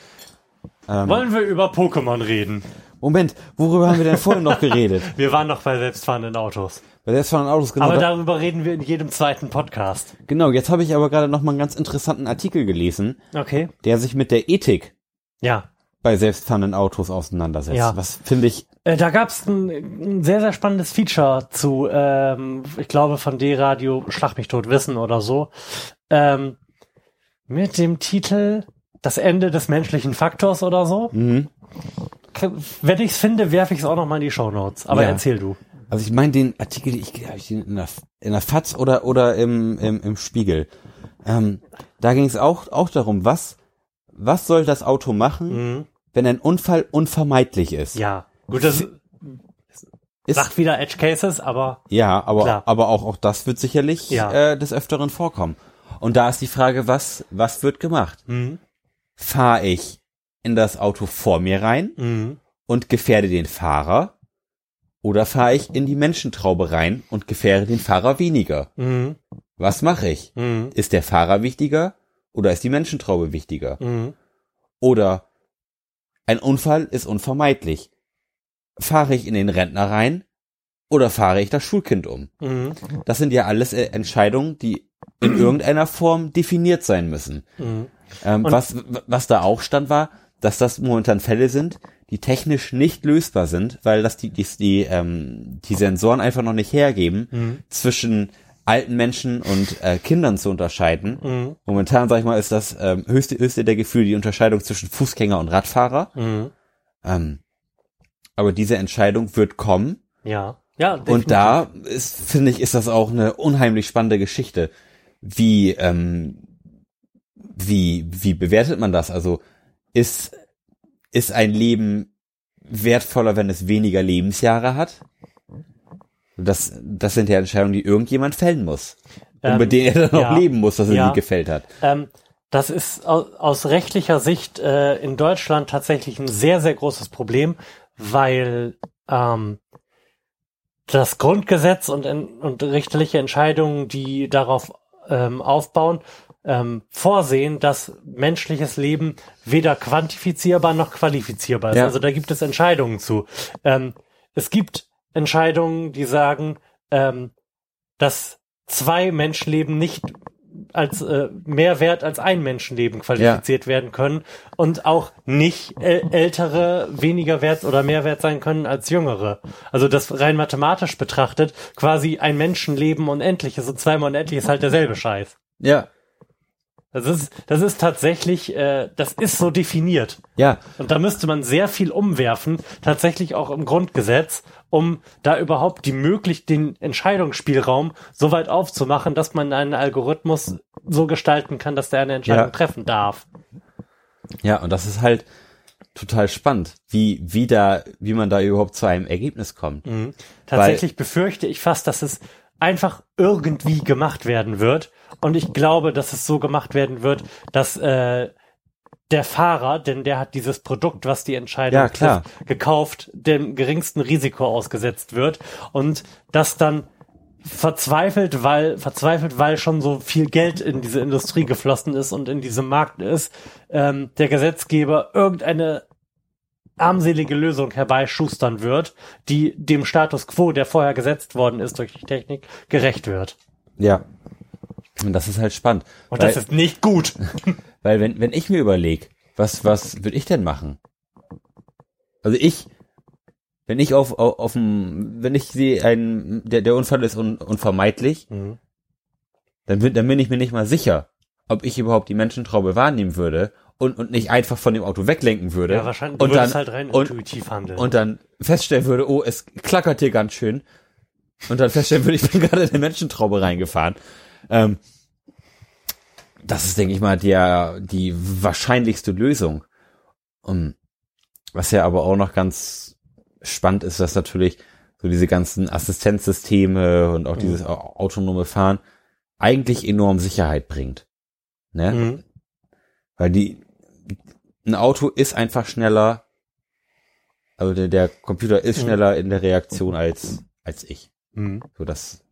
Ähm, Wollen wir über Pokémon reden? Moment, worüber haben wir denn vorhin noch geredet? (laughs) Wir waren noch bei selbstfahrenden Autos. Bei von Autos genau. aber da, darüber reden wir in jedem zweiten Podcast. genau, jetzt habe ich aber gerade noch mal einen ganz interessanten Artikel gelesen, Okay. der sich mit der Ethik Ja. bei selbstfahrenden Autos auseinandersetzt. Ja. Was finde ich Äh, da gab es ein, ein sehr, sehr spannendes Feature zu, ähm, ich glaube, von D-Radio Schlag mich tot wissen oder so. Ähm, mit dem Titel Das Ende des menschlichen Faktors oder so. Mhm. Wenn ich es finde, werfe ich es auch noch mal in die Shownotes. Aber Ja. erzähl du. Also ich meine den Artikel, ich glaube ich den in der, in der FAZ oder oder im im, im Spiegel. Ähm, da ging es auch auch darum, was was soll das Auto machen, Mhm. wenn ein Unfall unvermeidlich ist? Ja. Gut, das Ist, sagt wieder Edge Cases, aber ja, aber Klar. aber auch auch das wird sicherlich Ja. äh, des öfteren vorkommen. Und da ist die Frage, was was wird gemacht? mhm. Fahre ich in das Auto vor mir rein Mhm. und gefährde den Fahrer? Oder fahre ich in die Menschentraube rein und gefährde den Fahrer weniger? Mhm. Was mache ich? Mhm. Ist der Fahrer wichtiger oder ist die Menschentraube wichtiger? Mhm. Oder ein Unfall ist unvermeidlich. Fahre ich in den Rentner rein oder fahre ich das Schulkind um? Mhm. Das sind ja alles äh, Entscheidungen, die in (clears throat) irgendeiner Form definiert sein müssen. Mhm. Ähm, was, was da auch stand war, dass das momentan Fälle sind, die technisch nicht lösbar sind, weil das die, die, die, ähm, die Sensoren einfach noch nicht hergeben, Mhm. zwischen alten Menschen und äh, Kindern zu unterscheiden. Mhm. Momentan, sag ich mal, ist das ähm, höchste, höchste der Gefühle die Unterscheidung zwischen Fußgänger und Radfahrer. Mhm. Ähm, aber diese Entscheidung wird kommen. Ja. Ja. Und da ist, finde ich, ist das auch eine unheimlich spannende Geschichte. Wie, ähm, wie, wie bewertet man das? Also ist, ist ein Leben wertvoller, wenn es weniger Lebensjahre hat? Das, das sind ja Entscheidungen, die irgendjemand fällen muss. Und Ähm, mit denen er dann ja. auch leben muss, dass er Ja. die gefällt hat. Ähm, das ist aus, aus rechtlicher Sicht äh, in Deutschland tatsächlich ein sehr, sehr großes Problem, weil ähm, das Grundgesetz und, und richterliche Entscheidungen, die darauf ähm, aufbauen, ähm, vorsehen, dass menschliches Leben weder quantifizierbar noch qualifizierbar ist. Ja. Also da gibt es Entscheidungen zu. Ähm, es gibt Entscheidungen, die sagen, ähm, dass zwei Menschenleben nicht als äh, mehr wert als ein Menschenleben qualifiziert werden können und auch nicht äh, ältere weniger wert oder mehr wert sein können als jüngere. Also das rein mathematisch betrachtet quasi ein Menschenleben unendlich ist und zweimal unendlich ist halt derselbe Scheiß. Ja. Das ist das ist tatsächlich äh, das ist so definiert Ja. und da müsste man sehr viel umwerfen, tatsächlich auch im Grundgesetz, um da überhaupt die möglich den Entscheidungsspielraum so weit aufzumachen, dass man einen Algorithmus so gestalten kann, dass der eine Entscheidung Ja. treffen darf. Ja, und das ist halt total spannend, wie, wie da, wie man da überhaupt zu einem Ergebnis kommt. Mhm. Tatsächlich befürchte ich fast, dass es einfach irgendwie gemacht werden wird. Und ich glaube, dass es so gemacht werden wird, dass äh, der Fahrer, denn der hat dieses Produkt, was die Entscheidung Ja, klar. trifft, gekauft, dem geringsten Risiko ausgesetzt wird und das dann verzweifelt, weil verzweifelt, weil schon so viel Geld in diese Industrie geflossen ist und in diesem Markt ist, ähm, der Gesetzgeber irgendeine armselige Lösung herbeischustern wird, die dem Status quo, der vorher gesetzt worden ist durch die Technik, gerecht wird. Ja. Und das ist halt spannend. Und weil, das ist nicht gut. (laughs) weil wenn, wenn ich mir überlege, was, was würde ich denn machen? Also ich, wenn ich auf, auf, auf dem, wenn ich sehe, ein, der, der Unfall ist un, unvermeidlich, Mhm. dann bin, dann bin ich mir nicht mal sicher, ob ich überhaupt die Menschentraube wahrnehmen würde und, und nicht einfach von dem Auto weglenken würde. Ja, wahrscheinlich. Und dann, halt rein und, intuitiv handeln. und dann feststellen würde, oh, es klackert hier ganz schön. Und dann feststellen würde, ich bin (laughs) gerade in eine Menschentraube reingefahren. Ähm, das ist, denke ich mal, der, die wahrscheinlichste Lösung. Um, was ja aber auch noch ganz spannend ist, dass natürlich so diese ganzen Assistenzsysteme und auch dieses au- autonome Fahren eigentlich enorm Sicherheit bringt. Ne? Mhm. Weil die, ein Auto ist einfach schneller, also der, der Computer ist Mhm. schneller in der Reaktion als, als ich. Mhm. So, das,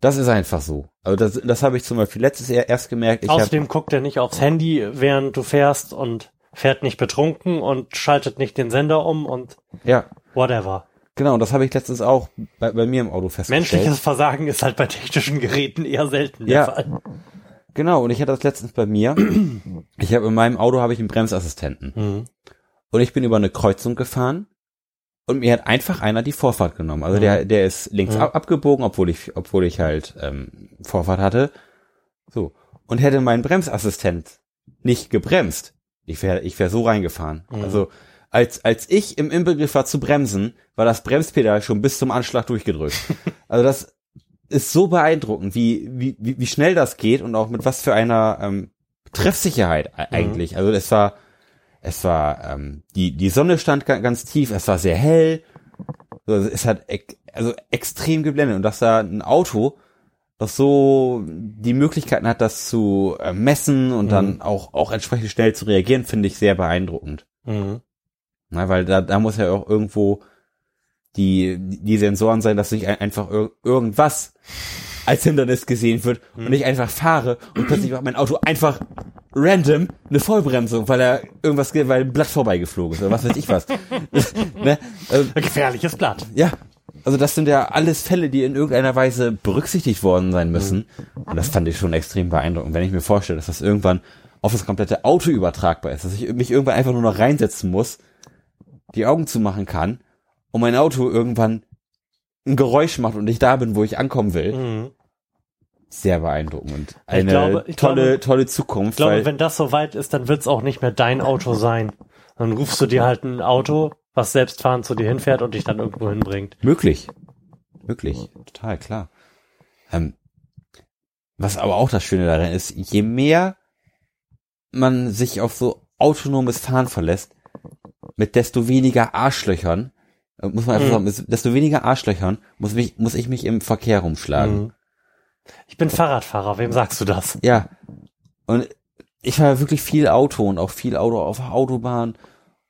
das ist einfach so. Also das, das habe ich zum Beispiel letztes Jahr erst gemerkt. Ich hab, Außerdem guckt er nicht aufs Handy, während du fährst und fährt nicht betrunken und schaltet nicht den Sender um und ja, whatever. genau, und das habe ich letztens auch bei, bei mir im Auto festgestellt. Menschliches Versagen ist halt bei technischen Geräten eher selten der Ja. Fall. Genau, und ich hatte das letztens bei mir. Ich habe in meinem Auto habe ich einen Bremsassistenten. Mhm. Und ich bin über eine Kreuzung gefahren und mir hat einfach einer die Vorfahrt genommen. Also der, der ist links Mhm. ab, abgebogen, obwohl ich, obwohl ich halt ähm, Vorfahrt hatte. So. Und hätte mein Bremsassistent nicht gebremst, ich wäre ich wär so reingefahren. Mhm. Also als, als ich im Inbegriff war zu bremsen, war das Bremspedal schon bis zum Anschlag durchgedrückt. (laughs) also das ist so beeindruckend, wie, wie, wie schnell das geht und auch mit was für einer ähm, Treffsicherheit e- eigentlich. Also es war, es war, ähm, die, die Sonne stand ga- ganz tief, es war sehr hell. Also es hat also extrem geblendet und dass da ein Auto, das so die Möglichkeiten hat, das zu äh, messen und dann auch, auch entsprechend schnell zu reagieren, finde ich sehr beeindruckend. Mhm. Na, weil da, da muss ja auch irgendwo die, die Sensoren sein, dass nicht ein, einfach ir irgendwas als Hindernis gesehen wird und ich einfach fahre und plötzlich macht mein Auto einfach random eine Vollbremsung, weil er irgendwas, ge- weil ein Blatt vorbeigeflogen ist oder was weiß ich was. ne? also, Ein gefährliches Blatt. ja, also das sind ja alles Fälle, die in irgendeiner Weise berücksichtigt worden sein müssen. Und das fand ich schon extrem beeindruckend, wenn ich mir vorstelle, dass das irgendwann auf das komplette Auto übertragbar ist, dass ich mich irgendwann einfach nur noch reinsetzen muss, die Augen zumachen kann und mein Auto irgendwann ein Geräusch macht und ich da bin, wo ich ankommen will. Mhm. Sehr beeindruckend und eine glaube- ich tolle, glaube- tolle Zukunft. Ich glaube, weil, wenn das so weit ist, dann wird's auch nicht mehr dein Auto sein. Dann rufst du dir halt ein Auto, was selbstfahrend zu dir hinfährt und dich dann irgendwo hinbringt. Möglich. Möglich. Total, klar. Ähm, was aber auch das Schöne daran ist, je mehr man sich auf so autonomes Fahren verlässt, mit desto weniger Arschlöchern, äh, muss man einfach Mhm. sagen, desto weniger Arschlöchern muss, mich, muss ich mich im Verkehr rumschlagen. Mhm. Ich bin Fahrradfahrer, wem sagst du das? Ja. Und ich fahre wirklich viel Auto und auch viel Auto auf Autobahn.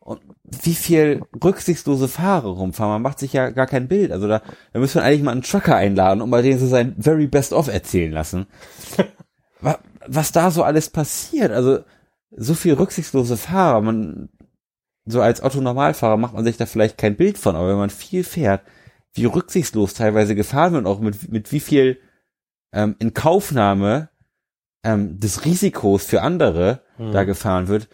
Und wie viel rücksichtslose Fahrer rumfahren, man macht sich ja gar kein Bild. Also da, da müssen wir eigentlich mal einen Trucker einladen und mal den so sein very best of erzählen lassen. (laughs) was, was da so alles passiert, also so viel rücksichtslose Fahrer, man, so als Otto-Normalfahrer macht man sich da vielleicht kein Bild von, aber wenn man viel fährt, wie rücksichtslos teilweise gefahren wird und auch mit, mit wie viel ähm, in Kaufnahme ähm, des Risikos für andere Mhm. da gefahren wird,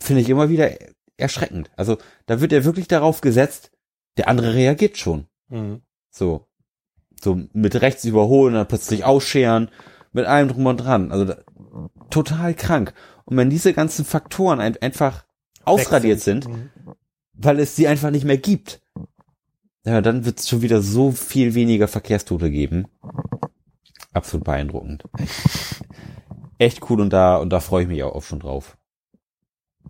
finde ich immer wieder erschreckend. Also da wird ja wirklich darauf gesetzt, der andere reagiert schon. Mhm. So. So mit rechts überholen, dann plötzlich ausscheren, mit allem drum und dran. Also da, total krank. Und wenn diese ganzen Faktoren ein, einfach ausradiert sind, Mhm. weil es sie einfach nicht mehr gibt, ja, dann wird es schon wieder so viel weniger Verkehrstote geben. Absolut beeindruckend. Echt cool und da, und da freue ich mich auch, schon drauf.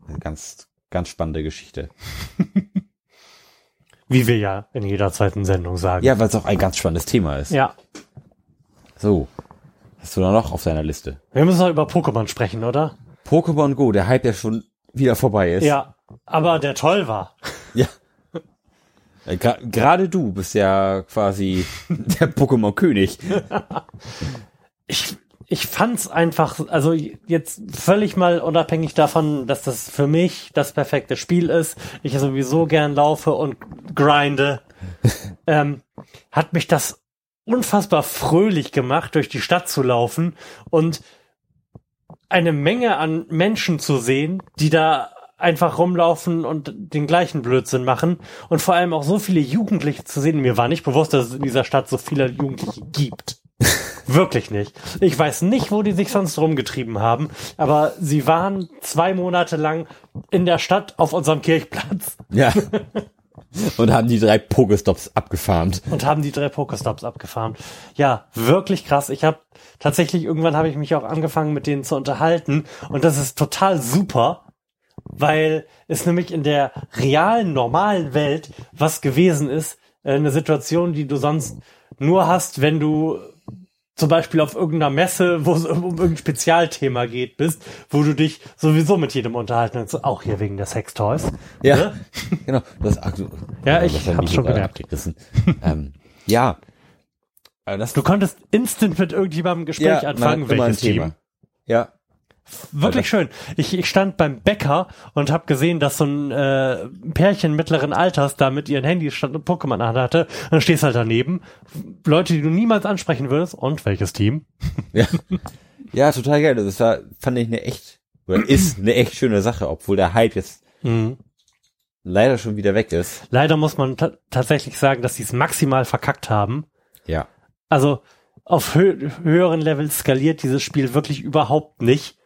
Eine Ganz, ganz spannende Geschichte. (laughs) Wie wir ja in jeder zweiten Sendung sagen. Ja, weil es auch ein ganz spannendes Thema ist. Ja. So. Hast du da noch auf deiner Liste? Wir müssen noch über Pokémon sprechen, oder? Pokémon Go, der Hype ja schon wieder vorbei ist. Ja, aber der toll war. Äh, Gerade du bist ja quasi (laughs) der Pokémon-König. ich, ich fand's einfach, also jetzt völlig mal unabhängig davon, dass das für mich das perfekte Spiel ist, ich sowieso gern laufe und grinde, (laughs) ähm, hat mich das unfassbar fröhlich gemacht, durch die Stadt zu laufen und eine Menge an Menschen zu sehen, die da einfach rumlaufen und den gleichen Blödsinn machen und vor allem auch so viele Jugendliche zu sehen. Mir war nicht bewusst, dass es in dieser Stadt so viele Jugendliche gibt. (laughs) Wirklich nicht. Ich weiß nicht, wo die sich sonst rumgetrieben haben, aber sie waren zwei Monate lang in der Stadt auf unserem Kirchplatz Ja. (laughs) Und haben die drei Pokestops abgefarmt. und haben die drei Pokestops abgefahren. Ja, wirklich krass. Ich habe tatsächlich irgendwann habe ich mich auch angefangen mit denen zu unterhalten und das ist total super, weil es nämlich in der realen normalen Welt was gewesen ist, äh, eine Situation, die du sonst nur hast, wenn du zum Beispiel auf irgendeiner Messe, wo es um irgendein Spezialthema geht, bist, wo du dich sowieso mit jedem unterhalten kannst, auch hier wegen der Sextoys. Ja. Ne? (laughs) Genau. Das, ach, Ja, du ich hast hab's schon gemerkt. ähm, ja. Das Du konntest instant mit irgendjemandem ein Gespräch ja, anfangen, welches Team. Ja. Wirklich schön. Ich, ich stand beim Bäcker und habe gesehen, dass so ein äh, Pärchen mittleren Alters da mit ihren Handys stand und Pokémon an hatte. Und dann stehst halt daneben. Leute, die du niemals ansprechen würdest. Und welches Team? (laughs) Ja. ja, total geil. Das war, fand ich eine echt, oder ist eine echt schöne Sache, obwohl der Hype jetzt Mhm. leider schon wieder weg ist. Leider muss man ta tatsächlich sagen, dass sie es maximal verkackt haben. Ja. Also auf hö höheren Levels skaliert dieses Spiel wirklich überhaupt nicht.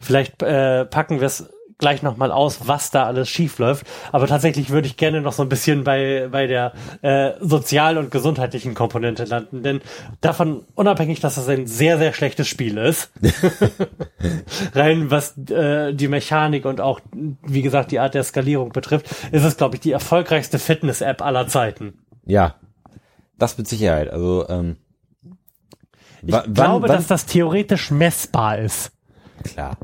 Vielleicht äh, packen wir es gleich nochmal aus, was da alles schief läuft. Aber tatsächlich würde ich gerne noch so ein bisschen bei, bei der äh, sozialen und gesundheitlichen Komponente landen. Denn davon unabhängig, dass das ein sehr, sehr schlechtes Spiel ist, (laughs) rein was äh, die Mechanik und auch, wie gesagt, die Art der Skalierung betrifft, ist es, glaube ich, die erfolgreichste Fitness-App aller Zeiten. Ja. Das mit Sicherheit. Also, ähm, Ich wann- glaube, wann- dass das theoretisch messbar ist. Klar.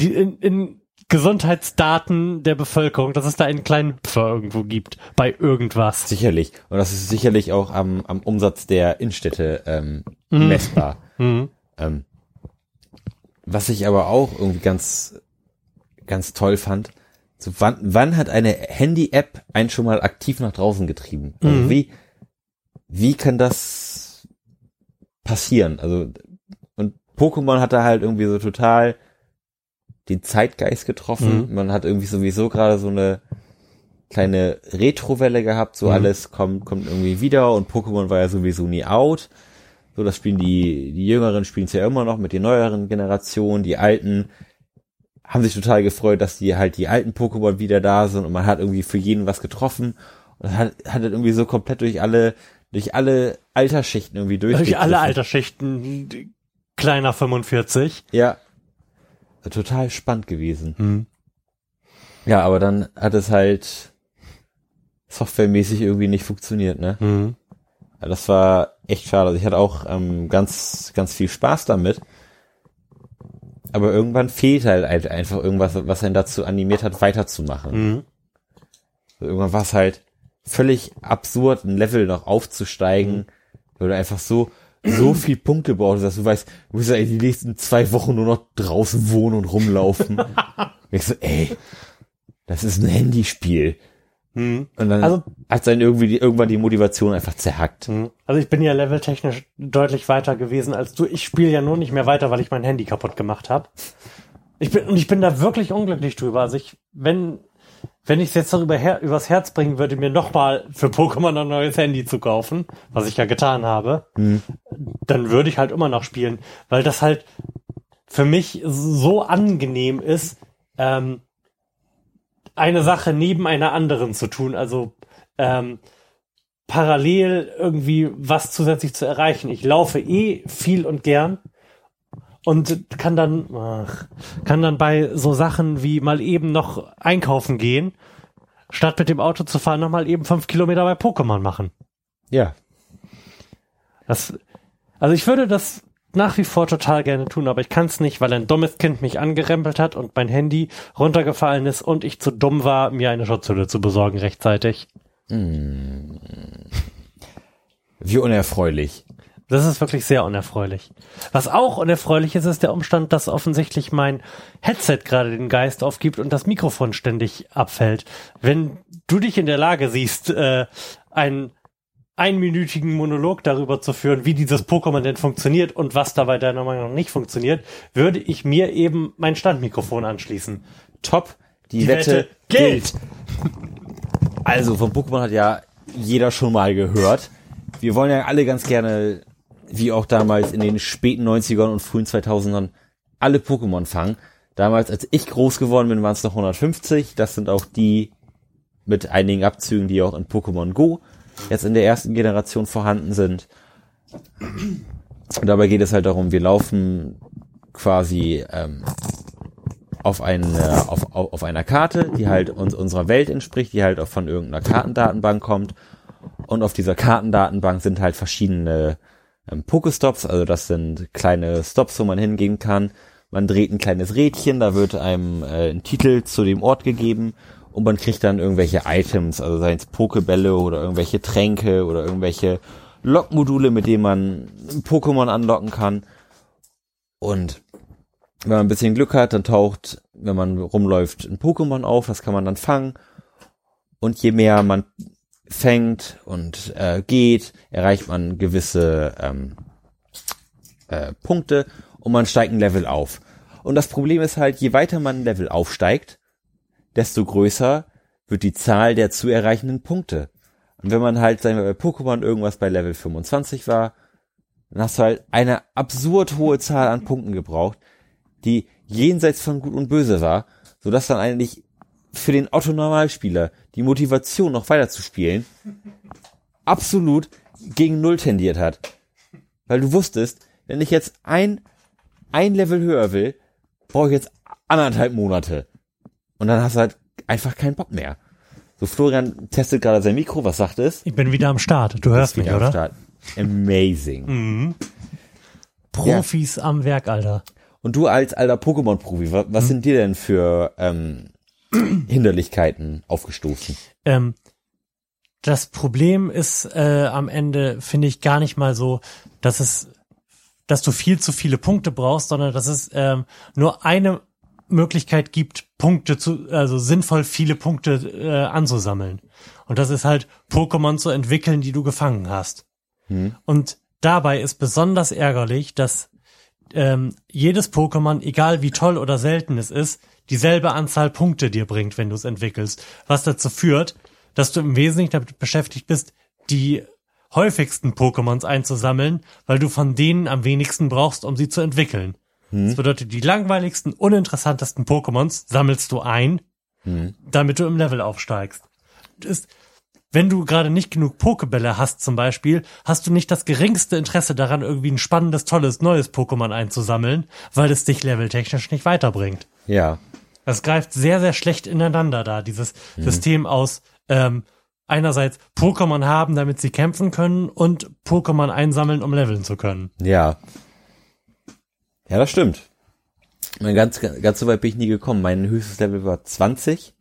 Die in, in Gesundheitsdaten der Bevölkerung, dass es da einen kleinen Pfer irgendwo gibt bei irgendwas. Sicherlich. Und das ist sicherlich auch am, am Umsatz der Innenstädte ähm, messbar. Mhm. Ähm, was ich aber auch irgendwie ganz, ganz toll fand, so wann, wann hat eine Handy-App einen schon mal aktiv nach draußen getrieben? Also Mhm. wie, wie kann das passieren? Also, Pokémon hat da halt irgendwie so total den Zeitgeist getroffen. Mhm. Man hat irgendwie sowieso gerade so eine kleine Retrowelle gehabt, so Mhm. alles kommt, kommt irgendwie wieder und Pokémon war ja sowieso nie out. So, das spielen die, die Jüngeren spielen es ja immer noch mit den neueren Generationen, die alten haben sich total gefreut, dass die halt die alten Pokémon wieder da sind und man hat irgendwie für jeden was getroffen und hat, hat das irgendwie so komplett durch alle, durch alle Altersschichten irgendwie durch. Durch alle Altersschichten, kleiner 45. Ja. Total spannend gewesen. Mhm. Ja, aber dann hat es halt softwaremäßig irgendwie nicht funktioniert, ne? Mhm. Ja, das war echt schade. Also ich hatte auch ähm, ganz, ganz viel Spaß damit. Aber irgendwann fehlt halt ein- einfach irgendwas, was einen dazu animiert hat, weiterzumachen. Mhm. Also irgendwann war es halt völlig absurd, ein Level noch aufzusteigen, Mhm. weil du einfach so, so viel Punkte brauchst, dass du weißt, du musst ja die nächsten zwei Wochen nur noch draußen wohnen und rumlaufen. (laughs) Ich so, ey, das ist ein Handyspiel. Mhm. Und dann Also- hat dann irgendwie die, irgendwann die Motivation einfach zerhackt. Mhm. Also ich bin ja leveltechnisch deutlich weiter gewesen als du. Ich spiele ja nur nicht mehr weiter, weil ich mein Handy kaputt gemacht habe. Ich bin und ich bin da wirklich unglücklich drüber. Also ich, wenn wenn ich es jetzt darüber her, übers Herz bringen würde, mir nochmal für Pokémon ein neues Handy zu kaufen, was ich ja getan habe, dann würde ich halt immer noch spielen, weil das halt für mich so angenehm ist, ähm, eine Sache neben einer anderen zu tun. Also ähm, parallel irgendwie was zusätzlich zu erreichen. Ich laufe eh viel und gern und kann dann ach, kann dann bei so Sachen wie mal eben noch einkaufen gehen, statt mit dem Auto zu fahren, noch mal eben fünf Kilometer bei Pokémon machen. Ja. Das, also ich würde das nach wie vor total gerne tun, aber ich kann es nicht, weil ein dummes Kind mich angerempelt hat und mein Handy runtergefallen ist und ich zu dumm war, mir eine Schutzhülle zu besorgen rechtzeitig. Wie unerfreulich. Das ist wirklich sehr unerfreulich. Was auch unerfreulich ist, ist der Umstand, dass offensichtlich mein Headset gerade den Geist aufgibt und das Mikrofon ständig abfällt. Wenn du dich in der Lage siehst, äh, einen einminütigen Monolog darüber zu führen, wie dieses Pokémon denn funktioniert und was dabei deiner Meinung nach nicht funktioniert, würde ich mir eben mein Standmikrofon anschließen. Top. Die, Die Wette, Wette gilt. Also von Pokémon hat ja jeder schon mal gehört. Wir wollen ja alle ganz gerne, wie auch damals in den späten 90ern und frühen 2000ern, alle Pokémon fangen. Damals, als ich groß geworden bin, waren es noch 150. Das sind auch die mit einigen Abzügen, die auch in Pokémon Go jetzt in der ersten Generation vorhanden sind. Und dabei geht es halt darum, wir laufen quasi ähm, auf, eine, auf, auf, auf einer Karte, die halt uns unserer Welt entspricht, die halt auch von irgendeiner Kartendatenbank kommt. Und auf dieser Kartendatenbank sind halt verschiedene ähm, Pokestops, also das sind kleine Stops, wo man hingehen kann. Man dreht ein kleines Rädchen, da wird einem äh, ein Titel zu dem Ort gegeben und man kriegt dann irgendwelche Items, also seien es Pokebälle oder irgendwelche Tränke oder irgendwelche Lockmodule, mit denen man Pokémon anlocken kann. Und wenn man ein bisschen Glück hat, dann taucht, wenn man rumläuft, ein Pokémon auf, das kann man dann fangen. Und je mehr man fängt und äh, geht, erreicht man gewisse ähm, äh, Punkte und man steigt ein Level auf. Und das Problem ist halt, je weiter man ein Level aufsteigt, desto größer wird die Zahl der zu erreichenden Punkte. Und wenn man halt, sagen wir, bei Pokémon irgendwas bei Level 25 war, dann hast du halt eine absurd hohe Zahl an Punkten gebraucht, die jenseits von Gut und Böse war, sodass dann eigentlich für den Otto-Normalspieler die Motivation, noch weiter zu spielen, absolut gegen Null tendiert hat. Weil du wusstest, wenn ich jetzt ein, ein Level höher will, brauche ich jetzt anderthalb Monate. Und dann hast du halt einfach keinen Bock mehr. So, Florian testet gerade sein Mikro, was sagt es? Ich bin wieder am Start. Du hörst mich, Wieder am oder? Start. Amazing. Profis am Werk, Alter. Und du als alter Pokémon-Profi, wa- was sind dir denn für ähm, Hinderlichkeiten aufgestoßen? Ähm, das Problem ist äh, am Ende, finde ich, gar nicht mal so, dass es, dass du viel zu viele Punkte brauchst, sondern dass es ähm, nur eine Möglichkeit gibt, Punkte zu, also sinnvoll viele Punkte äh, anzusammeln. Und das ist halt Pokémon zu entwickeln, die du gefangen hast. Und dabei ist besonders ärgerlich, dass ähm, jedes Pokémon, egal wie toll oder selten es ist, dieselbe Anzahl Punkte dir bringt, wenn du es entwickelst. Was dazu führt, dass du im Wesentlichen damit beschäftigt bist, die häufigsten Pokémons einzusammeln, weil du von denen am wenigsten brauchst, um sie zu entwickeln. Das bedeutet, die langweiligsten, uninteressantesten Pokémons sammelst du ein, damit du im Level aufsteigst. Ist, wenn du gerade nicht genug Pokebälle hast zum Beispiel, hast du nicht das geringste Interesse daran, irgendwie ein spannendes, tolles, neues Pokémon einzusammeln, weil es dich leveltechnisch nicht weiterbringt. Ja. Das greift sehr, sehr schlecht ineinander da, dieses System aus ähm, einerseits Pokémon haben, damit sie kämpfen können und Pokémon einsammeln, um leveln zu können. Ja. Ja, das stimmt. Mein Ganz, ganz so weit bin ich nie gekommen. Mein höchstes Level war 20.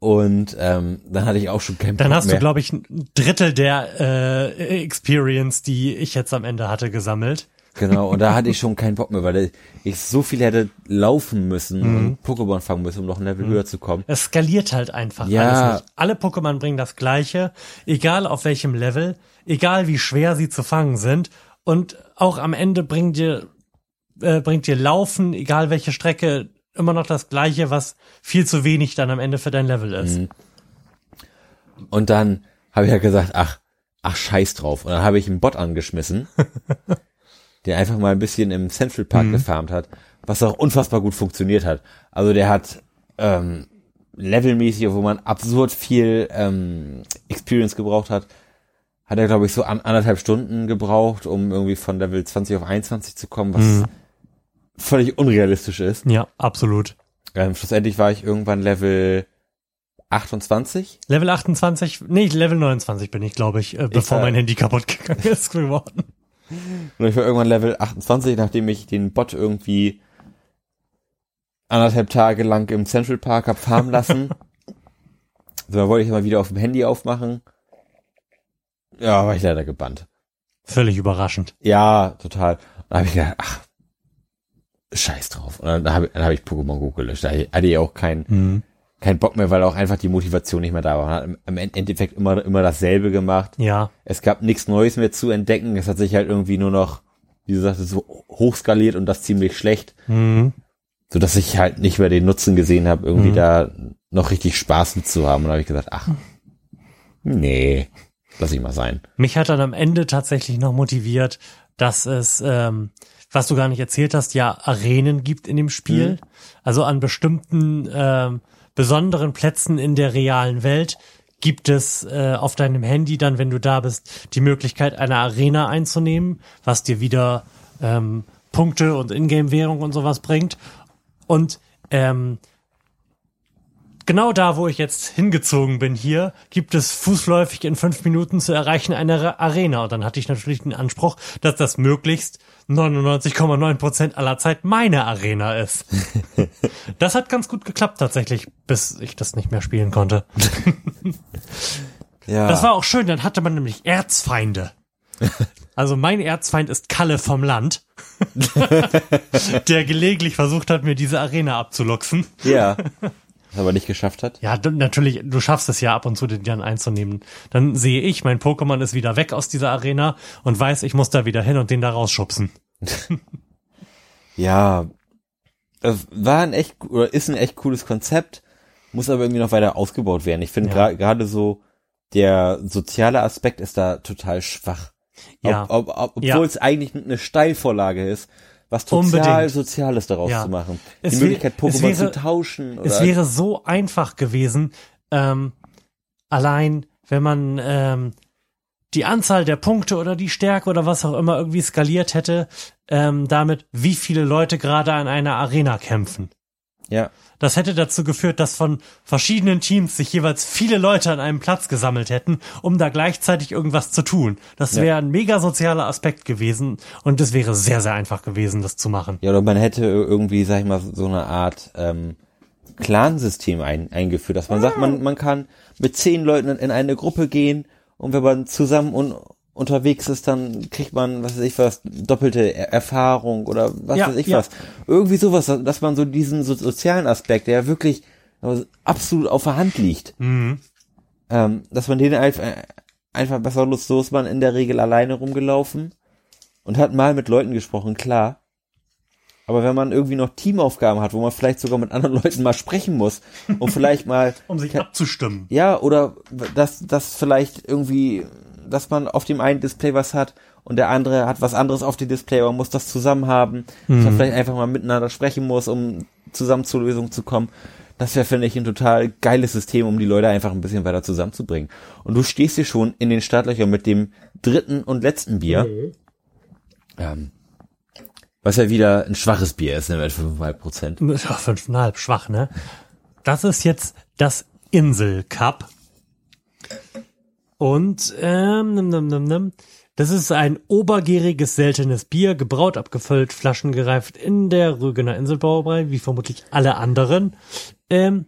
Und ähm, dann hatte ich auch schon keinen Dann Bock hast mehr. du, glaube ich, ein Drittel der äh, Experience, die ich jetzt am Ende hatte, gesammelt. Genau, und da hatte ich (laughs) schon keinen Bock mehr, weil ich so viel hätte laufen müssen Mhm. und Pokémon fangen müssen, um noch ein Level höher zu kommen. Es skaliert halt einfach Ja. alles nicht. Alle Pokémon bringen das Gleiche, egal auf welchem Level, egal wie schwer sie zu fangen sind. Und auch am Ende bringt dir, äh, bringt dir Laufen, egal welche Strecke, immer noch das Gleiche, was viel zu wenig dann am Ende für dein Level ist. Mhm. Und dann habe ich ja gesagt, ach, ach scheiß drauf. Und dann habe ich einen Bot angeschmissen, (laughs) der einfach mal ein bisschen im Central Park Mhm. gefarmt hat, was auch unfassbar gut funktioniert hat. Also der hat ähm, levelmäßig, wo man absurd viel ähm, Experience gebraucht hat, hat er, glaube ich, so an, anderthalb Stunden gebraucht, um irgendwie von Level 20 auf 21 zu kommen, was Mhm. Völlig unrealistisch ist. Ja, absolut. Ähm, schlussendlich war ich irgendwann Level 28. Level 28, nee, Level 29 bin ich, glaube ich, äh, bevor war- mein Handy kaputt gegangen (laughs) ist geworden. Und ich war irgendwann Level 28, nachdem ich den Bot irgendwie anderthalb Tage lang im Central Park hab farmen lassen. (laughs) so, dann wollte ich mal wieder auf dem Handy aufmachen. Ja, war ich leider gebannt. Völlig überraschend. Ja, total. Da habe ich gedacht, ach, scheiß drauf. Und dann habe dann hab ich Pokémon Go gelöscht. Da hatte ich auch keinen Mhm. keinen Bock mehr, weil auch einfach die Motivation nicht mehr da war. Man hat im- Endeffekt immer, immer dasselbe gemacht. Ja. Es gab nichts Neues mehr zu entdecken. Es hat sich halt irgendwie nur noch, wie du sagst, so hochskaliert und das ziemlich schlecht, Mhm. so dass ich halt nicht mehr den Nutzen gesehen habe, irgendwie da noch richtig Spaß mit zu haben. Und da habe ich gesagt, ach, nee, lass ich mal sein. Mich hat dann am Ende tatsächlich noch motiviert, dass es, ähm, was du gar nicht erzählt hast, ja Arenen gibt in dem Spiel. Also an bestimmten ähm, besonderen Plätzen in der realen Welt gibt es äh, auf deinem Handy dann, wenn du da bist, die Möglichkeit, eine Arena einzunehmen, was dir wieder ähm, Punkte und Ingame-Währung und sowas bringt. Und ähm, genau da, wo ich jetzt hingezogen bin hier, gibt es fußläufig in fünf Minuten zu erreichen eine Arena. Und dann hatte ich natürlich den Anspruch, dass das möglichst 99,9 Prozent aller Zeit meine Arena ist. (laughs) das hat ganz gut geklappt tatsächlich, bis ich das nicht mehr spielen konnte. (laughs) Ja. Das war auch schön, dann hatte man nämlich Erzfeinde. (laughs) Also mein Erzfeind ist Kalle vom Land, der gelegentlich versucht hat, mir diese Arena abzuluxen. ja. Aber nicht geschafft hat. Ja, du, natürlich, du schaffst es ja ab und zu, den dann einzunehmen. Dann sehe ich, mein Pokémon ist wieder weg aus dieser Arena und weiß, ich muss da wieder hin und den da rausschubsen. (laughs) Ja, es war ein echt, oder ist ein echt cooles Konzept, muss aber irgendwie noch weiter ausgebaut werden. Ich finde Ja. gerade so, der soziale Aspekt ist da total schwach. Ja. Ob, ob, ob, obwohl Ja. es eigentlich eine Steilvorlage ist, was total Unbedingt. Soziales daraus Ja. zu machen. Es Die Möglichkeit, Pokémon wäre- zu tauschen. Oder Es wäre so einfach gewesen, ähm, allein wenn man ähm, die Anzahl der Punkte oder die Stärke oder was auch immer irgendwie skaliert hätte, ähm, damit, wie viele Leute gerade an einer Arena kämpfen. Ja, Das hätte dazu geführt, dass von verschiedenen Teams sich jeweils viele Leute an einem Platz gesammelt hätten, um da gleichzeitig irgendwas zu tun. Das Ja. wäre ein mega sozialer Aspekt gewesen und es wäre sehr, sehr einfach gewesen, das zu machen. ja, oder man hätte irgendwie, sag ich mal, so eine Art ähm, Clansystem ein, eingeführt, dass man sagt, man, man kann mit zehn Leuten in eine Gruppe gehen und wenn man zusammen un, unterwegs ist, dann kriegt man, was weiß ich was, doppelte Er- Erfahrung oder was Ja, weiß ich ja. was. Irgendwie sowas, dass man so diesen so sozialen Aspekt, der wirklich absolut auf der Hand liegt, Mhm. ähm, dass man den einfach, einfach besser nutzt. So ist man in der Regel alleine rumgelaufen und hat mal mit Leuten gesprochen, klar. Aber wenn man irgendwie noch Teamaufgaben hat, wo man vielleicht sogar mit anderen Leuten mal sprechen muss und (laughs) vielleicht mal, Um sich abzustimmen. ja, oder dass, dass vielleicht irgendwie, dass man auf dem einen Display was hat und der andere hat was anderes auf dem Display, aber muss das zusammen haben, dass man vielleicht einfach mal miteinander sprechen muss, um zusammen zur Lösung zu kommen. Das wäre, finde ich, ein total geiles System, um die Leute einfach ein bisschen weiter zusammenzubringen. Und du stehst hier schon in den Startlöchern mit dem dritten und letzten Bier. Ähm, was ja wieder ein schwaches Bier ist, ne, mit 5,5 Prozent. (laughs) Ja, fünfeinhalb, schwach, ne? Das ist jetzt das Insel Cup. Und, ähm, nimm, nimm, nimm, nimm. das ist ein obergäriges, seltenes Bier, gebraut, abgefüllt, flaschengereift in der Rügener Inselbrauerei, wie vermutlich alle anderen. Ähm,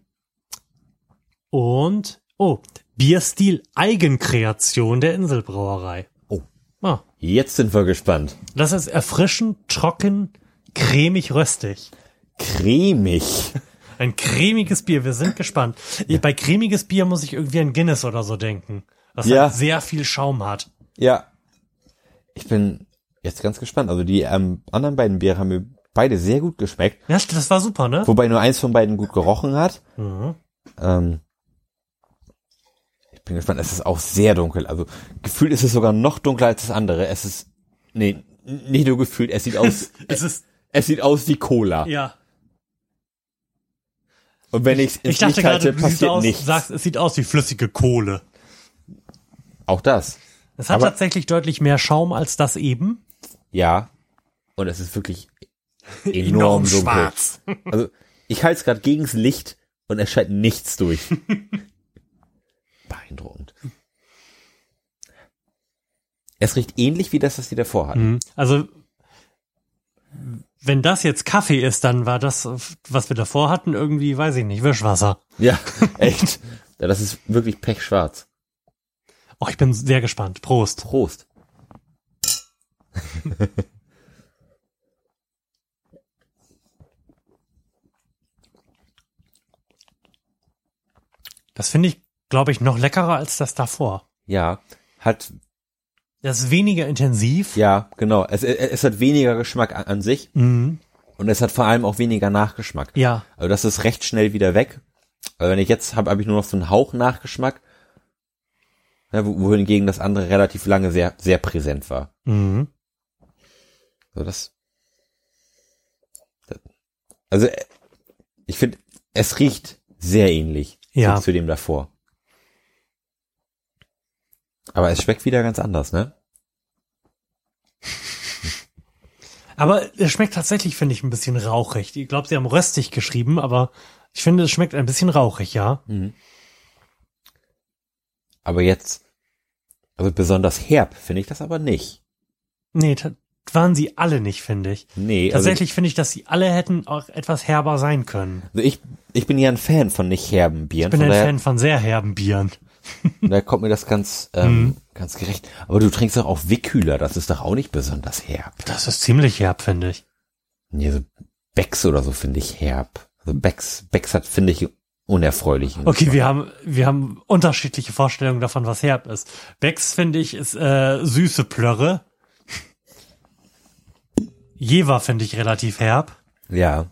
und, oh, Bierstil Eigenkreation der Inselbrauerei. Oh. Ah, Jetzt sind wir gespannt. das ist erfrischend, trocken, cremig, röstig. Cremig. Ein cremiges Bier, wir sind gespannt. Bei cremiges Bier muss ich irgendwie an Guinness oder so denken. Das Ja. halt sehr viel Schaum hat. Ja. Ich bin jetzt ganz gespannt. Also die ähm, anderen beiden Biere haben mir beide sehr gut geschmeckt. Ja, das war super, ne? Wobei nur eins von beiden gut gerochen hat. Mhm. Ähm, ich bin gespannt. Es ist auch sehr dunkel. Also gefühlt ist es sogar noch dunkler als das andere. Es ist, nee, nicht nur gefühlt. Es sieht aus, (laughs) Es ist, es sieht aus wie Cola. ja. Und wenn ich es ins Ich dachte Licht halte, gerade, passiert aus, nichts. sagst, es sieht aus wie flüssige Kohle. Auch das. Es hat Aber- tatsächlich deutlich mehr Schaum als das eben. Ja. Und es ist wirklich (laughs) enorm, Enorm dunkel. schwarz. (laughs) Also ich halte es gerade gegens Licht und es scheint nichts durch. (laughs) Beeindruckend. Es riecht ähnlich wie das, was die davor hatten. Mhm. Also, wenn das jetzt Kaffee ist, dann war das, was wir davor hatten, irgendwie, weiß ich nicht, Wischwasser. Ja, echt. Ja, das ist wirklich pechschwarz. Oh, ich bin sehr gespannt. Prost. Prost. (laughs) Das finde ich, glaube ich, noch leckerer als das davor. Ja, hat, Das ist weniger intensiv. ja, genau. Es, es hat weniger Geschmack an, an sich Mhm. und es hat vor allem auch weniger Nachgeschmack. Ja. Also das ist recht schnell wieder weg. Also wenn ich jetzt habe, habe ich nur noch so einen Hauch Nachgeschmack. Wo- wohingegen das andere relativ lange sehr, sehr präsent war. Mhm. So das, das also äh, ich finde, es riecht sehr ähnlich Ja. zu, zu dem davor. Aber es schmeckt wieder ganz anders, ne? Aber es schmeckt tatsächlich, finde ich, ein bisschen rauchig. Ich glaube, sie haben röstig geschrieben, aber ich finde, es schmeckt ein bisschen rauchig, ja. Aber jetzt, also besonders herb finde ich das aber nicht. Nee, waren sie alle nicht, finde ich. Nee, also, Tatsächlich finde ich, dass sie alle hätten auch etwas herber sein können. also ich, ich bin ja ein Fan von nicht herben Bieren. Ich bin ein Fan von sehr herben Bieren. (laughs) Da kommt mir das ganz, ähm, ganz gerecht. Aber du trinkst doch auch Wickhühler, das ist doch auch nicht besonders herb. Das ist ziemlich herb, finde ich. Nee, so Becks oder so finde ich herb. Also Becks, Becks hat, finde ich, unerfreulichen. Okay, wir haben, wir haben unterschiedliche Vorstellungen davon, was herb ist. Becks, finde ich, ist äh, süße Plörre. Jever finde ich relativ herb. Ja.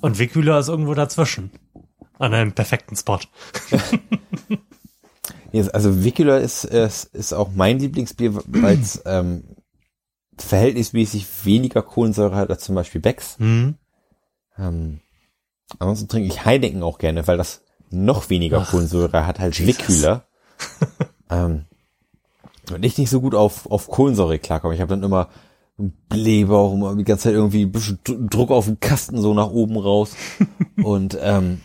Und Wickhüler ist irgendwo dazwischen. An einem perfekten Spot. (laughs) Also Wickhüler ist, ist, ist auch mein Lieblingsbier, weil es (clears throat) ähm, verhältnismäßig weniger Kohlensäure hat als zum Beispiel Becks. Hm? Ähm, ansonsten trinke ich Heineken auch gerne, weil das noch weniger Kohlensäure hat als Wickhüler. ähm, und ich nicht so gut auf, auf Kohlensäure klarkomme. Ich habe dann immer einen Blähbauch, immer die ganze Zeit irgendwie ein bisschen Dr- Druck auf den Kasten so nach oben raus. (laughs) und ähm,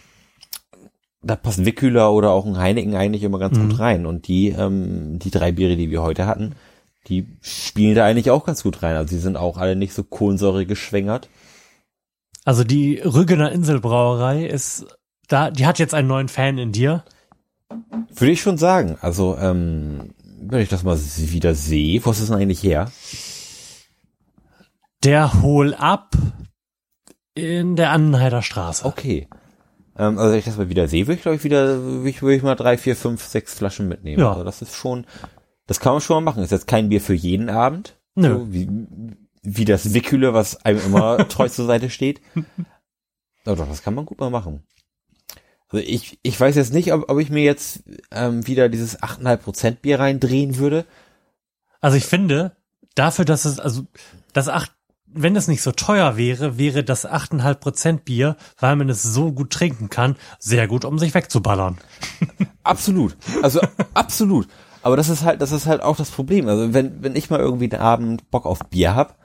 da passen Wickhüler oder auch ein Heineken eigentlich immer ganz gut rein. Und die, ähm, die drei Biere, die wir heute hatten, die spielen da eigentlich auch ganz gut rein. Also die sind auch alle nicht so Kohlensäure geschwängert. Also die Rügener Inselbrauerei ist da, die hat jetzt einen neuen Fan in dir. Würde ich schon sagen. Also, ähm, wenn ich das mal wieder sehe, wo ist das denn eigentlich her? Der Hol ab in der Annenheider Straße. Okay. Ähm, also, wenn ich das mal wieder sehe, würde ich, glaube ich, wieder, würde ich, würde ich mal drei, vier, fünf, sechs Flaschen mitnehmen. Ja. Also, das ist schon, das kann man schon mal machen. Ist jetzt kein Bier für jeden Abend. Nö. So, wie, wie das Wickhüle, was einem immer (laughs) treu zur Seite steht. Aber doch, das kann man gut mal machen. Also ich, ich weiß jetzt nicht, ob, ob ich mir jetzt ähm, wieder dieses 8,5% Bier reindrehen würde. Also ich finde, dafür, dass es, also das acht, wenn es nicht so teuer wäre, wäre das 8,5% Bier, weil man es so gut trinken kann, sehr gut, um sich wegzuballern. Absolut. Also (laughs) absolut. Aber das ist halt, das ist halt auch das Problem. Also wenn, wenn ich mal irgendwie den Abend Bock auf Bier hab,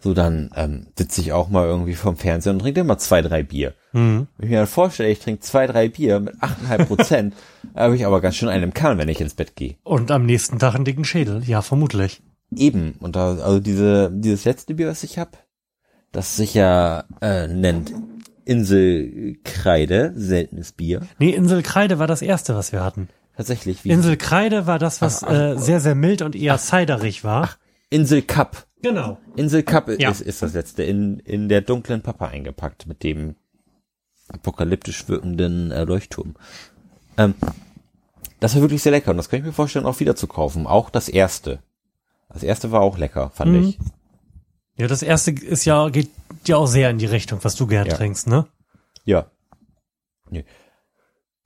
so dann ähm, sitze ich auch mal irgendwie vom Fernseher und trinke immer zwei, drei Bier. Wenn ich mir dann vorstelle, ich trinke zwei, drei Bier mit 8,5 Prozent, (laughs) habe ich aber ganz schön einen im Kahn, wenn ich ins Bett gehe. Und am nächsten Tag einen dicken Schädel. Ja, vermutlich. Eben. Und da, also diese, dieses letzte Bier, was ich hab, das sich ja äh, nennt Inselkreide, seltenes Bier. Nee, Inselkreide war das erste, was wir hatten. Tatsächlich wie Inselkreide war das, was äh, sehr, sehr mild und eher ciderig war. Insel Cup. Genau. Insel Cup Ja. ist, ist das letzte in, in der dunklen Pappe eingepackt mit dem apokalyptisch wirkenden äh, Leuchtturm. Ähm, das war wirklich sehr lecker und das kann ich mir vorstellen, auch wieder zu kaufen. Auch das erste. Das erste war auch lecker, fand Mhm. ich. Ja, das erste ist ja, geht ja auch sehr in die Richtung, was du gern Ja. trinkst, ne? Ja. Nee.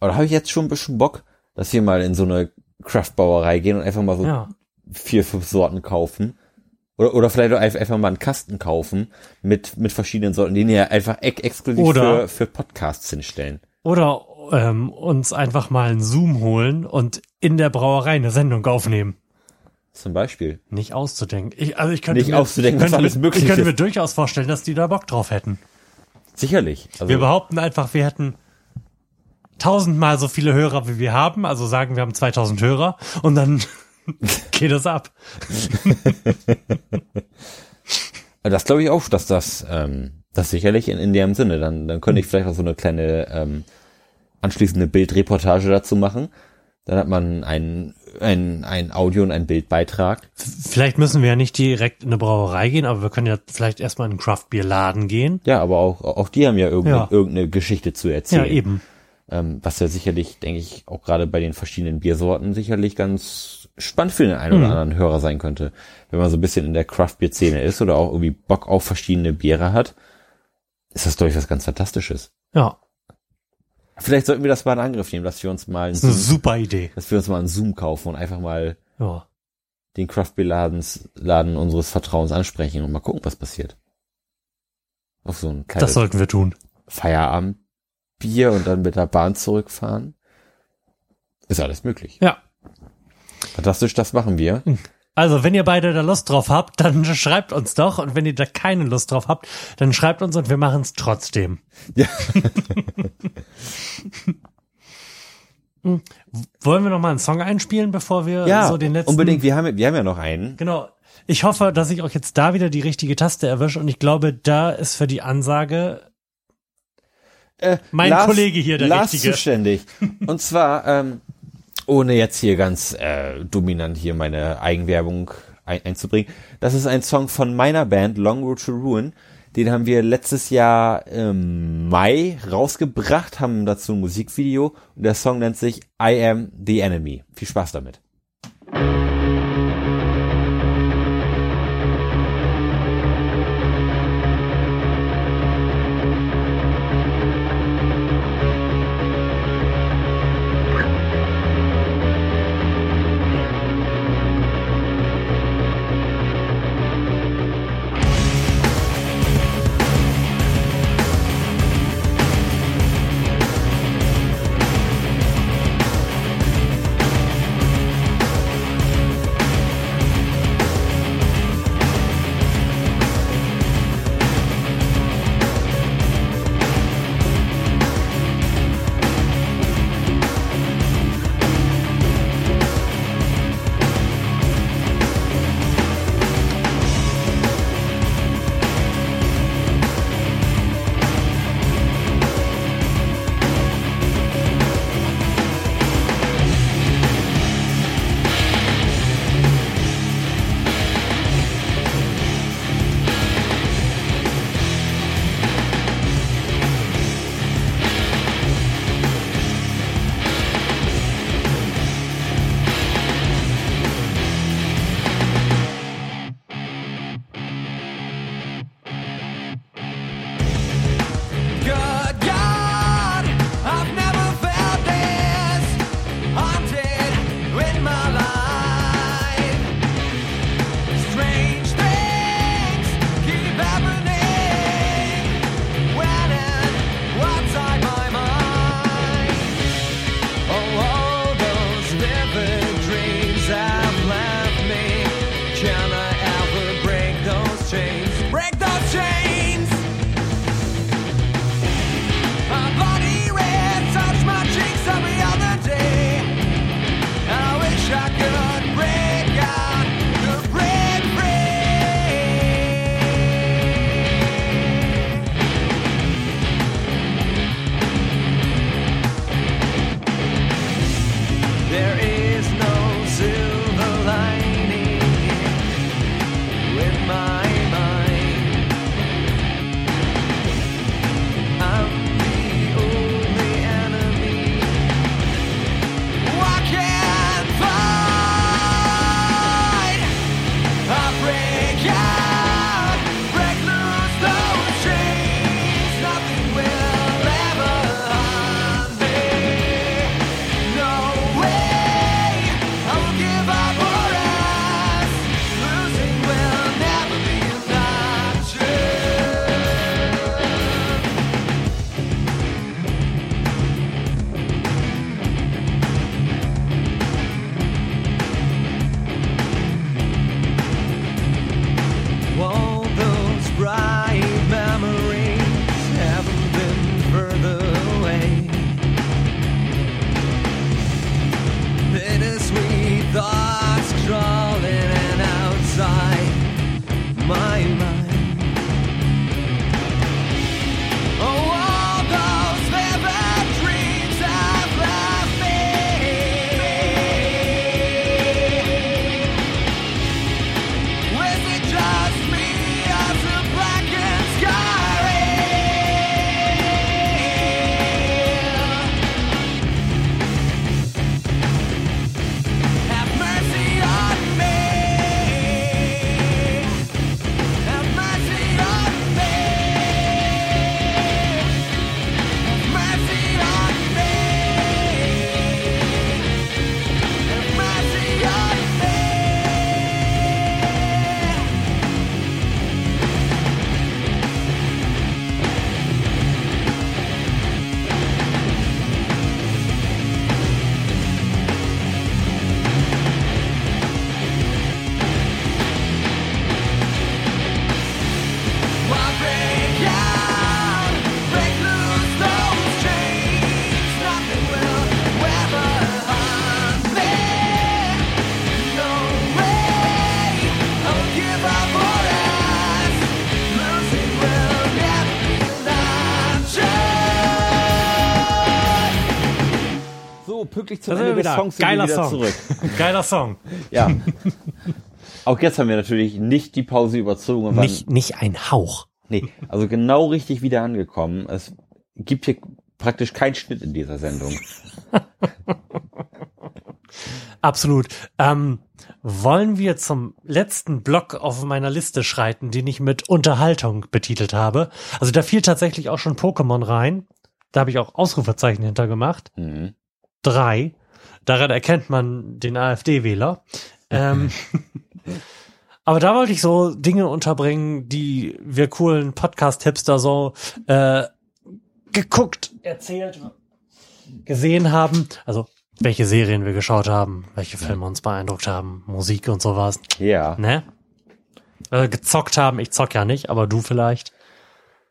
Aber da habe ich jetzt schon ein bisschen Bock, dass wir mal in so eine Craftbauerei gehen und einfach mal so Ja. vier, fünf Sorten kaufen. Oder, oder vielleicht auch einfach mal einen Kasten kaufen mit, mit verschiedenen Sorten, die ja einfach ex exklusiv Oder- für, für Podcasts hinstellen. Oder ähm, uns einfach mal einen Zoom holen und in der Brauerei eine Sendung aufnehmen. Zum Beispiel. Nicht auszudenken. Ich, also ich könnte Nicht mir, auszudenken, könnte alles möglich Ich könnte mir durchaus vorstellen, dass die da Bock drauf hätten. Sicherlich. Also, Wir behaupten einfach, wir hätten tausendmal so viele Hörer, wie wir haben. Also sagen, wir haben 2000 Hörer. Und dann (laughs) Geht das ab. (laughs) Das glaube ich auch, dass das, ähm, das sicherlich in, in dem Sinne, dann, dann könnte ich vielleicht auch so eine kleine ähm, anschließende Bildreportage dazu machen. Dann hat man ein, ein, ein Audio- und ein Bildbeitrag. Vielleicht müssen wir ja nicht direkt in eine Brauerei gehen, aber wir können ja vielleicht erstmal in einen Craftbeer-Laden gehen. Ja, aber auch, auch die haben ja irgendeine, Ja. irgendeine Geschichte zu erzählen. Ja, eben. Ähm, was ja sicherlich, denke ich, auch gerade bei den verschiedenen Biersorten sicherlich ganz spannend für den einen oder Mhm. anderen Hörer sein könnte. Wenn man so ein bisschen in der Craft-Bier-Szene ist oder auch irgendwie Bock auf verschiedene Biere hat, ist das, glaube ich, was ganz Fantastisches. Ja, Vielleicht sollten wir das mal in Angriff nehmen, dass wir uns mal einen Zoom, super Idee. dass wir uns mal einen Zoom kaufen und einfach mal Ja. den Craft Beer Ladens, Laden unseres Vertrauens ansprechen und mal gucken, was passiert. Auf so ein Das sollten wir tun. Feierabendbier und dann mit der Bahn zurückfahren. Ist alles möglich. Ja. Fantastisch, das machen wir. Also, wenn ihr beide da Lust drauf habt, dann (laughs) schreibt uns doch. Und wenn ihr da keine Lust drauf habt, dann schreibt uns und wir machen es trotzdem. Ja. (laughs) Hm. Wollen wir noch mal einen Song einspielen, bevor wir Ja, so den letzten... unbedingt. Wir haben, wir haben ja noch einen. Genau. Ich hoffe, dass ich auch jetzt da wieder die richtige Taste erwische. Und ich glaube, da ist für die Ansage Äh, Mein Lars, Kollege hier, der Lars Richtige. zuständig. (laughs) Und zwar, ähm, ohne jetzt hier ganz äh, dominant hier meine Eigenwerbung ein einzubringen. Das ist ein Song von meiner Band Long Road to Ruin. Den haben wir letztes Jahr im Mai rausgebracht, haben dazu ein Musikvideo und der Song nennt sich I Am the Enemy. Viel Spaß damit. Pünktlich zum Da sind Ende des wieder. Songs Geiler wieder Song. zurück. (laughs) Geiler Song. (laughs) Ja. Auch jetzt haben wir natürlich nicht die Pause überzogen. Nicht, nicht ein Hauch. Nee, also genau richtig wieder angekommen. Es gibt hier praktisch keinen Schnitt in dieser Sendung. (laughs) Absolut. Ähm, wollen wir zum letzten Block auf meiner Liste schreiten, den ich mit Unterhaltung betitelt habe? Also da fiel tatsächlich auch schon Pokémon rein. Da habe ich auch Ausrufezeichen hintergemacht. Mhm. Drei. Daran erkennt man den AfD-Wähler. Ähm, (laughs) aber da wollte ich so Dinge unterbringen, die wir coolen Podcast-Hipster so äh, geguckt, erzählt, gesehen haben. Also welche Serien wir geschaut haben, welche Filme uns beeindruckt haben, Musik und sowas. Ja. Ne? Äh, gezockt haben, ich zock ja nicht, aber du vielleicht.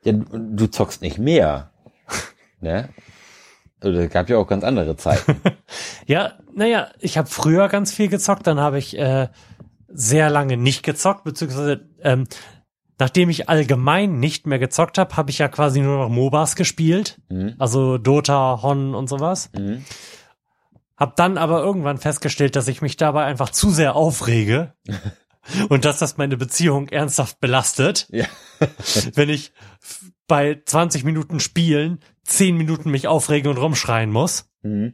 ja. Du du zockst nicht mehr. (laughs) ne? Also, Es gab ja auch ganz andere Zeiten. (laughs) Ja, naja, ich habe früher ganz viel gezockt, dann habe ich äh, sehr lange nicht gezockt, beziehungsweise ähm, nachdem ich allgemein nicht mehr gezockt habe, habe ich ja quasi nur noch MOBAs gespielt, Mhm. also Dota, Hon und sowas. Mhm. Hab dann aber irgendwann festgestellt, dass ich mich dabei einfach zu sehr aufrege (laughs) und dass das meine Beziehung ernsthaft belastet, Ja. (laughs) wenn ich bei 20 Minuten Spielen 10 Minuten mich aufregen und rumschreien muss Mhm.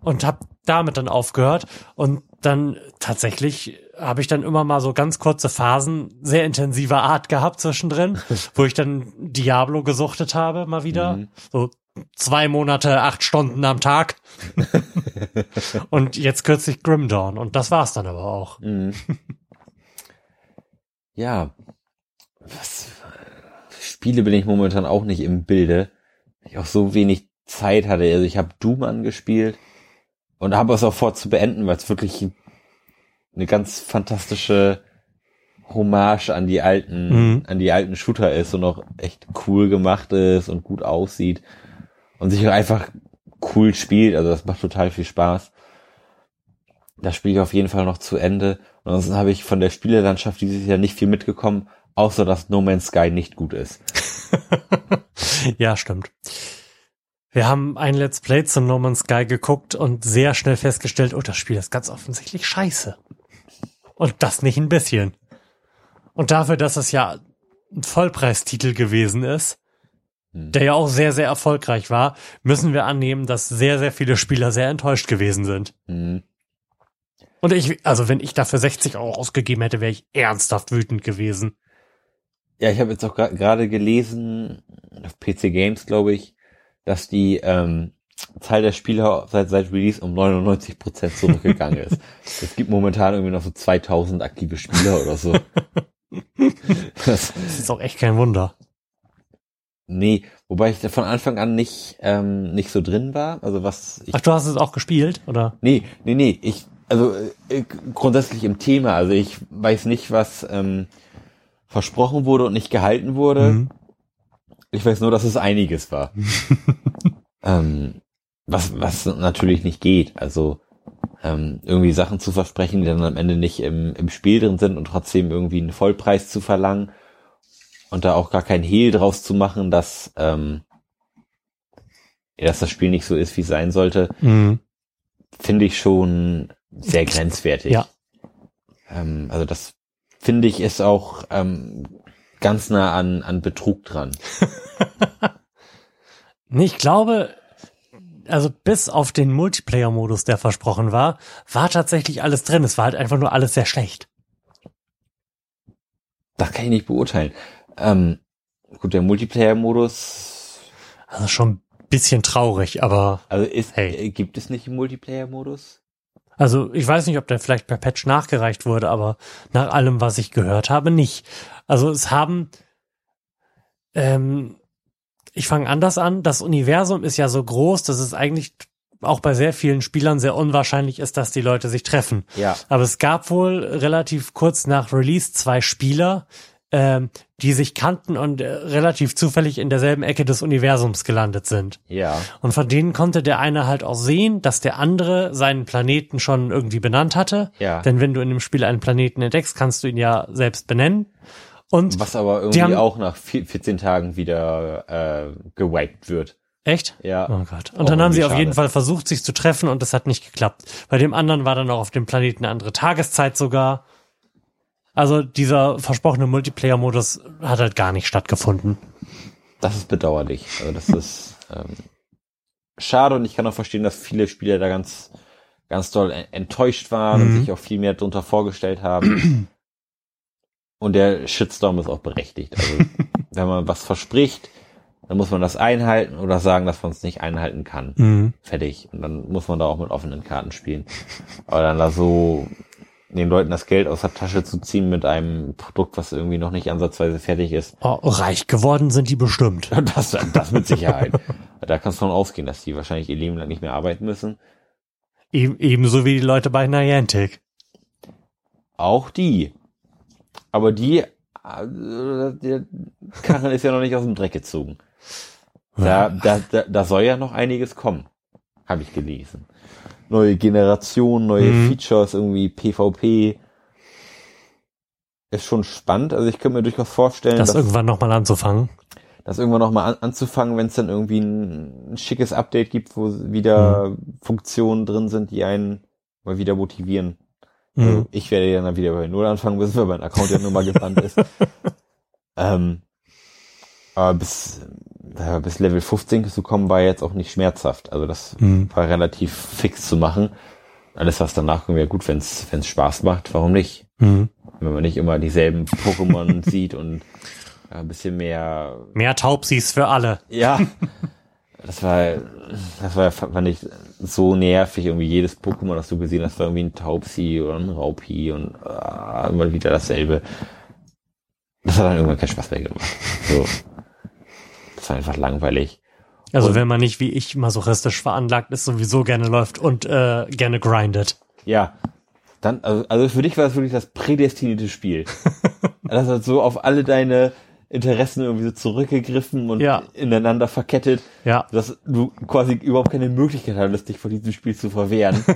und habe damit dann aufgehört und dann tatsächlich habe ich dann immer mal so ganz kurze Phasen sehr intensiver Art gehabt zwischendrin, (laughs) wo ich dann Diablo gesuchtet habe mal wieder, Mhm. so zwei Monate, acht Stunden am Tag (laughs) und jetzt kürzlich Grim Dawn und das war's dann aber auch. Mhm. (laughs) ja. Was, Spiele bin ich momentan auch nicht im Bilde. Ich auch so wenig Zeit hatte. Also ich habe Doom angespielt und habe es auch vor zu beenden, weil es wirklich eine ganz fantastische Hommage an die alten, Mhm. an die alten Shooter ist und auch echt cool gemacht ist und gut aussieht und sich auch einfach cool spielt. Also das macht total viel Spaß. Das spiele ich auf jeden Fall noch zu Ende. Und ansonsten habe ich von der Spielelandschaft dieses Jahr nicht viel mitgekommen, außer dass No Man's Sky nicht gut ist. (laughs) Ja, stimmt. Wir haben ein Let's Play zu No Man's Sky geguckt und sehr schnell festgestellt, oh, das Spiel ist ganz offensichtlich scheiße. Und das nicht ein bisschen. Und dafür, dass es ja ein Vollpreistitel gewesen ist, Hm. der ja auch sehr, sehr erfolgreich war, müssen wir annehmen, dass sehr, sehr viele Spieler sehr enttäuscht gewesen sind. Mhm. Und ich, also wenn ich dafür 60 Euro ausgegeben hätte, wäre ich ernsthaft wütend gewesen. Ja, ich habe jetzt auch gra- gerade gelesen, auf PC Games, glaube ich, dass die ähm, Zahl der Spieler seit, seit Release um 99 Prozent zurückgegangen ist. (laughs) es gibt momentan irgendwie noch so 2000 aktive Spieler oder so. (laughs) das, Das ist auch echt kein Wunder. nee, wobei ich da von Anfang an nicht ähm, nicht so drin war. Also was ich Ach, du hast es auch gespielt, oder? Nee, nee, nee, ich, also äh, grundsätzlich im Thema, also ich weiß nicht, was ähm, versprochen wurde und nicht gehalten wurde. Mhm. Ich weiß nur, dass es einiges war. (laughs) ähm, was, was natürlich nicht geht. Also ähm, irgendwie Sachen zu versprechen, die dann am Ende nicht im, im Spiel drin sind und trotzdem irgendwie einen Vollpreis zu verlangen und da auch gar kein Hehl draus zu machen, dass, ähm, dass das Spiel nicht so ist, wie es sein sollte, Mhm. finde ich schon sehr grenzwertig. Ja. Ähm, also das finde ich ist auch ähm, ganz nah an, an Betrug dran. (laughs) Nee, ich glaube, also bis auf den Multiplayer-Modus, der versprochen war, war tatsächlich alles drin. Es war halt einfach nur alles sehr schlecht. Das kann ich nicht beurteilen. Ähm, gut, der Multiplayer-Modus, Also schon ein bisschen traurig, aber also ist, Hey. äh, gibt es nicht einen Multiplayer-Modus? Also ich weiß nicht, ob der vielleicht per Patch nachgereicht wurde, aber nach allem, was ich gehört habe, nicht. Also es haben, ähm, ich fange anders an. Das Universum ist ja so groß, dass es eigentlich auch bei sehr vielen Spielern sehr unwahrscheinlich ist, dass die Leute sich treffen. Ja. Aber es gab wohl relativ kurz nach Release zwei Spieler, ähm, die sich kannten und äh, relativ zufällig in derselben Ecke des Universums gelandet sind. Ja. Und von denen konnte der eine halt auch sehen, dass der andere seinen Planeten schon irgendwie benannt hatte. Ja. Denn wenn du in dem Spiel einen Planeten entdeckst, kannst du ihn ja selbst benennen. Und Was aber irgendwie haben- auch nach vier- 14 Tagen wieder äh, gewiped wird. Echt? Ja. Oh Gott. Und dann haben sie irgendwie auf jeden schade. Fall versucht, sich zu treffen und es hat nicht geklappt. Bei dem anderen war dann auch auf dem Planeten eine andere Tageszeit sogar. Also dieser versprochene Multiplayer-Modus hat halt gar nicht stattgefunden. Das ist bedauerlich. Also das ist ähm, schade und ich kann auch verstehen, dass viele Spieler da ganz, ganz doll en- enttäuscht waren und Mhm. sich auch viel mehr darunter vorgestellt haben. und der Shitstorm ist auch berechtigt. Also (laughs) wenn man was verspricht, dann muss man das einhalten oder sagen, dass man es nicht einhalten kann. Mhm. Fertig. Und dann muss man da auch mit offenen Karten spielen. Aber dann da so den Leuten das Geld aus der Tasche zu ziehen mit einem Produkt, was irgendwie noch nicht ansatzweise fertig ist, Oh, reich geworden sind die bestimmt. (laughs) das, das mit Sicherheit. da kannst du von ausgehen, dass die wahrscheinlich ihr Leben lang nicht mehr arbeiten müssen. Eben, ebenso wie die Leute bei Niantic. Auch die. Aber die, äh, der Karren ist ja noch nicht aus dem Dreck gezogen. Da, da, da, da soll ja noch einiges kommen. Habe ich gelesen. Neue Generation, neue Mhm. Features, irgendwie PvP. Ist schon spannend. Also ich könnte mir durchaus vorstellen, Das dass, irgendwann nochmal anzufangen. das irgendwann nochmal an, anzufangen, wenn es dann irgendwie ein, ein schickes Update gibt, wo wieder Mhm. Funktionen drin sind, die einen mal wieder motivieren. Mhm. Also ich werde ja dann wieder bei Null anfangen müssen, weil mein Account ja nur mal gebannt ist. (laughs) ähm, aber bis, bis Level 15 zu kommen, war jetzt auch nicht schmerzhaft. Also das Mhm. war relativ fix zu machen. Alles, was danach kommt, ja gut, wenn es Spaß macht, warum nicht? Mhm. Wenn man nicht immer dieselben Pokémon (laughs) sieht und äh, ein bisschen mehr Mehr Taubsis für alle. ja. Das war, das war, fand ich so nervig, irgendwie jedes Pokémon, das du gesehen hast, war irgendwie ein Taubsi oder ein Raupi und ah, immer wieder dasselbe. Das hat dann irgendwann keinen Spaß mehr gemacht. So. War einfach langweilig. Also Und- wenn man nicht wie ich masochistisch veranlagt ist, sowieso gerne läuft und äh, gerne grindet. Ja. Dann, also, also für dich war es wirklich das prädestinierte Spiel. (laughs) das hat so auf alle deine Interessen irgendwie so zurückgegriffen und Ja. ineinander verkettet. Ja. dass du quasi überhaupt keine Möglichkeit hattest, dich vor diesem Spiel zu verwehren. (laughs)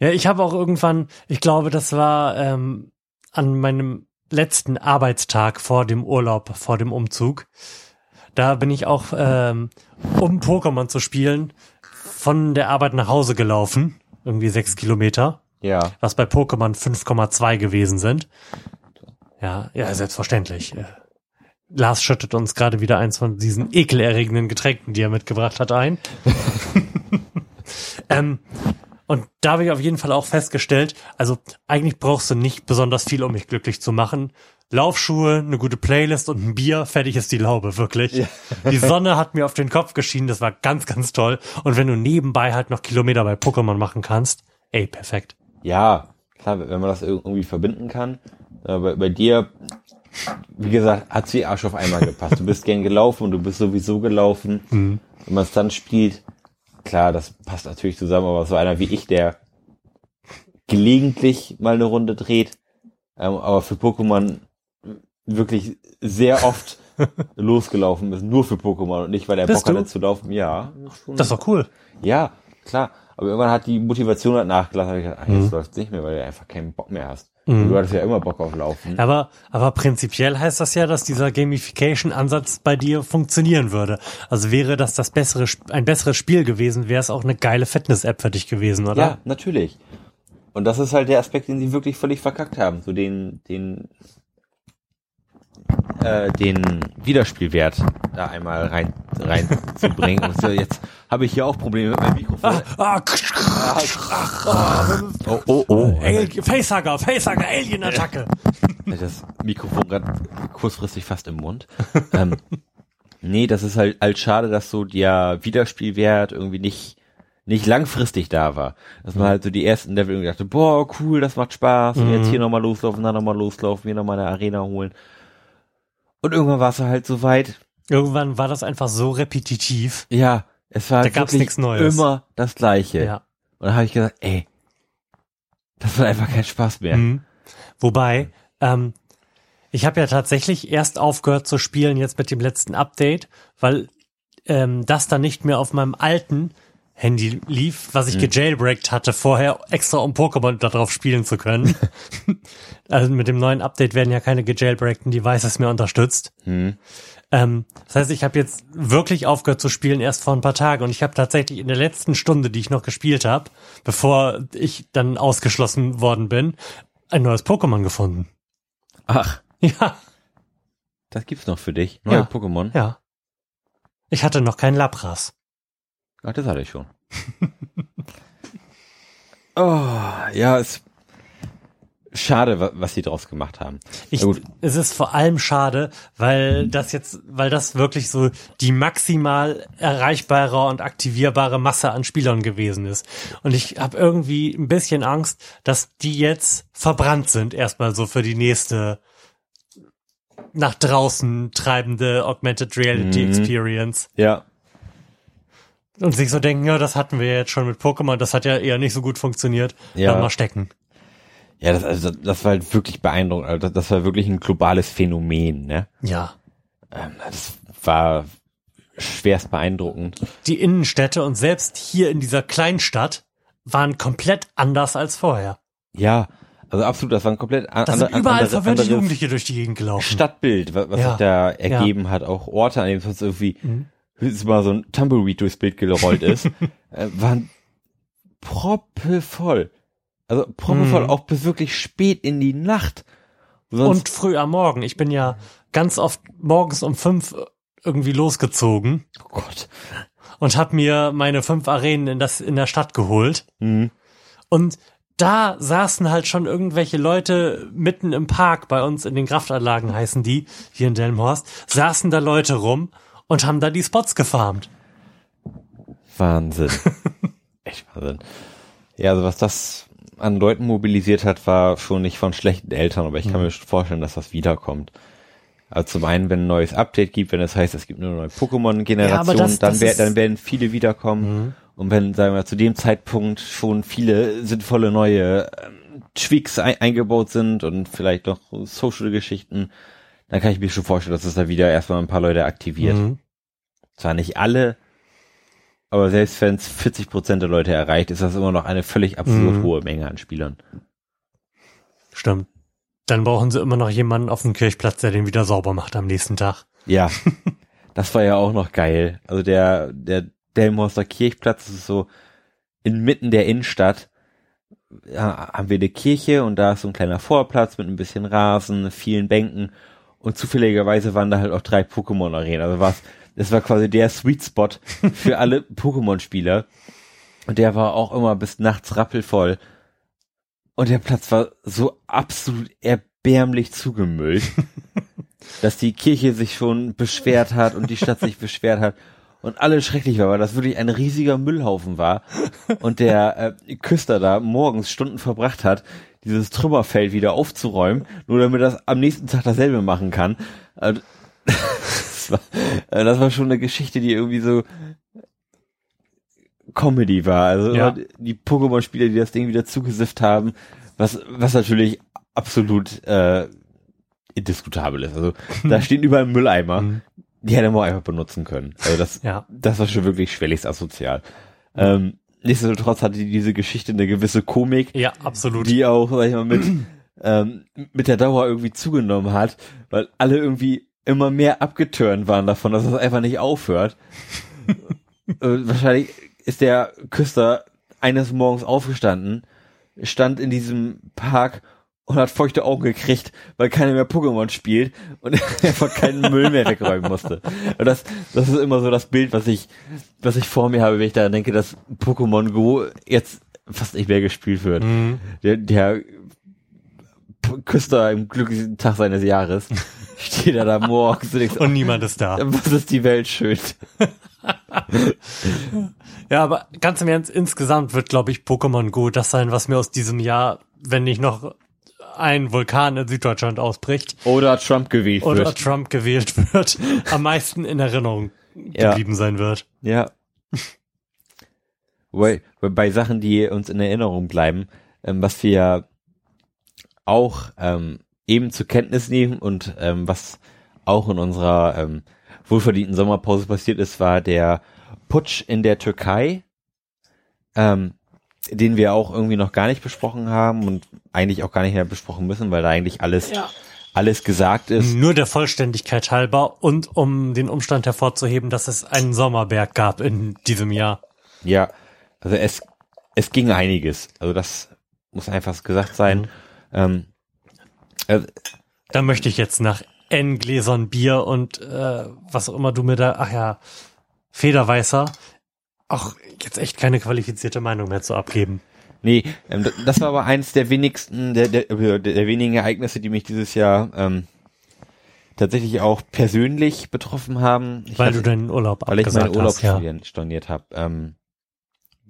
Ja, ich habe auch irgendwann, ich glaube, das war ähm, an meinem letzten Arbeitstag vor dem Urlaub, vor dem Umzug. Da bin ich auch, ähm, um Pokémon zu spielen, von der Arbeit nach Hause gelaufen. Irgendwie sechs Kilometer, ja. was bei Pokémon 5,2 gewesen sind. Ja, ja, selbstverständlich. Äh, Lars schüttet uns gerade wieder eins von diesen ekelerregenden Getränken, die er mitgebracht hat, ein. (laughs) ähm, und da habe ich auf jeden Fall auch festgestellt, also eigentlich brauchst du nicht besonders viel, um mich glücklich zu machen. Laufschuhe, eine gute Playlist und ein Bier, fertig ist die Laube, wirklich. Die Sonne hat mir auf den Kopf geschienen, das war ganz, ganz toll. Und wenn du nebenbei halt noch Kilometer bei Pokémon machen kannst, ey, perfekt. Ja, klar, wenn man das irgendwie verbinden kann. Bei, bei dir, wie gesagt, hat sie Arsch auf einmal gepasst. Du bist gern gelaufen und du bist sowieso gelaufen. Mhm. Wenn man es dann spielt, klar, das passt natürlich zusammen, aber so einer wie ich, der gelegentlich mal eine Runde dreht, ähm, aber für Pokémon wirklich sehr oft (laughs) losgelaufen ist, nur für Pokémon und nicht, weil er Bist Bock du? hatte zu laufen. Ja, schon. Das ist doch cool. Ja, klar. Aber irgendwann hat die Motivation halt nachgelassen. Hab ich gedacht, ach, Mhm. jetzt läuft's nicht mehr, weil du einfach keinen Bock mehr hast. Und Du hattest ja immer Bock auf Laufen. Aber, aber prinzipiell heißt das ja, dass dieser Gamification-Ansatz bei dir funktionieren würde. Also wäre das das bessere, ein besseres Spiel gewesen, wäre es auch eine geile Fitness-App für dich gewesen, oder? Ja, natürlich. Und das ist halt der Aspekt, den sie wirklich völlig verkackt haben. So den, den, äh, den Wiederspielwert da einmal rein, reinzubringen. Und so, jetzt habe ich hier auch Probleme mit meinem Mikrofon. Ah, Oh, oh, oh. Al- Facehugger, Facehugger, Alien-Attacke. das Mikrofon gerade kurzfristig fast im Mund. ähm, nee, das ist halt, halt schade, dass so der Wiederspielwert irgendwie nicht, nicht langfristig da war. Dass man halt so die ersten Level irgendwie dachte, boah, cool, das macht Spaß. Und jetzt hier nochmal loslaufen, da nochmal loslaufen, hier nochmal eine Arena holen. Und irgendwann war es halt so weit, Irgendwann war das einfach so repetitiv. ja, es war Da gab's wirklich nichts Neues. immer das Gleiche. Ja. Und dann habe ich gesagt, ey, das wird einfach kein Spaß mehr. Mhm. Wobei, ähm, ich habe ja tatsächlich erst aufgehört zu spielen jetzt mit dem letzten Update, weil ähm, das dann nicht mehr auf meinem alten Handy lief, was ich gejailbreakt hatte vorher, extra um Pokémon darauf spielen zu können. (laughs) also mit dem neuen Update werden ja keine gejailbreakten Devices mehr unterstützt. Hm. Ähm, das heißt, ich habe jetzt wirklich aufgehört zu spielen erst vor ein paar Tagen und ich habe tatsächlich in der letzten Stunde, die ich noch gespielt habe, bevor ich dann ausgeschlossen worden bin, ein neues Pokémon gefunden. Ach, (laughs) Ja, das gibt's noch für dich. Neue Ja. Pokémon. ja. Ich hatte noch keinen Lapras. Ach, das hatte ich schon. (laughs) oh, ja, es schade, wa- was sie draus gemacht haben. Ich, es ist vor allem schade, weil das jetzt, weil das wirklich so die maximal erreichbare und aktivierbare Masse an Spielern gewesen ist. Und ich habe irgendwie ein bisschen Angst, dass die jetzt verbrannt sind, erstmal so für die nächste nach draußen treibende Augmented Reality Mhm. Experience. Ja, Und sich so denken, ja, das hatten wir jetzt schon mit Pokémon, das hat ja eher nicht so gut funktioniert. Ja. Dann mal stecken. ja, das, also, das war halt wirklich beeindruckend. Also, das, das war wirklich ein globales Phänomen, ne? Ja. Ähm, das war schwerst beeindruckend. die Innenstädte und selbst hier in dieser Kleinstadt waren komplett anders als vorher. Ja, also absolut, das war ein komplett an, Da sind ander- überall andere- Jugendliche durch die Gegend gelaufen. Stadtbild, wa- was Ja. sich da ergeben hat, auch Orte, an denen sonst irgendwie Mhm. Höchstens mal so ein Tumbleweed durchs Bild gerollt ist, (laughs) äh, waren proppevoll. Also proppevoll Mhm. auch bis wirklich spät in die Nacht. Sonst, Und früh am Morgen. Ich bin ja ganz oft morgens um fünf irgendwie losgezogen oh Gott. und habe mir meine fünf Arenen in, das, in der Stadt geholt. Mhm. Und da saßen halt schon irgendwelche Leute mitten im Park, bei uns in den Kraftanlagen heißen die, hier in Delmhorst, saßen da Leute rum und haben da die Spots gefarmt. Wahnsinn. (laughs) Echt Wahnsinn. Ja, also was das an Leuten mobilisiert hat, war schon nicht von schlechten Eltern, aber ich Mhm. kann mir schon vorstellen, dass das wiederkommt. Also zum einen, wenn ein neues Update gibt, wenn es heißt, es gibt eine neue Ja, Pokémon-Generation, das- dann, das dann werden viele wiederkommen. Mhm. Und wenn, sagen wir, zu dem Zeitpunkt schon viele sinnvolle neue ähm, Tweaks ein, eingebaut sind und vielleicht noch Social-Geschichten, dann kann ich mir schon vorstellen, dass es da wieder erstmal ein paar Leute aktiviert. Mhm. Zwar nicht alle, aber selbst wenn es 40 Prozent der Leute erreicht, ist das immer noch eine völlig absolut Mhm. hohe Menge an Spielern. Stimmt. Dann brauchen sie immer noch jemanden auf dem Kirchplatz, der den wieder sauber macht am nächsten Tag. Ja, (laughs) das war ja auch noch geil. Also der, der Delmhorster Kirchplatz ist so inmitten der Innenstadt. Ja, haben wir eine Kirche und da ist so ein kleiner Vorplatz mit ein bisschen Rasen, vielen Bänken und zufälligerweise waren da halt auch drei Pokémon-Arenen. Also was, das war quasi der Sweet Spot für (laughs) alle Pokémon-Spieler. Und der war auch immer bis nachts rappelvoll. Und der Platz war so absolut erbärmlich zugemüllt, (laughs) dass die Kirche sich schon beschwert hat und die Stadt sich beschwert hat und alles schrecklich war, weil das wirklich ein riesiger Müllhaufen war und der äh, Küster da morgens Stunden verbracht hat, dieses Trümmerfeld wieder aufzuräumen, nur damit er am nächsten Tag dasselbe machen kann. Also, (laughs) das, war, äh, das war schon eine Geschichte, die irgendwie so Comedy war. Also Ja. die Pokémon-Spieler, die das Ding wieder zugesifft haben, was, was natürlich absolut äh, indiskutabel ist. Also (laughs) da stehen überall Mülleimer, Mhm. die hätte man auch einfach benutzen können. Also das, Ja. das war schon wirklich schwelligst asozial. Ähm, nichtsdestotrotz hatte diese Geschichte eine gewisse Komik, Ja, absolut. die auch, sag ich mal, mit, (clears throat) ähm, mit der Dauer irgendwie zugenommen hat, weil alle irgendwie immer mehr abgeturnt waren davon, dass es einfach nicht aufhört. (laughs) äh, wahrscheinlich ist der Küster eines Morgens aufgestanden, stand in diesem Park und hat feuchte Augen gekriegt, weil keiner mehr Pokémon spielt und er (laughs) einfach keinen Müll mehr wegräumen musste. Und das, das ist immer so das Bild, was ich, was ich vor mir habe, wenn ich daran denke, dass Pokémon Go jetzt fast nicht mehr gespielt wird. Mhm. Der, der Küster im glücklichsten Tag seines Jahres (laughs) steht er da morgens und denkt, Und niemand ist da. was ist die Welt schön. (laughs) Ja, aber ganz im Ernst, insgesamt wird, glaube ich, Pokémon Go das sein, was mir aus diesem Jahr, wenn nicht noch ein Vulkan in Süddeutschland ausbricht Oder Trump gewählt oder wird. Trump gewählt (laughs) wird, am meisten in Erinnerung Ja. geblieben sein wird. Ja. (laughs) Wobei bei Sachen, die uns in Erinnerung bleiben, ähm, was wir auch ähm, eben zur Kenntnis nehmen und ähm, was auch in unserer ähm, wohlverdienten Sommerpause passiert ist, war der Putsch in der Türkei, ähm, den wir auch irgendwie noch gar nicht besprochen haben und eigentlich auch gar nicht mehr besprochen müssen, weil da eigentlich alles alles gesagt ist. Nur der Vollständigkeit halber und um den Umstand hervorzuheben, dass es einen Sommerberg gab in diesem Jahr. Ja, also es, es ging einiges. Also das muss einfach gesagt sein. Mhm. Ähm, äh, Da möchte ich jetzt nach N Gläsern Bier und äh, was auch immer du mir da, ach ja, Federweißer, auch jetzt echt keine qualifizierte Meinung mehr zu abgeben. Nee, ähm, das war aber eines der wenigsten, der, der, der, der wenigen Ereignisse, die mich dieses Jahr ähm, tatsächlich auch persönlich betroffen haben. Ich weil hatte- du deinen Urlaub weil ich meinen Urlaub hast, ja. storniert, habe. Ähm,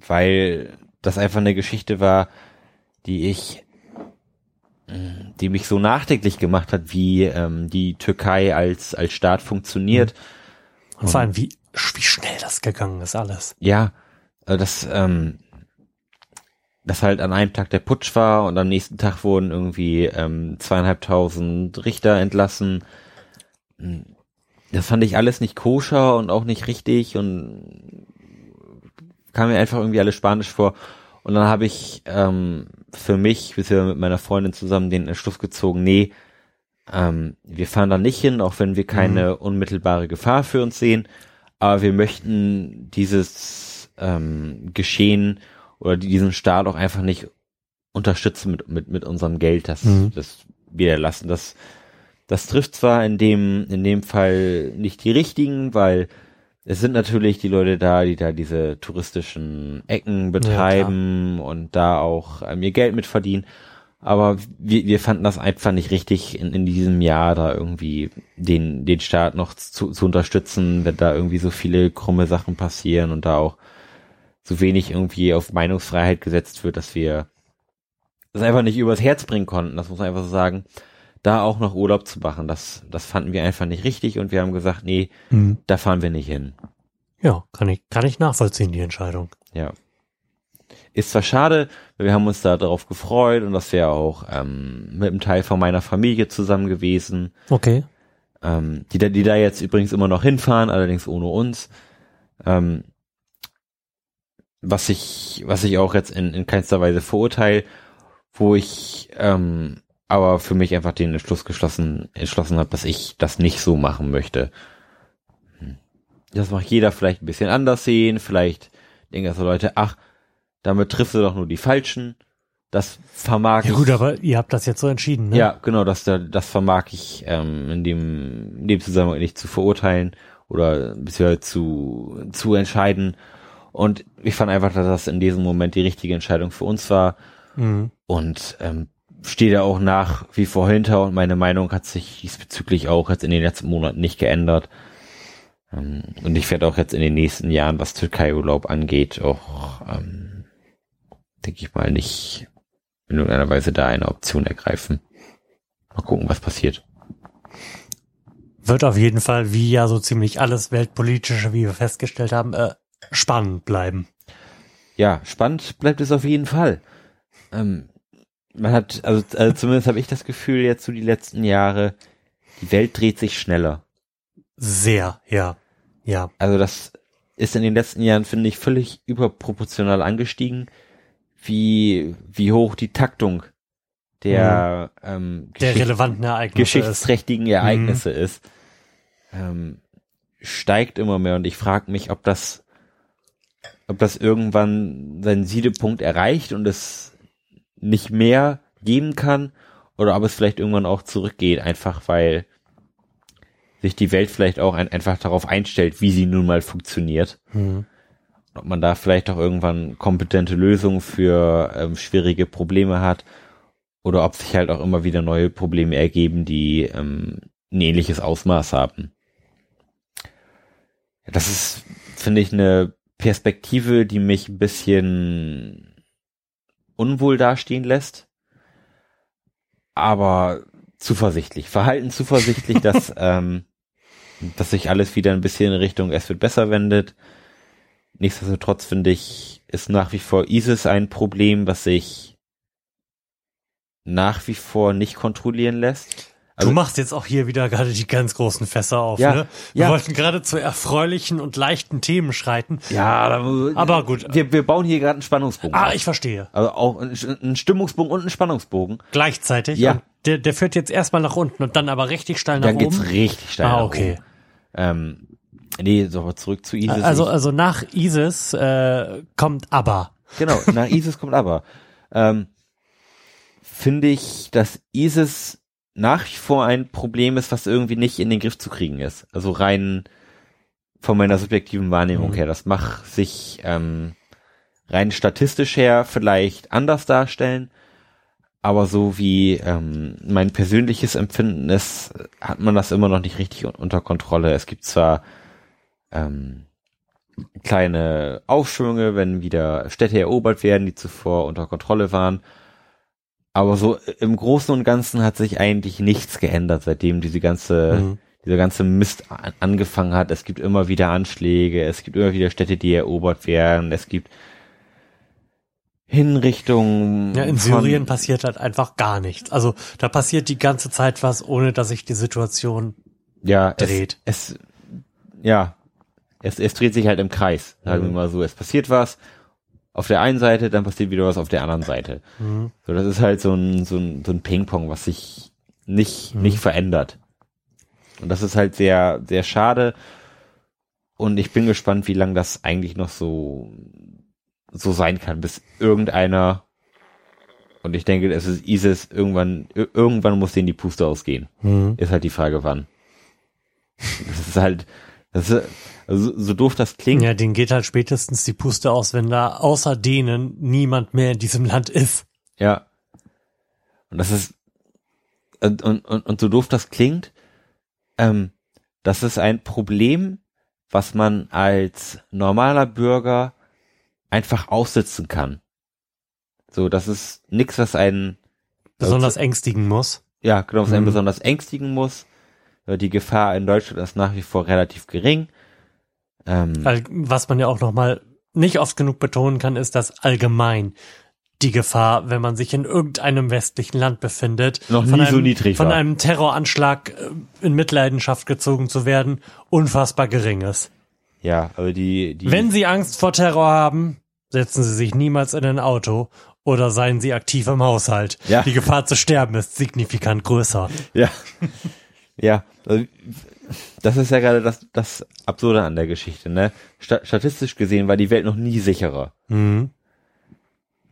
weil das einfach eine Geschichte war, die ich, mh, die mich so nachdenklich gemacht hat, wie ähm, die Türkei als als Staat funktioniert. Und vor allem, wie, wie schnell das gegangen ist alles. Ja, äh, das, ähm, dass halt an einem Tag der Putsch war und am nächsten Tag wurden irgendwie ähm, zweieinhalbtausend Richter entlassen. Das fand ich alles nicht koscher und auch nicht richtig und kam mir einfach irgendwie alles spanisch vor. Und dann habe ich ähm, für mich, bisher mit meiner Freundin zusammen den Entschluss gezogen, nee, ähm, wir fahren da nicht hin, auch wenn wir keine unmittelbare Gefahr für uns sehen, aber wir möchten dieses ähm, Geschehen oder diesen Staat auch einfach nicht unterstützen mit, mit, mit unserem Geld, das, Mhm. das wir lassen. Das, das trifft zwar in dem, in dem Fall nicht die richtigen, weil es sind natürlich die Leute da, die da diese touristischen Ecken betreiben und da auch ähm, ihr Geld mit verdienen. Aber wir, wir fanden das einfach nicht richtig, in, in diesem Jahr da irgendwie den, den Staat noch zu, zu unterstützen, wenn da irgendwie so viele krumme Sachen passieren und da auch so wenig irgendwie auf Meinungsfreiheit gesetzt wird, dass wir das einfach nicht übers Herz bringen konnten. Das muss man einfach so sagen. Da auch noch Urlaub zu machen, das, das fanden wir einfach nicht richtig und wir haben gesagt, nee, da fahren wir nicht hin. Ja, kann ich, kann ich nachvollziehen, die Entscheidung. Ja. Ist zwar schade, wir haben uns da darauf gefreut und das wäre auch ähm, mit einem Teil von meiner Familie zusammen gewesen, Okay. ähm, die, da, die da jetzt übrigens immer noch hinfahren, allerdings ohne uns. Ähm, was ich, was ich auch jetzt in, in keinster Weise verurteile, wo ich ähm, aber für mich einfach den Entschluss geschlossen, entschlossen habe, dass ich das nicht so machen möchte. Hm. Das macht jeder vielleicht ein bisschen anders sehen, vielleicht denken so Leute, ach, damit triffst du doch nur die Falschen. Das vermag Ja ich. gut, aber ihr habt das jetzt so entschieden, ne? Ja, genau, das, das vermag ich ähm, in, dem, in dem Zusammenhang nicht zu verurteilen oder bisher zu, zu entscheiden. Und ich fand einfach, dass das in diesem Moment die richtige Entscheidung für uns war Mhm. und ähm, stehe da auch nach wie vor hinter und meine Meinung hat sich diesbezüglich auch jetzt in den letzten Monaten nicht geändert. Ähm, und ich werde auch jetzt in den nächsten Jahren, was Türkei-Urlaub angeht, auch, ähm, denke ich mal, nicht in irgendeiner Weise da eine Option ergreifen. Mal gucken, was passiert. Wird auf jeden Fall, wie ja so ziemlich alles Weltpolitische, wie wir festgestellt haben, äh, spannend bleiben. Ja, spannend bleibt es auf jeden Fall. Ähm, man hat, also, also zumindest habe ich das Gefühl, jetzt so die letzten Jahre, die Welt dreht sich schneller. Sehr, ja. Ja. Also das ist in den letzten Jahren, finde ich, völlig überproportional angestiegen, wie, wie hoch die Taktung der, ähm, Der relevanten Ereignisse ist. geschichtsträchtigen Ereignisse ist, ähm, steigt immer mehr und ich frage mich, ob das, ob das irgendwann seinen Siedepunkt erreicht und es nicht mehr geben kann oder ob es vielleicht irgendwann auch zurückgeht, einfach weil sich die Welt vielleicht auch ein, einfach darauf einstellt, wie sie nun mal funktioniert. Mhm. Ob man da vielleicht auch irgendwann kompetente Lösungen für ähm, schwierige Probleme hat oder ob sich halt auch immer wieder neue Probleme ergeben, die ähm, ein ähnliches Ausmaß haben. Das ist, finde ich, eine Perspektive, die mich ein bisschen unwohl dastehen lässt, aber zuversichtlich, verhalten zuversichtlich, dass, (laughs) ähm, dass sich alles wieder ein bisschen in Richtung es wird besser wendet. Nichtsdestotrotz finde ich, ist nach wie vor ISIS ein Problem, was sich nach wie vor nicht kontrollieren lässt. Also- du machst jetzt auch hier wieder gerade die ganz großen Fässer auf, Ja, ne? Wir ja. wollten gerade zu erfreulichen und leichten Themen schreiten. Ja, Aber gut. Wir, wir bauen hier gerade einen Spannungsbogen. Ah, auf. ich verstehe. also auch einen, Stimmungsbogen und einen Spannungsbogen. Gleichzeitig. Ja. Der, der führt jetzt erstmal nach unten und dann aber richtig steil nach Dann geht's oben. richtig steil Ah, nach okay. oben. Ähm, nee, so aber zurück zu ISIS. Also, also nach ISIS äh, kommt ABBA. Genau, nach (laughs) ISIS kommt aber. Ähm, Finde ich, dass ISIS nach wie vor ein Problem ist, was irgendwie nicht in den Griff zu kriegen ist. Also rein von meiner subjektiven Wahrnehmung Mhm. her. Das mag sich ähm, rein statistisch her vielleicht anders darstellen, aber so wie ähm, mein persönliches Empfinden ist, hat man das immer noch nicht richtig un- unter Kontrolle. Es gibt zwar ähm, kleine Aufschwünge, wenn wieder Städte erobert werden, die zuvor unter Kontrolle waren. Aber so im Großen und Ganzen hat sich eigentlich nichts geändert, seitdem diese ganze, Mhm. dieser ganze Mist an, angefangen hat. Es gibt immer wieder Anschläge, es gibt immer wieder Städte, die erobert werden, es gibt Hinrichtungen. Ja, in Syrien passiert halt einfach gar nichts. Also da passiert die ganze Zeit was, ohne dass sich die Situation ja, dreht. Es, es, ja, es, es dreht sich halt im Kreis, sagen wir Mhm. mal so. Es passiert was auf der einen Seite, dann passiert wieder was auf der anderen Seite. Mhm. So, das ist halt so ein, so ein, so ein Ping-Pong, was sich nicht, Mhm. nicht verändert. Und das ist halt sehr, sehr schade. Und ich bin gespannt, wie lange das eigentlich noch so, so sein kann, bis irgendeiner, und ich denke, es ist ISIS, irgendwann, ir- irgendwann muss denen die Puste ausgehen. Mhm. Ist halt die Frage, wann. Das ist halt, das ist, also so doof das klingt. Ja, denen geht halt spätestens die Puste aus, wenn da außer denen niemand mehr in diesem Land ist. Ja. Und das ist, und, und, und, und so doof das klingt, ähm, das ist ein Problem, was man als normaler Bürger einfach aussitzen kann. So, das ist nix, was einen, Besonders ängstigen muss. ja, genau, was einen Mhm. besonders ängstigen muss. Äh, Die Gefahr in Deutschland ist nach wie vor relativ gering. Ähm, Was man ja auch nochmal nicht oft genug betonen kann, ist, dass allgemein die Gefahr, wenn man sich in irgendeinem westlichen Land befindet, Noch von nie einem, so niedrig von war. einem Terroranschlag äh, in Mitleidenschaft gezogen zu werden, unfassbar gering ist. ja, aber die, die, Wenn Sie Angst vor Terror haben, setzen Sie sich niemals in ein Auto oder seien Sie aktiv im Haushalt. Ja. Die Gefahr zu sterben ist signifikant größer. Ja. (laughs) ja. Also, das ist ja gerade das, das Absurde an der Geschichte, ne? Sta statistisch gesehen war die Welt noch nie sicherer. Mhm.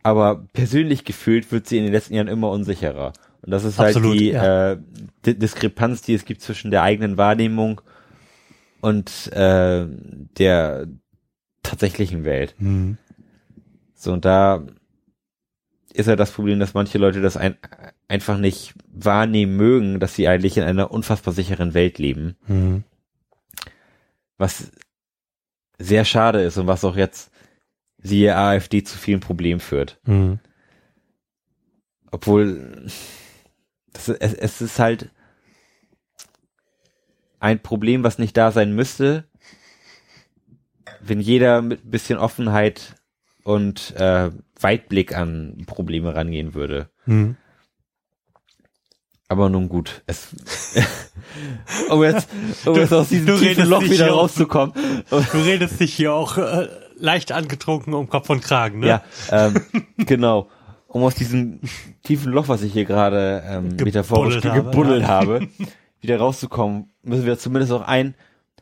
Aber persönlich gefühlt wird sie in den letzten Jahren immer unsicherer. Und das ist Absolut, halt die ja. äh, D Diskrepanz, die es gibt zwischen der eigenen Wahrnehmung und äh, der tatsächlichen Welt. Mhm. So, und da ist ja das Problem, dass manche Leute das ein, einfach nicht wahrnehmen mögen, dass sie eigentlich in einer unfassbar sicheren Welt leben. Mhm. Was sehr schade ist und was auch jetzt siehe AfD zu vielen Problemen führt. Mhm. Obwohl das, es, es ist halt ein Problem, was nicht da sein müsste, wenn jeder mit ein bisschen Offenheit und äh, Weitblick an Probleme rangehen würde. Mhm. Aber nun gut, es (laughs) um jetzt, um Du- jetzt aus diesem tiefen redest Loch dich wieder rauszukommen. Du redest dich hier auch äh, leicht angetrunken um Kopf und Kragen, ne? Ja, ähm, genau. Um aus diesem tiefen Loch, was ich hier gerade ähm, metaphorisch Gebuddelt habe, gebuddelt ja. habe, wieder rauszukommen, müssen wir zumindest auch ein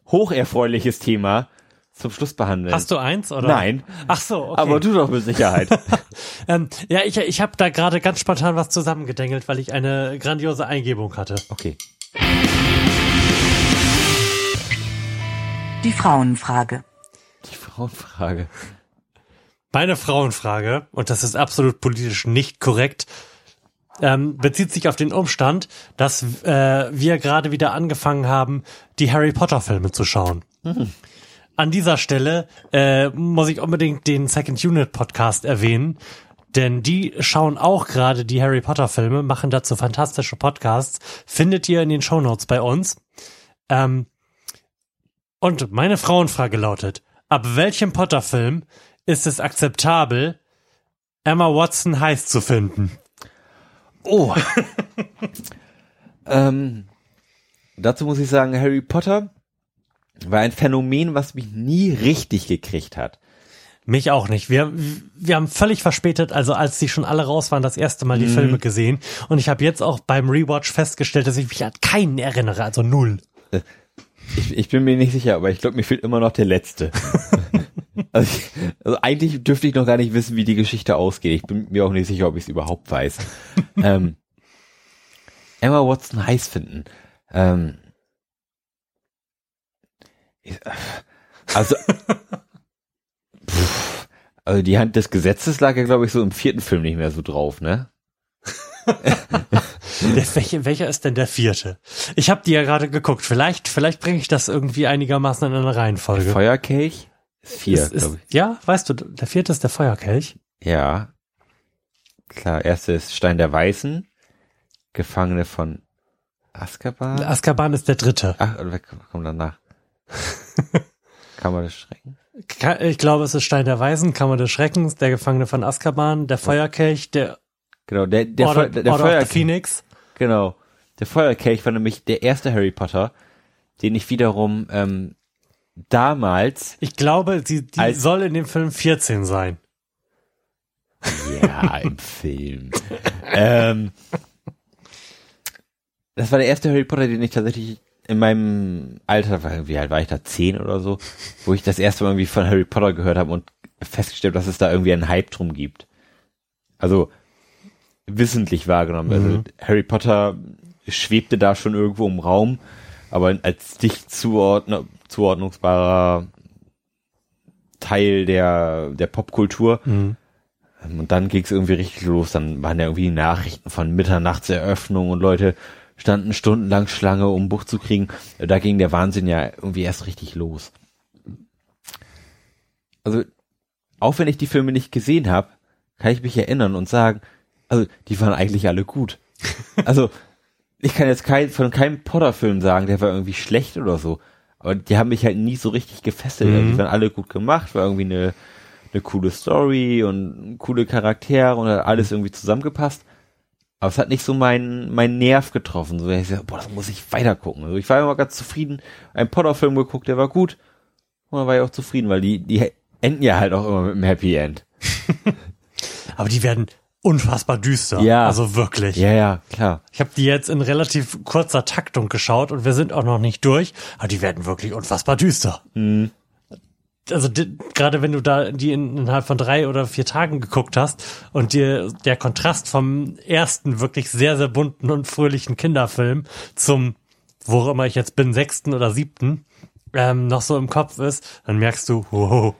hocherfreuliches Thema zum Schluss behandeln. Hast du eins oder? Nein, Ach so, okay. aber du doch mit Sicherheit. (laughs) ähm, ja, ich, ich habe da gerade ganz spontan was zusammengedengelt, weil ich eine grandiose Eingebung hatte. Okay. Die Frauenfrage. Die Frauenfrage. Meine Frauenfrage, und das ist absolut politisch nicht korrekt, ähm, bezieht sich auf den Umstand, dass äh, wir gerade wieder angefangen haben, die Harry Potter Filme zu schauen. An dieser Stelle äh, muss ich unbedingt den Second Unit Podcast erwähnen, denn die schauen auch gerade die Harry Potter Filme, machen dazu fantastische Podcasts, findet ihr in den Shownotes bei uns. Ähm, und meine Frauenfrage lautet, ab welchem Potter-Film ist es akzeptabel, Emma Watson heiß zu finden? Oh. (laughs) Ähm, dazu muss ich sagen, Harry Potter war ein Phänomen, was mich nie richtig gekriegt hat. Mich auch nicht. Wir, wir haben völlig verspätet, also als die schon alle raus waren, das erste Mal die Mhm. Filme gesehen. Und ich habe jetzt auch beim Rewatch festgestellt, dass ich mich an keinen erinnere, also null. Ich, ich bin mir nicht sicher, aber ich glaube, mir fehlt immer noch der letzte. (laughs) also, ich, also eigentlich dürfte ich noch gar nicht wissen, wie die Geschichte ausgeht. Ich bin mir auch nicht sicher, ob ich es überhaupt weiß. (laughs) ähm, Emma Watson heiß finden. Ähm, also, (laughs) pff, also die Hand des Gesetzes lag ja, glaube ich, so im vierten Film nicht mehr so drauf, ne? (laughs) Der, welche, welcher ist denn der vierte? Ich habe die ja gerade geguckt. Vielleicht, vielleicht bringe ich das irgendwie einigermaßen in eine Reihenfolge. Feuerkelch? Ist vier, ist, ist, glaube ich. ja, weißt du, der vierte ist der Feuerkelch. Ja. Klar, erste ist Stein der Weißen, Gefangene von Azkaban. Azkaban ist der dritte. Ach, wer kommt danach? (laughs) Kammer des Schreckens? Ich glaube, es ist Stein der Weisen, Kammer des Schreckens, der Gefangene von Azkaban, der Feuerkelch, der, Genau, der, der, Order, Feu der, der Order Feuerkelch. Phoenix. Genau. Der Feuerkelch war nämlich der erste Harry Potter, den ich wiederum ähm, damals, Ich glaube, sie, die Als- soll in dem Film 14 sein. ja, im (laughs) Film. ähm, das war der erste Harry Potter, den ich tatsächlich in meinem Alter, war, wie alt war ich da, zehn oder so, wo ich das erste Mal irgendwie von Harry Potter gehört habe und festgestellt, dass es da irgendwie einen Hype drum gibt. Also wissentlich wahrgenommen. Also Harry Potter schwebte da schon irgendwo im Raum, aber als dicht zuordne, zuordnungsbarer Teil der, der Popkultur. Mhm. Und dann ging es irgendwie richtig los. Dann waren ja irgendwie Nachrichten von Mitternachtseröffnung und Leute standen stundenlang Schlange, um ein Buch zu kriegen. Da ging der Wahnsinn ja irgendwie erst richtig los. Also, auch wenn ich die Filme nicht gesehen habe, kann ich mich erinnern und sagen, also die waren eigentlich alle gut. (laughs) Also, ich kann jetzt kein, von keinem Potter-Film sagen, der war irgendwie schlecht oder so. Aber die haben mich halt nie so richtig gefesselt. Mhm. Also, die waren alle gut gemacht, war irgendwie eine, eine coole Story und coole Charaktere und hat alles irgendwie zusammengepasst. Aber es hat nicht so meinen mein Nerv getroffen. So, ich sag, boah, das muss ich weiter gucken. Also ich war immer ganz zufrieden. Ein Potter-Film geguckt, der war gut. Und dann war ich auch zufrieden, weil die, die enden ja halt auch immer mit einem Happy End. (laughs) Aber die werden unfassbar düster. Ja. Also wirklich. Ja, ja, klar. Ich habe die jetzt in relativ kurzer Taktung geschaut und wir sind auch noch nicht durch, aber die werden wirklich unfassbar düster. Mhm. Also gerade wenn du da die in, innerhalb von drei oder vier Tagen geguckt hast und dir der Kontrast vom ersten wirklich sehr, sehr bunten und fröhlichen Kinderfilm zum, wo immer ich jetzt bin, sechsten oder siebten, ähm, noch so im Kopf ist, dann merkst du, wow,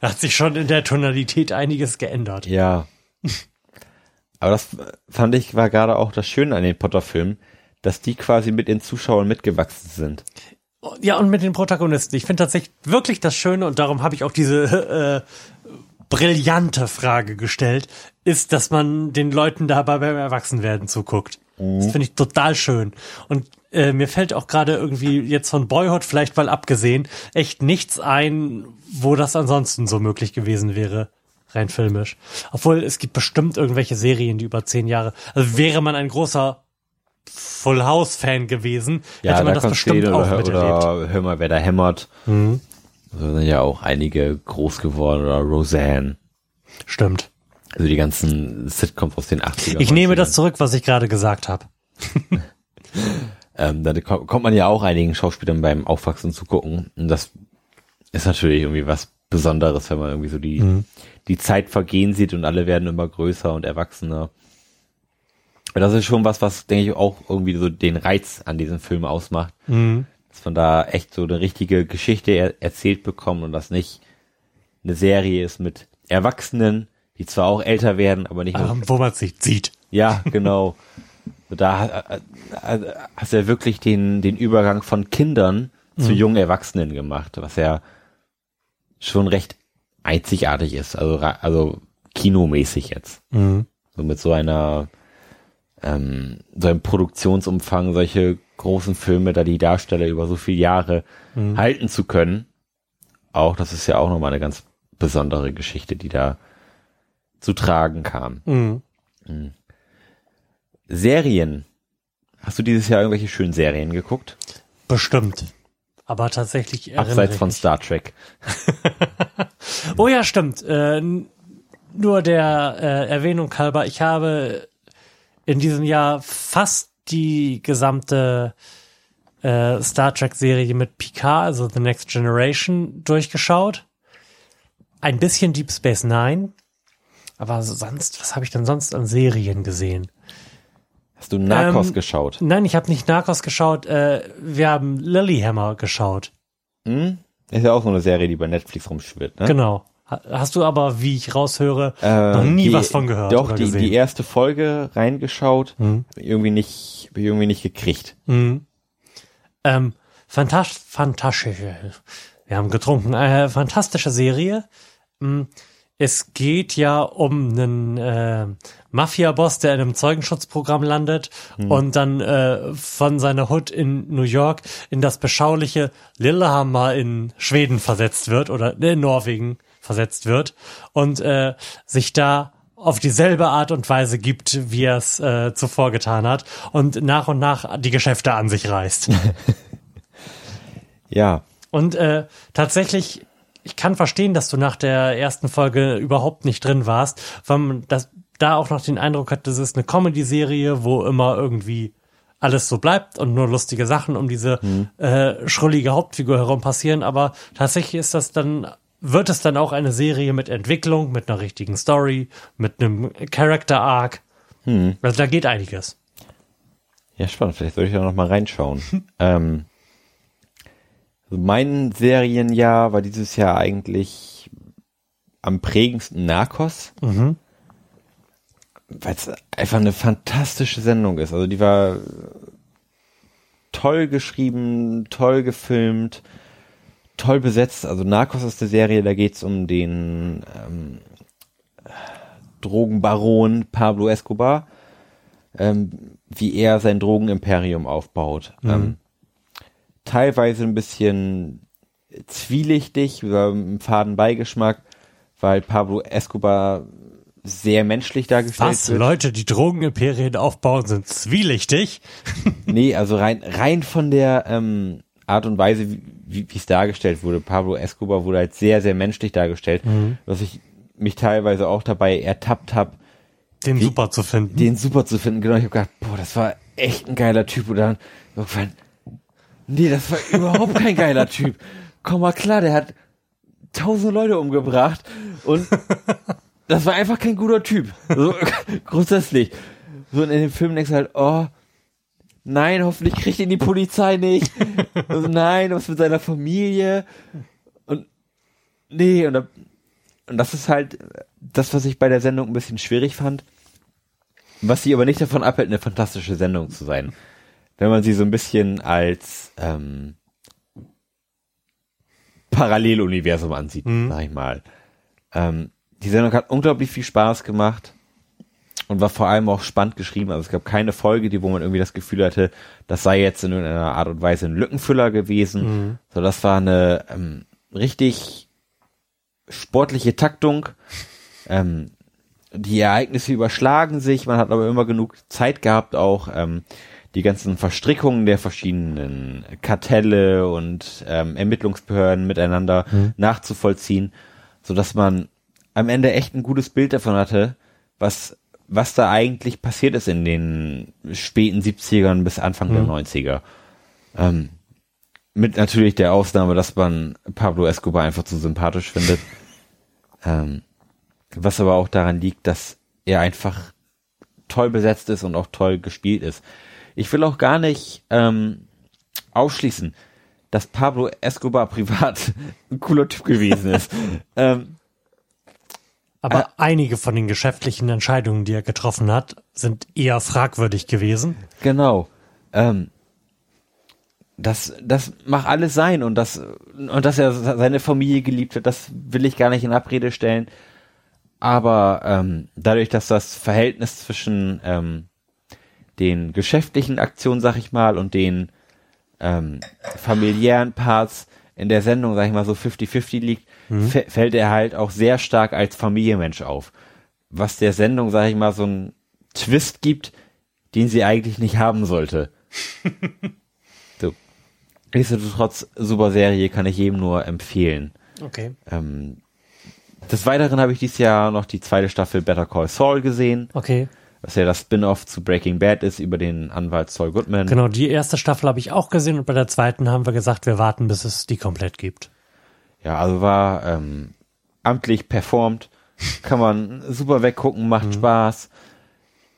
da hat sich schon in der Tonalität einiges geändert. Ja. (laughs) Aber das fand ich war gerade auch das Schöne an den Potter-Filmen, dass die quasi mit den Zuschauern mitgewachsen sind. Ja, und mit den Protagonisten. Ich finde tatsächlich wirklich das Schöne, und darum habe ich auch diese (laughs) äh, brillante Frage gestellt, ist, dass man den Leuten dabei beim Erwachsenwerden zuguckt. Das finde ich total schön. Und äh, mir fällt auch gerade irgendwie jetzt von Boyhood vielleicht mal abgesehen echt nichts ein, wo das ansonsten so möglich gewesen wäre. Rein filmisch. Obwohl es gibt bestimmt irgendwelche Serien, die über zehn Jahre. Also wäre man ein großer Full House Fan gewesen, hätte man das bestimmt Constantine auch oder, miterlebt. oder Hör mal, wer da hämmert. Mhm. Da sind ja auch einige groß geworden oder Roseanne. Stimmt. Also die ganzen Sitcoms aus den 80ern. Ich nehme 90ern. das zurück, was ich gerade gesagt habe. (laughs) Ähm, da ko- kommt man ja auch einigen Schauspielern beim Aufwachsen zu gucken. Und das ist natürlich irgendwie was Besonderes, wenn man irgendwie so die, Mhm. die Zeit vergehen sieht und alle werden immer größer und erwachsener. Das ist schon was, was, denke ich, auch irgendwie so den Reiz an diesem Film ausmacht. Mhm. Dass man da echt so eine richtige Geschichte er erzählt bekommt und das nicht eine Serie ist mit Erwachsenen, die zwar auch älter werden, aber nicht Ähm, wo man es nicht sieht. ja, genau. Da äh, äh, hast du ja wirklich den, den Übergang von Kindern zu jungen Erwachsenen gemacht, was ja schon recht einzigartig ist, also, also kinomäßig jetzt. Mhm. So mit so einer, ähm, so einem Produktionsumfang, solche großen Filme, da die Darsteller über so viele Jahre halten zu können. Auch, das ist ja auch nochmal eine ganz besondere Geschichte, die da zu tragen kam. Mhm. Serien Hast du dieses Jahr irgendwelche schönen Serien geguckt? Bestimmt. Aber tatsächlich Abseits von Star Trek. (laughs) Oh ja, stimmt. Äh, nur der äh, Erwähnung halber, ich habe in diesem Jahr fast die gesamte äh, Star Trek-Serie mit Picard, also The Next Generation, durchgeschaut. Ein bisschen Deep Space Nine. Aber sonst, was habe ich denn sonst an Serien gesehen? Hast du Narcos Ähm, geschaut? Nein, ich habe nicht Narcos geschaut. Äh, wir haben Lilyhammer geschaut. Hm? Ist ja auch so eine Serie, die bei Netflix rumschwirrt, ne? Genau. Ha- Hast du aber, wie ich raushöre, Äh, noch nie die- was von gehört Doch, die, die erste Folge reingeschaut, Mhm. irgendwie nicht, irgendwie nicht gekriegt. Mhm. Ähm, fantastisch, fantastische, wir haben getrunken, äh, fantastische Serie. Mm, Es geht ja um einen äh, Mafia-Boss, der in einem Zeugenschutzprogramm landet und dann äh, von seiner Hood in New York in das beschauliche Lillehammer in Schweden versetzt wird oder in Norwegen versetzt wird und äh, sich da auf dieselbe Art und Weise gibt, wie er es äh, zuvor getan hat und nach und nach die Geschäfte an sich reißt. (laughs) Ja, Und äh, tatsächlich, ich kann verstehen, dass du nach der ersten Folge überhaupt nicht drin warst, weil man das da auch noch den Eindruck hat, das ist eine Comedy-Serie, wo immer irgendwie alles so bleibt und nur lustige Sachen um diese äh, schrullige Hauptfigur herum passieren. Aber tatsächlich ist das dann, wird es dann auch eine Serie mit Entwicklung, mit einer richtigen Story, mit einem Character-Arc. Also da geht einiges. ja, spannend. Vielleicht sollte ich da noch mal reinschauen. (laughs) ähm, also mein Serienjahr war dieses Jahr eigentlich am prägendsten Narcos. Mhm. Weil es einfach eine fantastische Sendung ist. Also die war toll geschrieben, toll gefilmt, toll besetzt. Also Narcos ist eine Serie, da geht's um den ähm, Drogenbaron Pablo Escobar, ähm, wie er sein Drogenimperium aufbaut. Ähm, teilweise ein bisschen zwielichtig, einen faden Beigeschmack, weil Pablo Escobar sehr menschlich dargestellt Was? wird. Leute, die Drogenimperien aufbauen, sind zwielichtig. Nee, also rein, rein von der ähm, Art und Weise, wie wie es dargestellt wurde. Pablo Escobar wurde halt sehr, sehr menschlich dargestellt, was ich mich teilweise auch dabei ertappt habe, den Wie- super zu finden. den super zu finden. Genau, ich habe gedacht, boah, das war echt ein geiler Typ. Und dann irgendwann, nee, das war überhaupt kein geiler Typ. Komm mal klar, der hat tausende Leute umgebracht und das war einfach kein guter Typ. So, (laughs) grundsätzlich. So und in dem Film denkst du halt, oh, nein, hoffentlich kriegt ihn die Polizei nicht. (laughs) Also, nein, was mit seiner Familie? Und nee, und, und das ist halt das, was ich bei der Sendung ein bisschen schwierig fand. Was sie aber nicht davon abhält, eine fantastische Sendung zu sein. Wenn man sie so ein bisschen als ähm, Paralleluniversum ansieht, sag ich mal. Ähm, die Sendung hat unglaublich viel Spaß gemacht und war vor allem auch spannend geschrieben. Also es gab keine Folge, die wo man irgendwie das Gefühl hatte, das sei jetzt in irgendeiner Art und Weise ein Lückenfüller gewesen. So, das war eine ähm, richtig sportliche Taktung. Ähm, die Ereignisse überschlagen sich, man hat aber immer genug Zeit gehabt, auch ähm, die ganzen Verstrickungen der verschiedenen Kartelle und ähm, Ermittlungsbehörden miteinander nachzuvollziehen, so dass man am Ende echt ein gutes Bild davon hatte, was was da eigentlich passiert ist in den späten 70ern bis Anfang der 90er. Ähm, mit natürlich der Ausnahme, dass man Pablo Escobar einfach zu sympathisch findet. (laughs) Ähm, was aber auch daran liegt, dass er einfach toll besetzt ist und auch toll gespielt ist. Ich will auch gar nicht ähm, ausschließen, dass Pablo Escobar (laughs) privat ein cooler Typ gewesen ist. (laughs) ähm, Aber Äh, einige von den geschäftlichen Entscheidungen, die er getroffen hat, sind eher fragwürdig gewesen. Genau. Ähm, das, das mag alles sein und das, und dass er seine Familie geliebt hat, das will ich gar nicht in Abrede stellen. Aber ähm, dadurch, dass das Verhältnis zwischen ähm, den geschäftlichen Aktionen, sag ich mal, und den ähm, familiären Parts in der Sendung, sag ich mal, so 50-50 liegt, fä- fällt er halt auch sehr stark als Familienmensch auf. Was der Sendung, sag ich mal, so einen Twist gibt, den sie eigentlich nicht haben sollte. (laughs) so. Nichtsdestotrotz, super Serie, kann ich jedem nur empfehlen. Okay. Ähm, des Weiteren habe ich dieses Jahr noch die zweite Staffel Better Call Saul gesehen, Okay. was ja das Spin-off zu Breaking Bad ist über den Anwalt Saul Goodman. Genau, die erste Staffel habe ich auch gesehen und bei der zweiten haben wir gesagt, wir warten, bis es die komplett gibt. Ja, also war ähm, amtlich performt, kann man super weggucken, macht Spaß,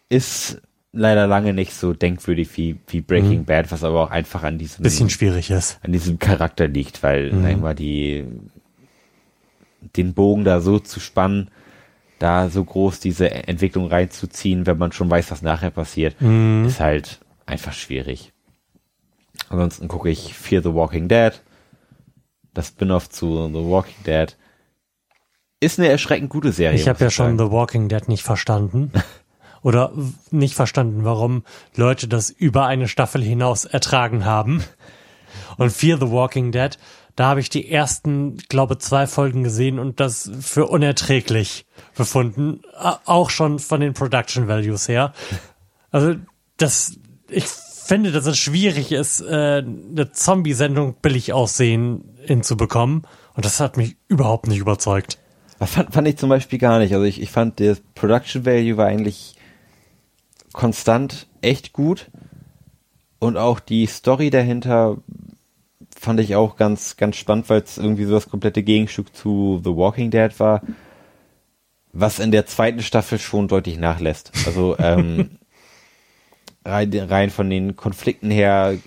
ist leider lange nicht so denkwürdig wie, wie Breaking Bad, was aber auch einfach an diesem Bisschen schwierig ist. an diesem Charakter liegt, weil sag ich mal die den Bogen da so zu spannen, da so groß diese Entwicklung reinzuziehen, wenn man schon weiß, was nachher passiert, ist halt einfach schwierig. Ansonsten gucke ich Fear the Walking Dead, das Spin-off zu The Walking Dead. Ist eine erschreckend gute Serie. Ich habe ja schon sagen. The Walking Dead nicht verstanden. (laughs) Oder nicht verstanden, warum Leute das über eine Staffel hinaus ertragen haben. Und Fear the Walking Dead, da habe ich die ersten, glaube zwei Folgen gesehen und das für unerträglich befunden. Auch schon von den Production Values her. Also das, ich finde, dass es schwierig ist, äh, eine Zombie-Sendung billig aussehen hinzubekommen. Und das hat mich überhaupt nicht überzeugt. Das fand, fand ich zum Beispiel gar nicht. Also ich, ich fand, das Production Value war eigentlich konstant echt gut. Und auch die Story dahinter fand ich auch ganz, ganz spannend, weil es irgendwie so das komplette Gegenstück zu The Walking Dead war, was in der zweiten Staffel schon deutlich nachlässt. Also ähm, (laughs) rein, rein von den Konflikten her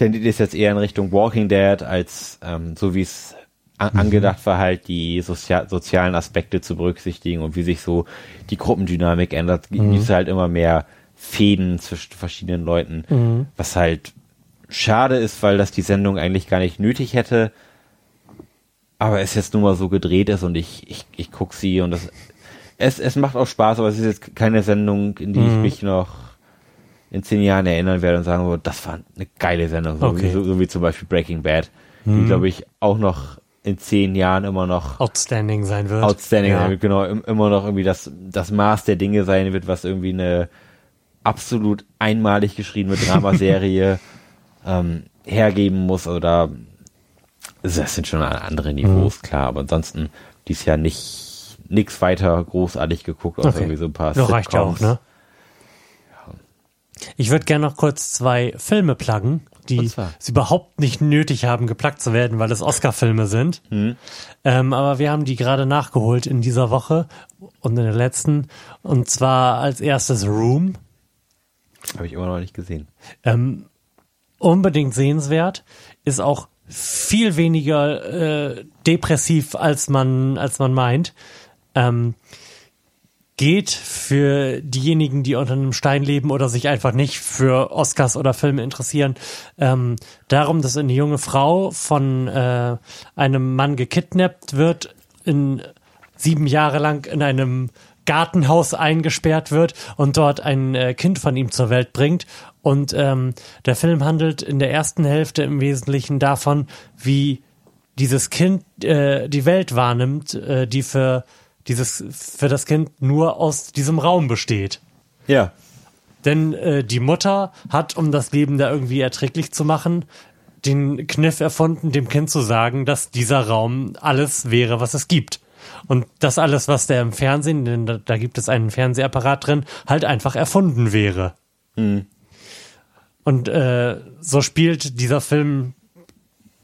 tendiert es jetzt eher in Richtung Walking Dead, als ähm, so wie es an, angedacht war, halt die sozial, sozialen Aspekte zu berücksichtigen und wie sich so die Gruppendynamik ändert, gibt es halt immer mehr Fäden zwischen verschiedenen Leuten, was halt schade ist, weil das die Sendung eigentlich gar nicht nötig hätte, aber es jetzt nun mal so gedreht ist und ich, ich, ich guck sie und das, es, es macht auch Spaß, aber es ist jetzt keine Sendung, in die ich mich noch in zehn Jahren erinnern werde und sagen würde, das war eine geile Sendung, so, Okay. wie, so, so wie zum Beispiel Breaking Bad, die glaube ich auch noch in zehn Jahren immer noch Outstanding sein wird. outstanding Ja. sein wird, genau, im, immer noch irgendwie das, das Maß der Dinge sein wird, was irgendwie eine absolut einmalig geschriebene Dramaserie (laughs) ähm, hergeben muss oder das sind schon andere Niveaus, Mhm. klar, aber ansonsten dies Jahr nicht nix weiter großartig geguckt, außer Okay. irgendwie so ein paar Das reicht ja auch, ne? Ich würde gerne noch kurz zwei Filme pluggen, die es überhaupt nicht nötig haben, geplagt zu werden, weil es Oscar-Filme sind. Hm. Ähm, aber wir haben die gerade nachgeholt in dieser Woche und in der letzten. Und zwar als erstes Room. Habe ich immer noch nicht gesehen. Ähm, unbedingt sehenswert. Ist auch viel weniger äh, depressiv, als man, als man meint. Ähm, geht für diejenigen, die unter einem Stein leben oder sich einfach nicht für Oscars oder Filme interessieren, ähm, darum, dass eine junge Frau von äh, einem Mann gekidnappt wird, in sieben Jahre lang in einem Gartenhaus eingesperrt wird und dort ein äh, Kind von ihm zur Welt bringt. Und ähm, der Film handelt in der ersten Hälfte im Wesentlichen davon, wie dieses Kind äh, die Welt wahrnimmt, äh, die für dieses für das Kind nur aus diesem Raum besteht. Ja. Denn äh, die Mutter hat, um das Leben da irgendwie erträglich zu machen, den Kniff erfunden, dem Kind zu sagen, dass dieser Raum alles wäre, was es gibt. Und dass alles, was der im Fernsehen, denn da, da gibt es einen Fernsehapparat drin, halt einfach erfunden wäre. Und äh, so spielt dieser Film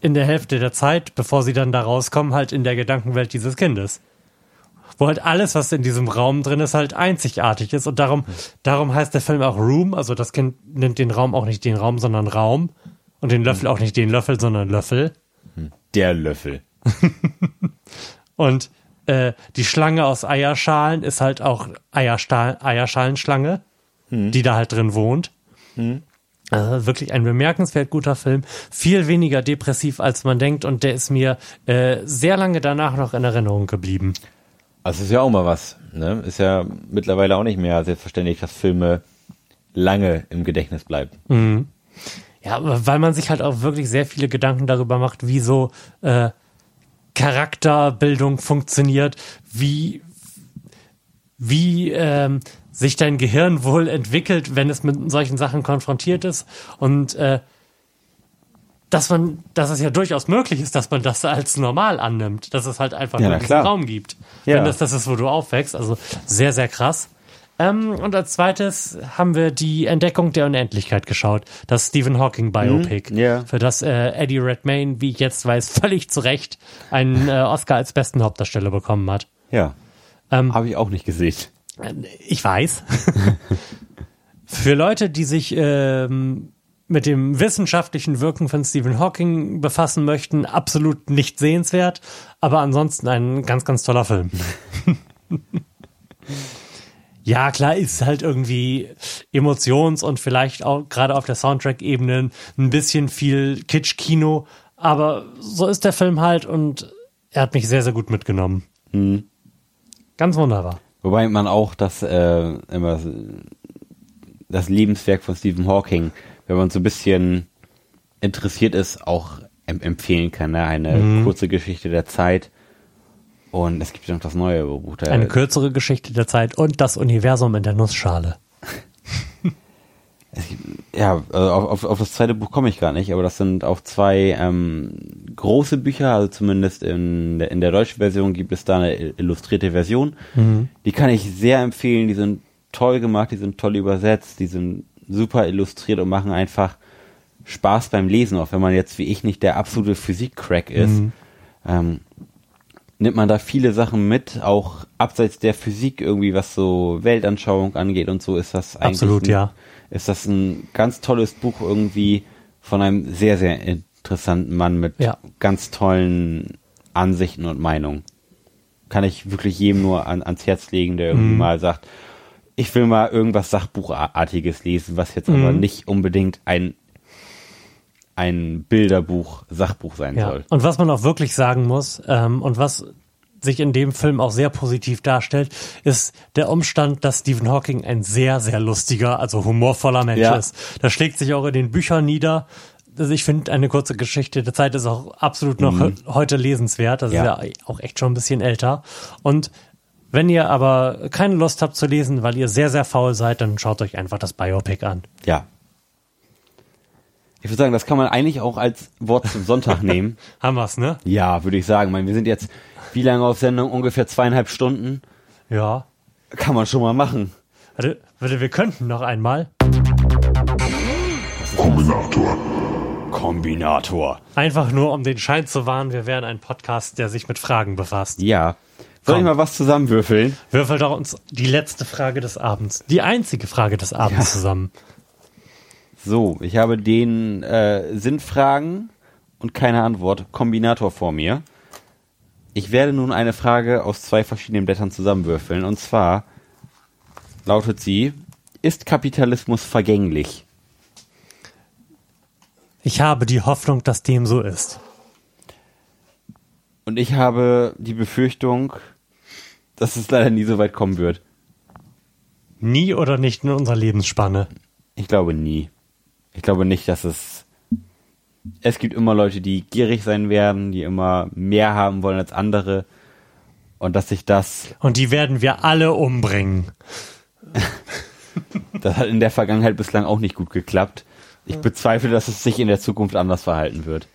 in der Hälfte der Zeit, bevor sie dann da rauskommen, halt in der Gedankenwelt dieses Kindes. Wo halt alles, was in diesem Raum drin ist, halt einzigartig ist. Und darum, darum heißt der Film auch Room. Also das Kind nimmt den Raum auch nicht den Raum, sondern Raum. Und den Löffel auch nicht den Löffel, sondern Löffel. Der Löffel. (laughs) Und äh, die Schlange aus Eierschalen ist halt auch Eierstahl, Eierschalenschlange, die da halt drin wohnt. Also wirklich ein bemerkenswert guter Film. Viel weniger depressiv, als man denkt. Und der ist mir äh, sehr lange danach noch in Erinnerung geblieben. Also ist ja auch mal was. Ne? Ist ja mittlerweile auch nicht mehr selbstverständlich, dass Filme lange im Gedächtnis bleiben. Ja, aber weil man sich halt auch wirklich sehr viele Gedanken darüber macht, wie so äh, Charakterbildung funktioniert, wie wie ähm, sich dein Gehirn wohl entwickelt, wenn es mit solchen Sachen konfrontiert ist und äh, dass man, dass es ja durchaus möglich ist, dass man das als normal annimmt, dass es halt einfach Ja, nur diesen. Raum gibt, Ja. wenn das das ist, wo du aufwächst. Also sehr, sehr krass. Ähm, und als zweites haben wir die Entdeckung der Unendlichkeit geschaut, das Stephen Hawking Biopic, Mhm, ja. für das äh, Eddie Redmayne, wie ich jetzt weiß, (laughs) völlig zu Recht einen äh, Oscar als besten Hauptdarsteller bekommen hat. Ja. Ähm, Habe ich auch nicht gesehen. Ich weiß. (laughs) Für Leute, die sich ähm, mit dem wissenschaftlichen Wirken von Stephen Hawking befassen möchten, absolut nicht sehenswert, aber ansonsten ein ganz, ganz toller Film. (laughs) ja, klar, ist halt irgendwie Emotions- und vielleicht auch gerade auf der Soundtrack-Ebene ein bisschen viel Kitsch-Kino, aber so ist der Film halt und er hat mich sehr, sehr gut mitgenommen. Ganz wunderbar. Wobei man auch das äh, immer das Lebenswerk von Stephen Hawking, wenn man so ein bisschen interessiert ist, auch em empfehlen kann. Ne? Eine Mhm. kurze Geschichte der Zeit. Und es gibt ja noch das neue Buch. Eine kürzere Geschichte der Zeit und das Universum in der Nussschale. ja, also auf, auf, auf das zweite Buch komme ich gar nicht, aber das sind auch zwei ähm, große Bücher, also zumindest in der, in der deutschen Version gibt es da eine illustrierte Version. Die kann ich sehr empfehlen, die sind toll gemacht, die sind toll übersetzt, die sind super illustriert und machen einfach Spaß beim Lesen, auch wenn man jetzt wie ich nicht der absolute Physik-Crack ist. Ähm, nimmt man da viele Sachen mit, auch abseits der Physik irgendwie, was so Weltanschauung angeht und so ist das eigentlich Absolut, ein, ja. ist das ein ganz tolles Buch irgendwie von einem sehr, sehr interessanten Mann mit Ja. ganz tollen Ansichten und Meinungen. Kann ich wirklich jedem nur an, ans Herz legen, der Mhm. irgendwie mal sagt, ich will mal irgendwas Sachbuchartiges lesen, was jetzt aber Mhm. nicht unbedingt ein, ein Bilderbuch, Sachbuch sein Ja. soll. Und was man auch wirklich sagen muss, ähm, und was sich in dem Film auch sehr positiv darstellt, ist der Umstand, dass Stephen Hawking ein sehr, sehr lustiger, also humorvoller Mensch Ja. ist. Das schlägt sich auch in den Büchern nieder. Also ich finde, eine kurze Geschichte der Zeit ist auch absolut noch he- heute lesenswert. Das Mhm. Ja. ist ja auch echt schon ein bisschen älter. Und wenn ihr aber keine Lust habt zu lesen, weil ihr sehr, sehr faul seid, dann schaut euch einfach das Biopic an. Ja. Ich würde sagen, das kann man eigentlich auch als Wort zum Sonntag (laughs) nehmen. Haben wir's, ne? Ja, würde ich sagen. Ich meine, wir sind jetzt wie lange auf Sendung? Ungefähr zweieinhalb Stunden. Ja. Kann man schon mal machen. Warte, warte, wir könnten noch einmal. Kombinator. Kombinator. Einfach nur, um den Schein zu wahren, wir wären ein Podcast, der sich mit Fragen befasst. Ja. Soll ich mal was zusammenwürfeln? Würfelt doch uns die letzte Frage des Abends, die einzige Frage des Abends Ja. zusammen. So, ich habe den äh, Sinnfragen und keine Antwort Kombinator vor mir. Ich werde nun eine Frage aus zwei verschiedenen Blättern zusammenwürfeln. Und zwar lautet sie, ist Kapitalismus vergänglich? Ich habe die Hoffnung, dass dem so ist. Und ich habe die Befürchtung, dass es leider nie so weit kommen wird. Nie oder nicht in unserer Lebensspanne. Ich glaube nie. Ich glaube nicht, dass es. Es gibt immer Leute, die gierig sein werden, die immer mehr haben wollen als andere. Und dass sich das, Und die werden wir alle umbringen. (laughs) das hat in der Vergangenheit bislang auch nicht gut geklappt. Ich bezweifle, dass es sich in der Zukunft anders verhalten wird.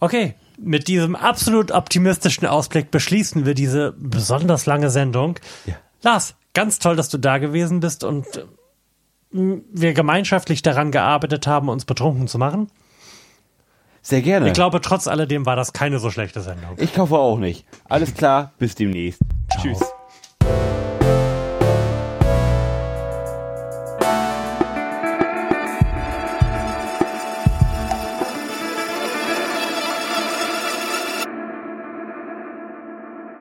Okay, mit diesem absolut optimistischen Ausblick beschließen wir diese besonders lange Sendung. Ja. Lars, ganz toll, dass du da gewesen bist und äh, wir gemeinschaftlich daran gearbeitet haben, uns betrunken zu machen. Sehr gerne. Ich glaube, trotz alledem war das keine so schlechte Sendung. ich hoffe auch nicht. Alles klar, bis demnächst. Tschüss.